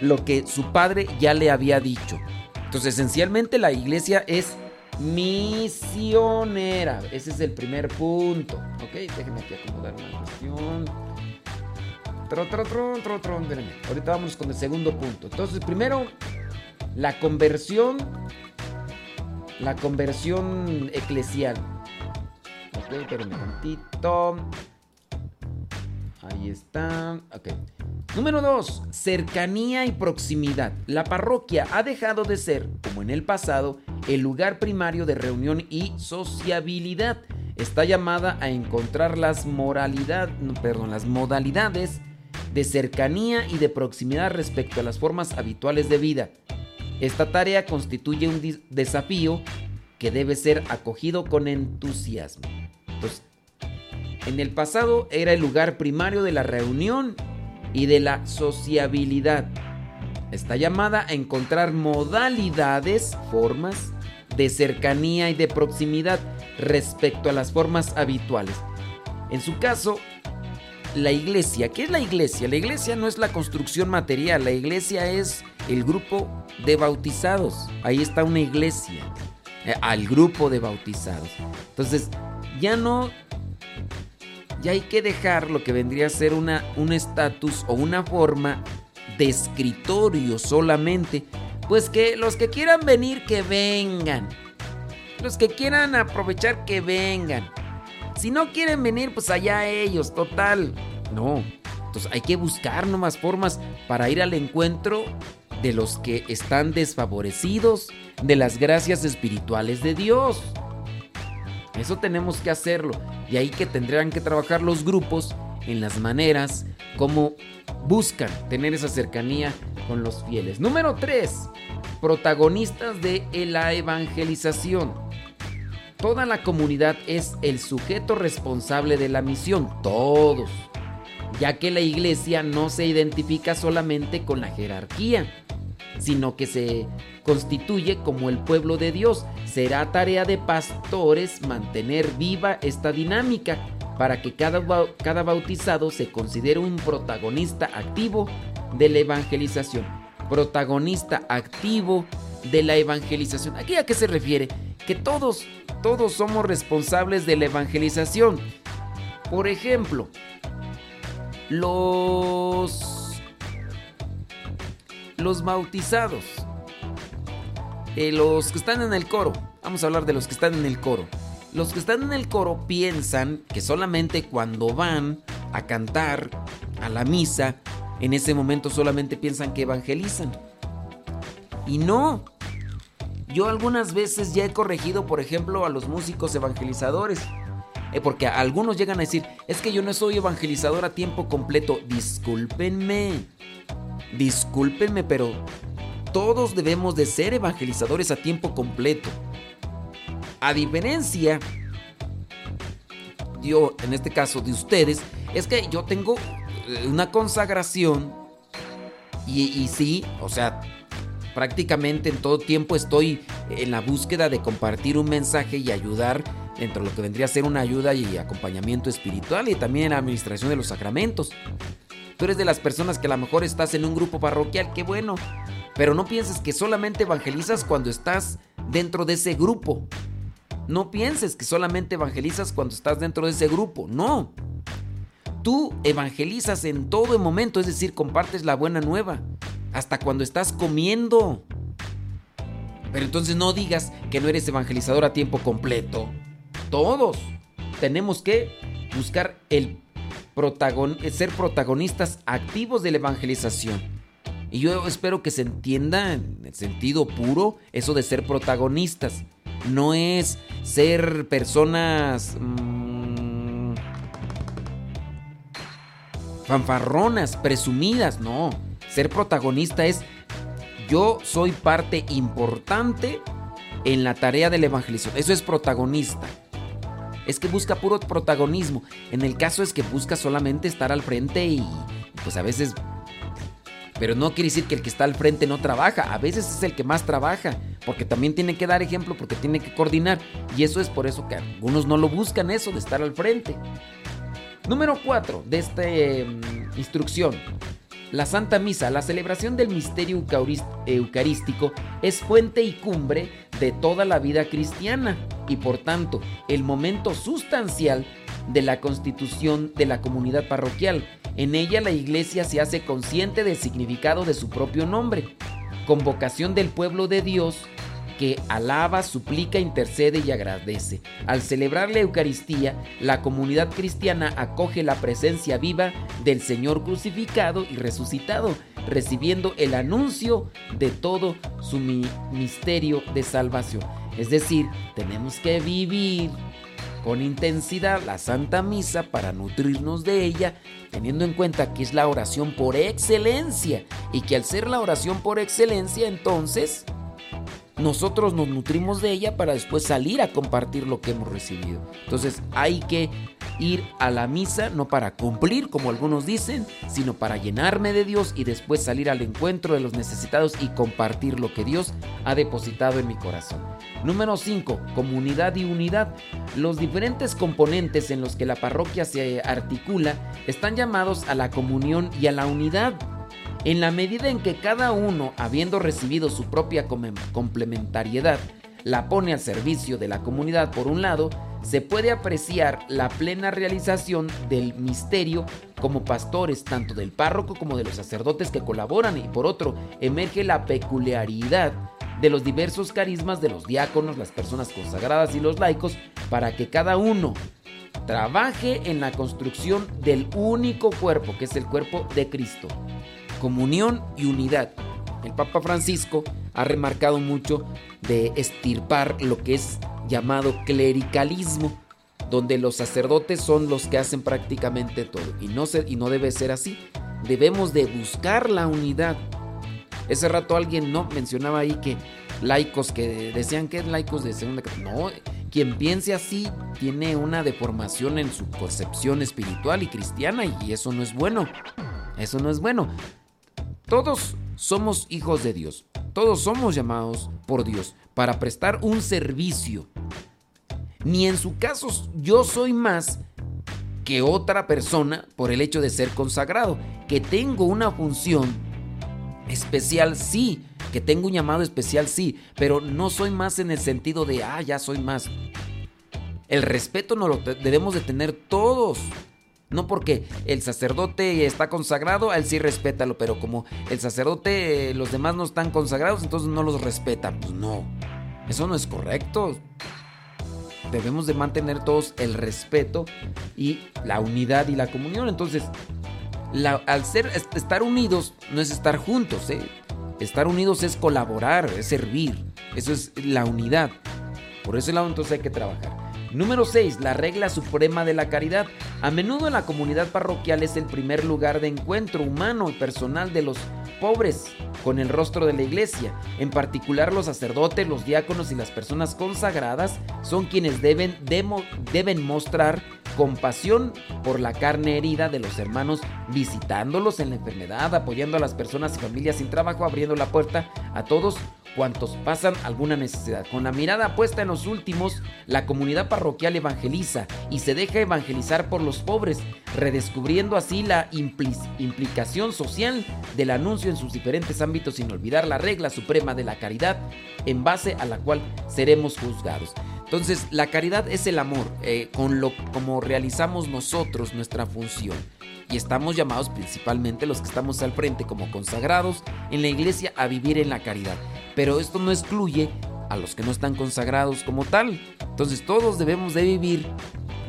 lo que su Padre ya le había dicho. Entonces, esencialmente la iglesia es misionera. Ese es el primer punto. Ok, déjenme aquí acomodar una cuestión. Ahorita vamos con el segundo punto. Entonces, primero, la conversión. La conversión eclesial. Ok, espérenme tantito. Ahí está. Ok. Número 2. Cercanía y proximidad. La parroquia ha dejado de ser, como en el pasado, el lugar primario de reunión y sociabilidad. Está llamada a encontrar las moralidad, perdón, las modalidades de cercanía y de proximidad respecto a las formas habituales de vida. Esta tarea constituye un desafío que debe ser acogido con entusiasmo. Entonces, en el pasado era el lugar primario de la reunión y de la sociabilidad. Está llamada a encontrar modalidades, formas de cercanía y de proximidad respecto a las formas habituales. En su caso, la iglesia, ¿qué es la iglesia? La iglesia no es la construcción material, la iglesia es el grupo de bautizados. Ahí está una iglesia, eh, al grupo de bautizados. Entonces, ya no ya hay que dejar lo que vendría a ser una, un estatus o una forma de escritorio solamente. Pues que los que quieran venir, que vengan. Los que quieran aprovechar, que vengan. Si no quieren venir, pues allá ellos, total. No. Entonces hay que buscar nomás formas para ir al encuentro de los que están desfavorecidos de las gracias espirituales de Dios. Eso tenemos que hacerlo. Y ahí que tendrán que trabajar los grupos en las maneras como buscan tener esa cercanía con los fieles. Número 3. Protagonistas de la evangelización. Toda la comunidad es el sujeto responsable de la misión. Todos. Ya que la iglesia no se identifica solamente con la jerarquía, sino que se constituye como el pueblo de Dios. Será tarea de pastores mantener viva esta dinámica para que cada, cada bautizado se considere un protagonista activo de la evangelización. Protagonista activo de la evangelización. ¿Aquí a qué se refiere? que todos, todos somos responsables de la evangelización. Por ejemplo, los los bautizados, eh, los que están en el coro. Vamos a hablar de los que están en el coro. Los que están en el coro piensan que solamente cuando van a cantar a la misa, en ese momento solamente piensan que evangelizan. Y no. Yo algunas veces ya he corregido, por ejemplo, a los músicos evangelizadores. Eh, porque algunos llegan a decir, es que yo no soy evangelizador a tiempo completo. Discúlpenme. Discúlpenme, pero todos debemos de ser evangelizadores a tiempo completo. A diferencia, yo en este caso de ustedes, es que yo tengo eh, una consagración y, y sí, o sea, prácticamente en todo tiempo estoy en la búsqueda de compartir un mensaje y ayudar dentro de lo que vendría a ser una ayuda y acompañamiento espiritual y también en la administración de los sacramentos. Tú eres de las personas que a lo mejor estás en un grupo parroquial, qué bueno, pero no pienses que solamente evangelizas cuando estás dentro de ese grupo. No pienses que solamente evangelizas cuando estás dentro de ese grupo, no. Tú evangelizas en todo momento, es decir, compartes la buena nueva, hasta cuando estás comiendo. Pero entonces no digas que no eres evangelizador a tiempo completo. Todos tenemos que buscar el ser protagonistas activos de la evangelización. Y yo espero que se entienda en el sentido puro eso de ser protagonistas no es ser personas mm, fanfarronas, presumidas, no. Ser protagonista es yo soy parte importante en la tarea de la evangelización. Eso es protagonista. Es que busca puro protagonismo. En el caso es que busca solamente estar al frente y pues a veces pero no quiere decir que el que está al frente no trabaja, a veces es el que más trabaja, porque también tiene que dar ejemplo, porque tiene que coordinar, y eso es por eso que algunos no lo buscan eso de estar al frente. Número 4 de esta em, instrucción. La Santa Misa, la celebración del misterio eucarístico, es fuente y cumbre de toda la vida cristiana y por tanto el momento sustancial de la constitución de la comunidad parroquial. En ella la iglesia se hace consciente del significado de su propio nombre, convocación del pueblo de Dios que alaba, suplica, intercede y agradece. Al celebrar la Eucaristía, la comunidad cristiana acoge la presencia viva del Señor crucificado y resucitado, recibiendo el anuncio de todo su misterio de salvación. Es decir, tenemos que vivir con intensidad la Santa Misa para nutrirnos de ella, teniendo en cuenta que es la oración por excelencia y que al ser la oración por excelencia entonces nosotros nos nutrimos de ella para después salir a compartir lo que hemos recibido. Entonces hay que ir a la misa no para cumplir, como algunos dicen, sino para llenarme de Dios y después salir al encuentro de los necesitados y compartir lo que Dios ha depositado en mi corazón. Número 5. Comunidad y unidad. Los diferentes componentes en los que la parroquia se articula están llamados a la comunión y a la unidad. En la medida en que cada uno, habiendo recibido su propia complementariedad, la pone al servicio de la comunidad por un lado, se puede apreciar la plena realización del misterio como pastores tanto del párroco como de los sacerdotes que colaboran. Y por otro emerge la peculiaridad de los diversos carismas de los diáconos, las personas consagradas y los laicos para que cada uno trabaje en la construcción del único cuerpo que es el cuerpo de Cristo comunión y unidad. El Papa Francisco ha remarcado mucho de estirpar lo que es llamado clericalismo, donde los sacerdotes son los que hacen prácticamente todo. Y no, se, y no debe ser así. Debemos de buscar la unidad. Ese rato alguien no mencionaba ahí que laicos que decían que es laicos de segunda no quien piense así tiene una deformación en su concepción espiritual y cristiana y eso no es bueno eso no es bueno todos somos hijos de Dios. Todos somos llamados por Dios para prestar un servicio. Ni en su caso yo soy más que otra persona por el hecho de ser consagrado, que tengo una función Especial sí, que tengo un llamado especial sí, pero no soy más en el sentido de, ah, ya soy más. El respeto no lo debemos de tener todos. No porque el sacerdote está consagrado, él sí respétalo, pero como el sacerdote, los demás no están consagrados, entonces no los respetan. Pues no, eso no es correcto. Debemos de mantener todos el respeto y la unidad y la comunión. Entonces, al ser estar unidos no es estar juntos, ¿eh? Estar unidos es colaborar, es servir. Eso es la unidad. Por ese lado entonces hay que trabajar. Número 6. La regla suprema de la caridad. A menudo la comunidad parroquial es el primer lugar de encuentro humano y personal de los pobres con el rostro de la iglesia. En particular los sacerdotes, los diáconos y las personas consagradas son quienes deben, deben mostrar compasión por la carne herida de los hermanos, visitándolos en la enfermedad, apoyando a las personas y familias sin trabajo, abriendo la puerta a todos cuantos pasan alguna necesidad. Con la mirada puesta en los últimos, la comunidad parroquial evangeliza y se deja evangelizar por los pobres, redescubriendo así la implicación social del anuncio en sus diferentes ámbitos sin olvidar la regla suprema de la caridad en base a la cual seremos juzgados. Entonces, la caridad es el amor, eh, con lo como realizamos nosotros nuestra función y estamos llamados principalmente los que estamos al frente como consagrados en la iglesia a vivir en la caridad. Pero esto no excluye a los que no están consagrados como tal. Entonces todos debemos de vivir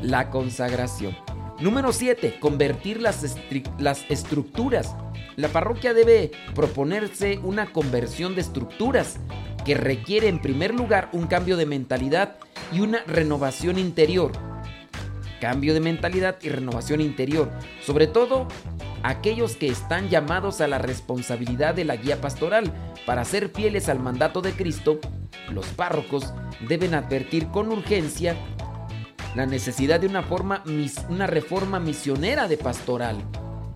la consagración. Número 7. Convertir las, las estructuras. La parroquia debe proponerse una conversión de estructuras que requiere en primer lugar un cambio de mentalidad y una renovación interior cambio de mentalidad y renovación interior, sobre todo aquellos que están llamados a la responsabilidad de la guía pastoral. Para ser fieles al mandato de Cristo, los párrocos deben advertir con urgencia la necesidad de una, forma, una reforma misionera de pastoral.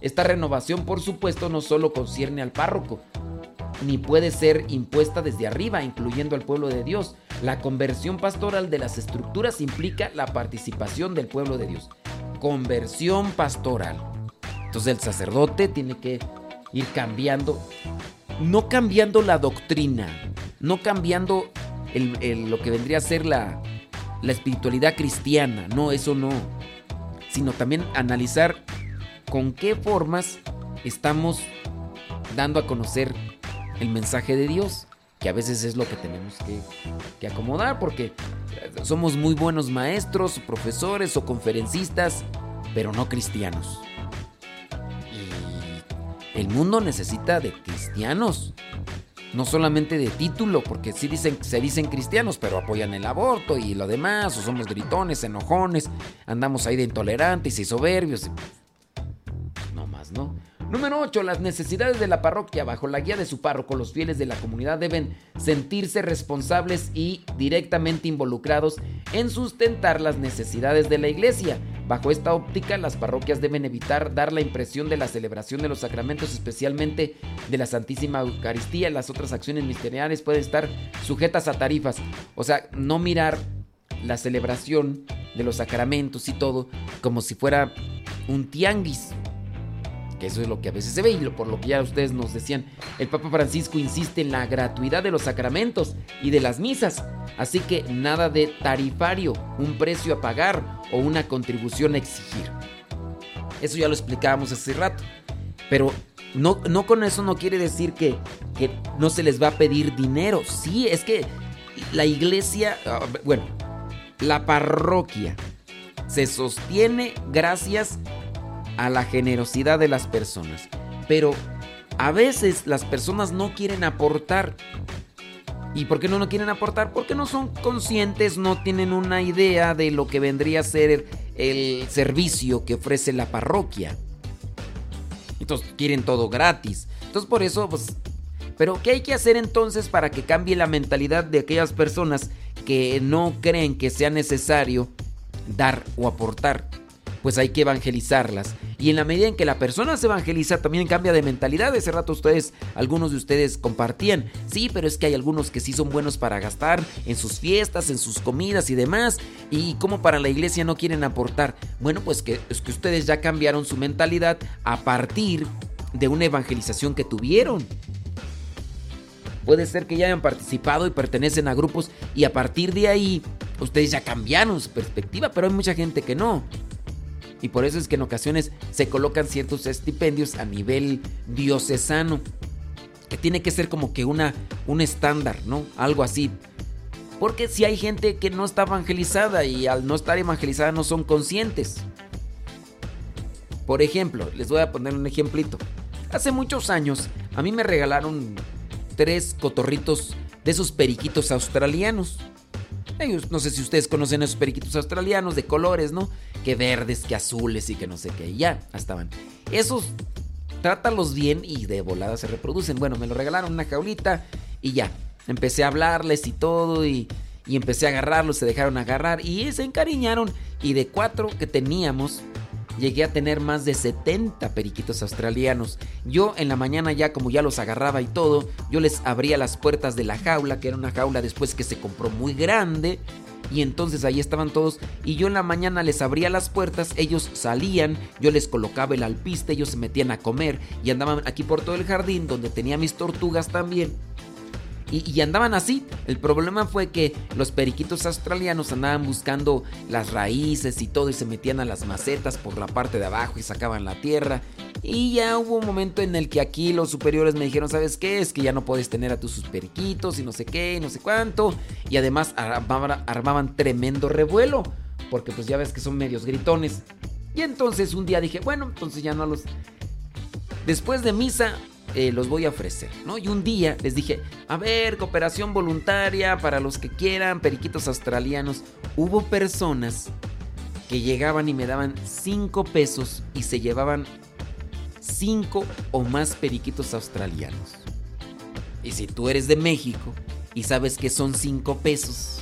Esta renovación, por supuesto, no solo concierne al párroco, ni puede ser impuesta desde arriba, incluyendo al pueblo de Dios. La conversión pastoral de las estructuras implica la participación del pueblo de Dios. Conversión pastoral. Entonces el sacerdote tiene que ir cambiando, no cambiando la doctrina, no cambiando lo que vendría a ser la, la espiritualidad cristiana, no, eso no, sino también analizar con qué formas estamos dando a conocer el mensaje de Dios, que a veces es lo que tenemos que, acomodar, porque somos muy buenos maestros, profesores o conferencistas, pero no cristianos. Y el mundo necesita de cristianos, no solamente de título, porque sí dicen, se dicen cristianos, pero apoyan el aborto y lo demás, o somos gritones, enojones, andamos ahí de intolerantes y soberbios. Número 8. Las necesidades de la parroquia. Bajo la guía de su párroco, los fieles de la comunidad deben sentirse responsables y directamente involucrados en sustentar las necesidades de la iglesia. Bajo esta óptica, las parroquias deben evitar dar la impresión de la celebración de los sacramentos, especialmente de la Santísima Eucaristía. Las otras acciones ministeriales pueden estar sujetas a tarifas. O sea, no mirar la celebración de los sacramentos y todo como si fuera un tianguis que eso es lo que a veces se ve y por lo que ya ustedes nos decían, el Papa Francisco insiste en la gratuidad de los sacramentos y de las misas, así que nada de tarifario, un precio a pagar o una contribución a exigir. Eso ya lo explicábamos hace rato, pero no, no con eso no quiere decir que, que no se les va a pedir dinero, sí, es que la iglesia, ah, bueno, la parroquia se sostiene gracias a la generosidad de las personas. Pero a veces las personas no quieren aportar. ¿Y por qué no, no quieren aportar? Porque no son conscientes, no tienen una idea de lo que vendría a ser el servicio que ofrece la parroquia. Entonces quieren todo gratis. Entonces por eso, pues... Pero ¿qué hay que hacer entonces para que cambie la mentalidad de aquellas personas que no creen que sea necesario dar o aportar? pues hay que evangelizarlas. Y en la medida en que la persona se evangeliza, también cambia de mentalidad. Ese rato ustedes, algunos de ustedes compartían, sí, pero es que hay algunos que sí son buenos para gastar en sus fiestas, en sus comidas y demás. Y como para la iglesia no quieren aportar. Bueno, pues que es que ustedes ya cambiaron su mentalidad a partir de una evangelización que tuvieron. Puede ser que ya hayan participado y pertenecen a grupos y a partir de ahí ustedes ya cambiaron su perspectiva, pero hay mucha gente que no. Y por eso es que en ocasiones se colocan ciertos estipendios a nivel diocesano. Que tiene que ser como que una, un estándar, ¿no? Algo así. Porque si hay gente que no está evangelizada y al no estar evangelizada no son conscientes. Por ejemplo, les voy a poner un ejemplito. Hace muchos años a mí me regalaron tres cotorritos de esos periquitos australianos. No sé si ustedes conocen esos periquitos australianos de colores, ¿no? Que verdes, que azules y que no sé qué. Y ya, estaban. Esos, trátalos bien y de volada se reproducen. Bueno, me lo regalaron una jaulita y ya. Empecé a hablarles y todo y, y empecé a agarrarlos, se dejaron agarrar y se encariñaron. Y de cuatro que teníamos, llegué a tener más de 70 periquitos australianos. Yo en la mañana ya como ya los agarraba y todo, yo les abría las puertas de la jaula, que era una jaula después que se compró muy grande. Y entonces ahí estaban todos y yo en la mañana les abría las puertas, ellos salían, yo les colocaba el alpiste, ellos se metían a comer y andaban aquí por todo el jardín donde tenía mis tortugas también. Y, andaban así. El problema fue que los periquitos australianos andaban buscando las raíces y todo y se metían a las macetas por la parte de abajo y sacaban la tierra. Y ya hubo un momento en el que aquí los superiores me dijeron, ¿sabes qué? Es que ya no puedes tener a tus periquitos y no sé qué y no sé cuánto. Y además armaban, armaban tremendo revuelo. Porque pues ya ves que son medios gritones. Y entonces un día dije, bueno, entonces ya no los... Después de misa eh, los voy a ofrecer, ¿no? Y un día les dije, a ver, cooperación voluntaria para los que quieran, periquitos australianos. Hubo personas que llegaban y me daban 5 pesos y se llevaban 5 o más periquitos australianos. Y si tú eres de México y sabes que son 5 pesos,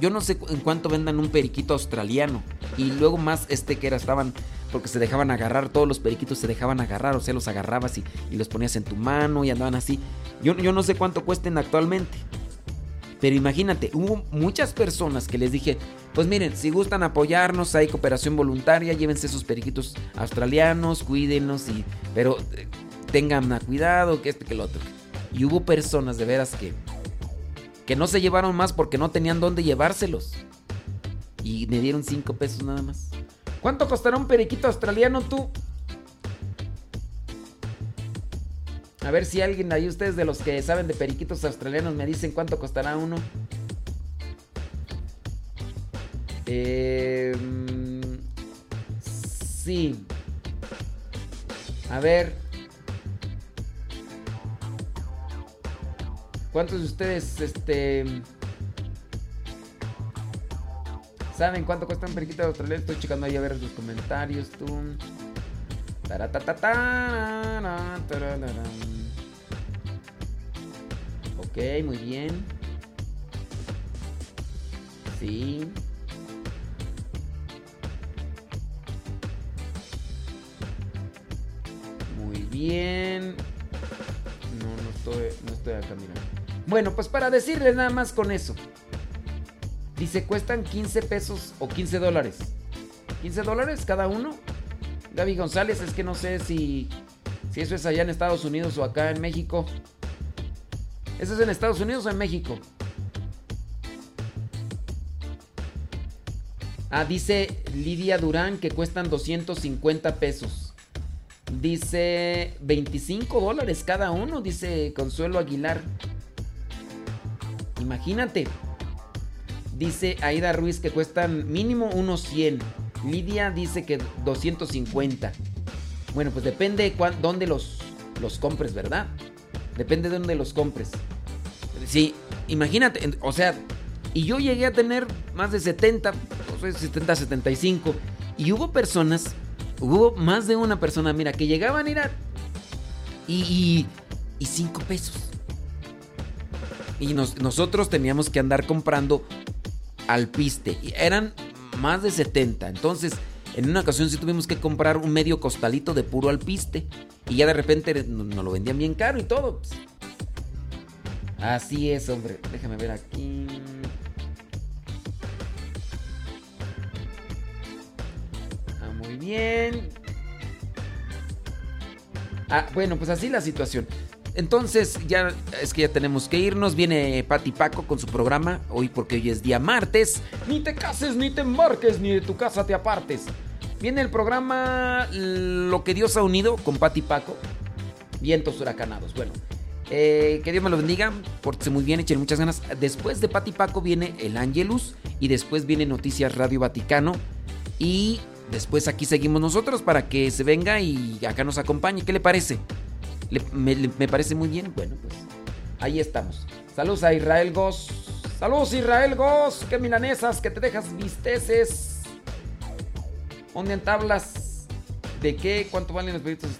yo no sé en cuánto vendan un periquito australiano. Y luego más este que era, estaban porque se dejaban agarrar, todos los periquitos se dejaban agarrar, o sea, los agarrabas y, los ponías en tu mano y andaban así. Yo, yo no sé cuánto cuesten actualmente. Pero imagínate, hubo muchas personas que les dije, pues miren, si gustan apoyarnos, hay cooperación voluntaria, llévense esos periquitos australianos, cuídenlos, y, pero eh, tengan cuidado, que este, que el otro. Y hubo personas de veras que, que no se llevaron más porque no tenían dónde llevárselos. Y me dieron 5 pesos nada más. ¿Cuánto costará un periquito australiano tú? A ver si alguien ahí, ustedes de los que saben de periquitos australianos, me dicen cuánto costará uno. Eh, sí. A ver. ¿Cuántos de ustedes, este... ¿Saben cuánto cuesta un periquito de Australia? Estoy checando ahí a ver los comentarios. Tú. Ok, muy bien. Sí. Muy bien. No, no estoy, no estoy acá mirando. Bueno, pues para decirles nada más con eso. Dice, cuestan 15 pesos o 15 dólares. 15 dólares cada uno. Gaby González, es que no sé si, si eso es allá en Estados Unidos o acá en México. ¿Eso es en Estados Unidos o en México? Ah, dice Lidia Durán que cuestan 250 pesos. Dice 25 dólares cada uno, dice Consuelo Aguilar. Imagínate. Dice Aida Ruiz que cuestan mínimo unos 100. Lidia dice que 250. Bueno, pues depende de dónde los, los compres, ¿verdad? Depende de dónde los compres. Sí, imagínate, o sea, y yo llegué a tener más de 70, 70, 75. Y hubo personas, hubo más de una persona, mira, que llegaban a ir. Y, y, 5 pesos. Y nosotros teníamos que andar comprando alpiste. Y eran más de 70. Entonces, en una ocasión sí tuvimos que comprar un medio costalito de puro alpiste. Y ya de repente nos lo vendían bien caro y todo. Así es, hombre. Déjame ver aquí. Ah, muy bien. Ah, bueno, pues así la situación. Entonces ya es que ya tenemos que irnos. Viene Pati Paco con su programa hoy porque hoy es día martes. Ni te cases, ni te embarques, ni de tu casa te apartes. Viene el programa Lo que Dios ha unido con Pati Paco. Vientos huracanados. Bueno, eh, que Dios me lo bendiga. Pórtese muy bien, echen muchas ganas. Después de Pati Paco viene el Angelus. Y después viene Noticias Radio Vaticano. Y después aquí seguimos nosotros para que se venga y acá nos acompañe. ¿Qué le parece? Me, parece muy bien. Bueno, pues ahí estamos. Saludos a Israel Goss. Saludos Israel Goss. Qué milanesas, que te dejas visteces. ¿Dónde entablas? ¿De qué? ¿Cuánto valen los proyectos?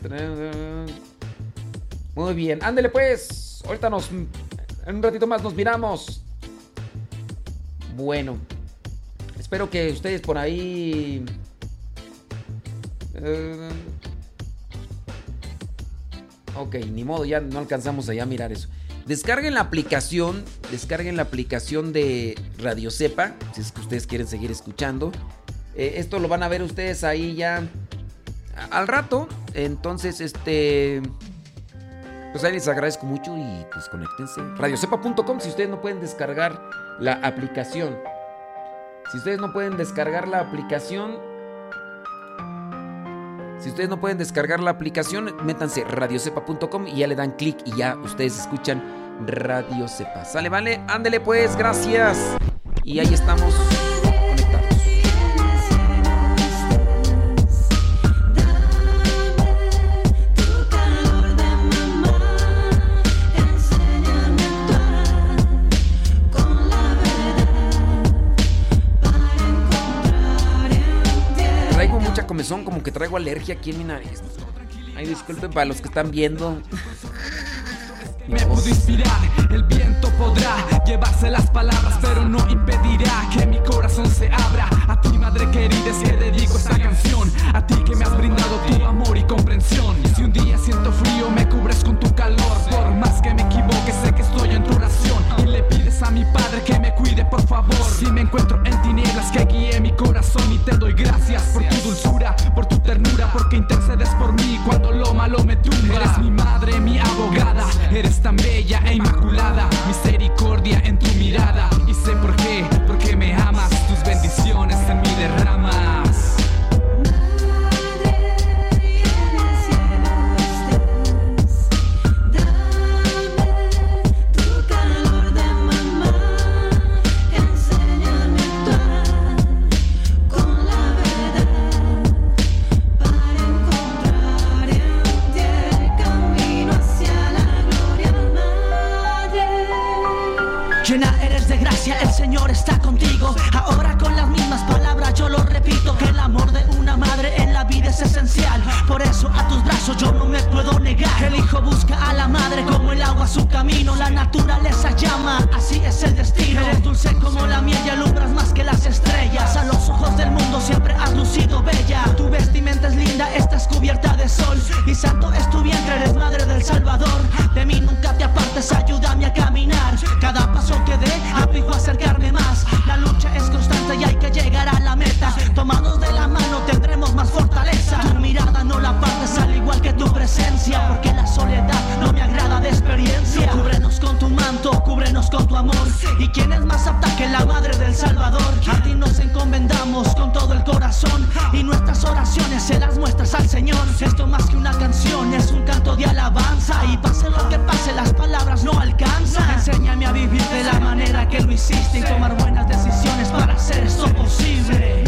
Muy bien. Ándele pues. Ahorita nos... En un ratito más nos miramos. Bueno. Espero que ustedes por ahí... Eh, Ok, ni modo, ya no alcanzamos allá a mirar eso. Descarguen la aplicación, descarguen la aplicación de Radio Cepa, si es que ustedes quieren seguir escuchando. Eh, esto lo van a ver ustedes ahí ya al rato. Entonces, este. Pues ahí les agradezco mucho y pues conéctense. Radiocepa.com si ustedes no pueden descargar la aplicación. Si ustedes no pueden descargar la aplicación, si ustedes no pueden descargar la aplicación, métanse radiocepa.com y ya le dan clic y ya ustedes escuchan Radio Cepa. Sale, vale, ándele pues, gracias. Y ahí estamos. Son como que traigo alergia aquí en mi nariz. Ay, disculpen para los que están viendo. <laughs> Me pudo inspirar, el viento podrá llevarse las palabras, pero no impedirá que mi corazón se abra. A ti, madre querida, es que dedico esta canción. A ti que me has brindado tu amor y comprensión. Si un día siento frío, me cubres con tu calor. Por más que me equivoque, sé que estoy en tu oración. Y le pides a mi padre que me cuide, por favor. Si me encuentro en tinieblas, que guíe mi corazón. Y te doy gracias por tu dulzura, por tu ternura, porque intercedes por mí cuando lo malo me tumba. Eres mi madre, mi abogada. Eres tan bella e inmaculada, misericordia en tu mirada. Y sé por qué, porque me amas, tus bendiciones en mi derrama. Ahora con las mismas palabras yo lo repito. Por eso a tus brazos yo no me puedo negar. El hijo busca a la madre como el agua su camino. La naturaleza llama, así es el destino. Eres dulce como la miel y alumbras más que las estrellas. A los ojos del mundo siempre has lucido bella. Tu vestimenta es linda, estás cubierta de sol. Y santo es tu vientre, eres madre del Salvador. De mí nunca te apartes, ayúdame a caminar. Cada paso que dé, aplico a acercarme más. La lucha es constante y hay que llegar a la meta. Tomados de la mano tendremos más fortaleza. Tu mirada no la partes al igual que tu presencia, porque la soledad no me agrada de experiencia. Cúbrenos con tu manto, cúbrenos con tu amor. ¿Y quién es más apta que la madre del Salvador? A ti nos encomendamos con todo el corazón y nuestras oraciones se las muestras al Señor. Esto más que una canción es un canto de alabanza y pase lo que pase, las palabras no alcanzan. Enséñame a vivir de la manera que lo hiciste y tomar buenas decisiones para hacer esto posible.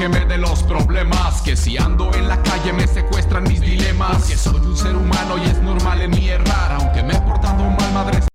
protégeme de los problemas. Que si ando en la calle me secuestran mis dilemas. Que soy un ser humano y es normal en mi errar. Aunque me he portado mal, madre.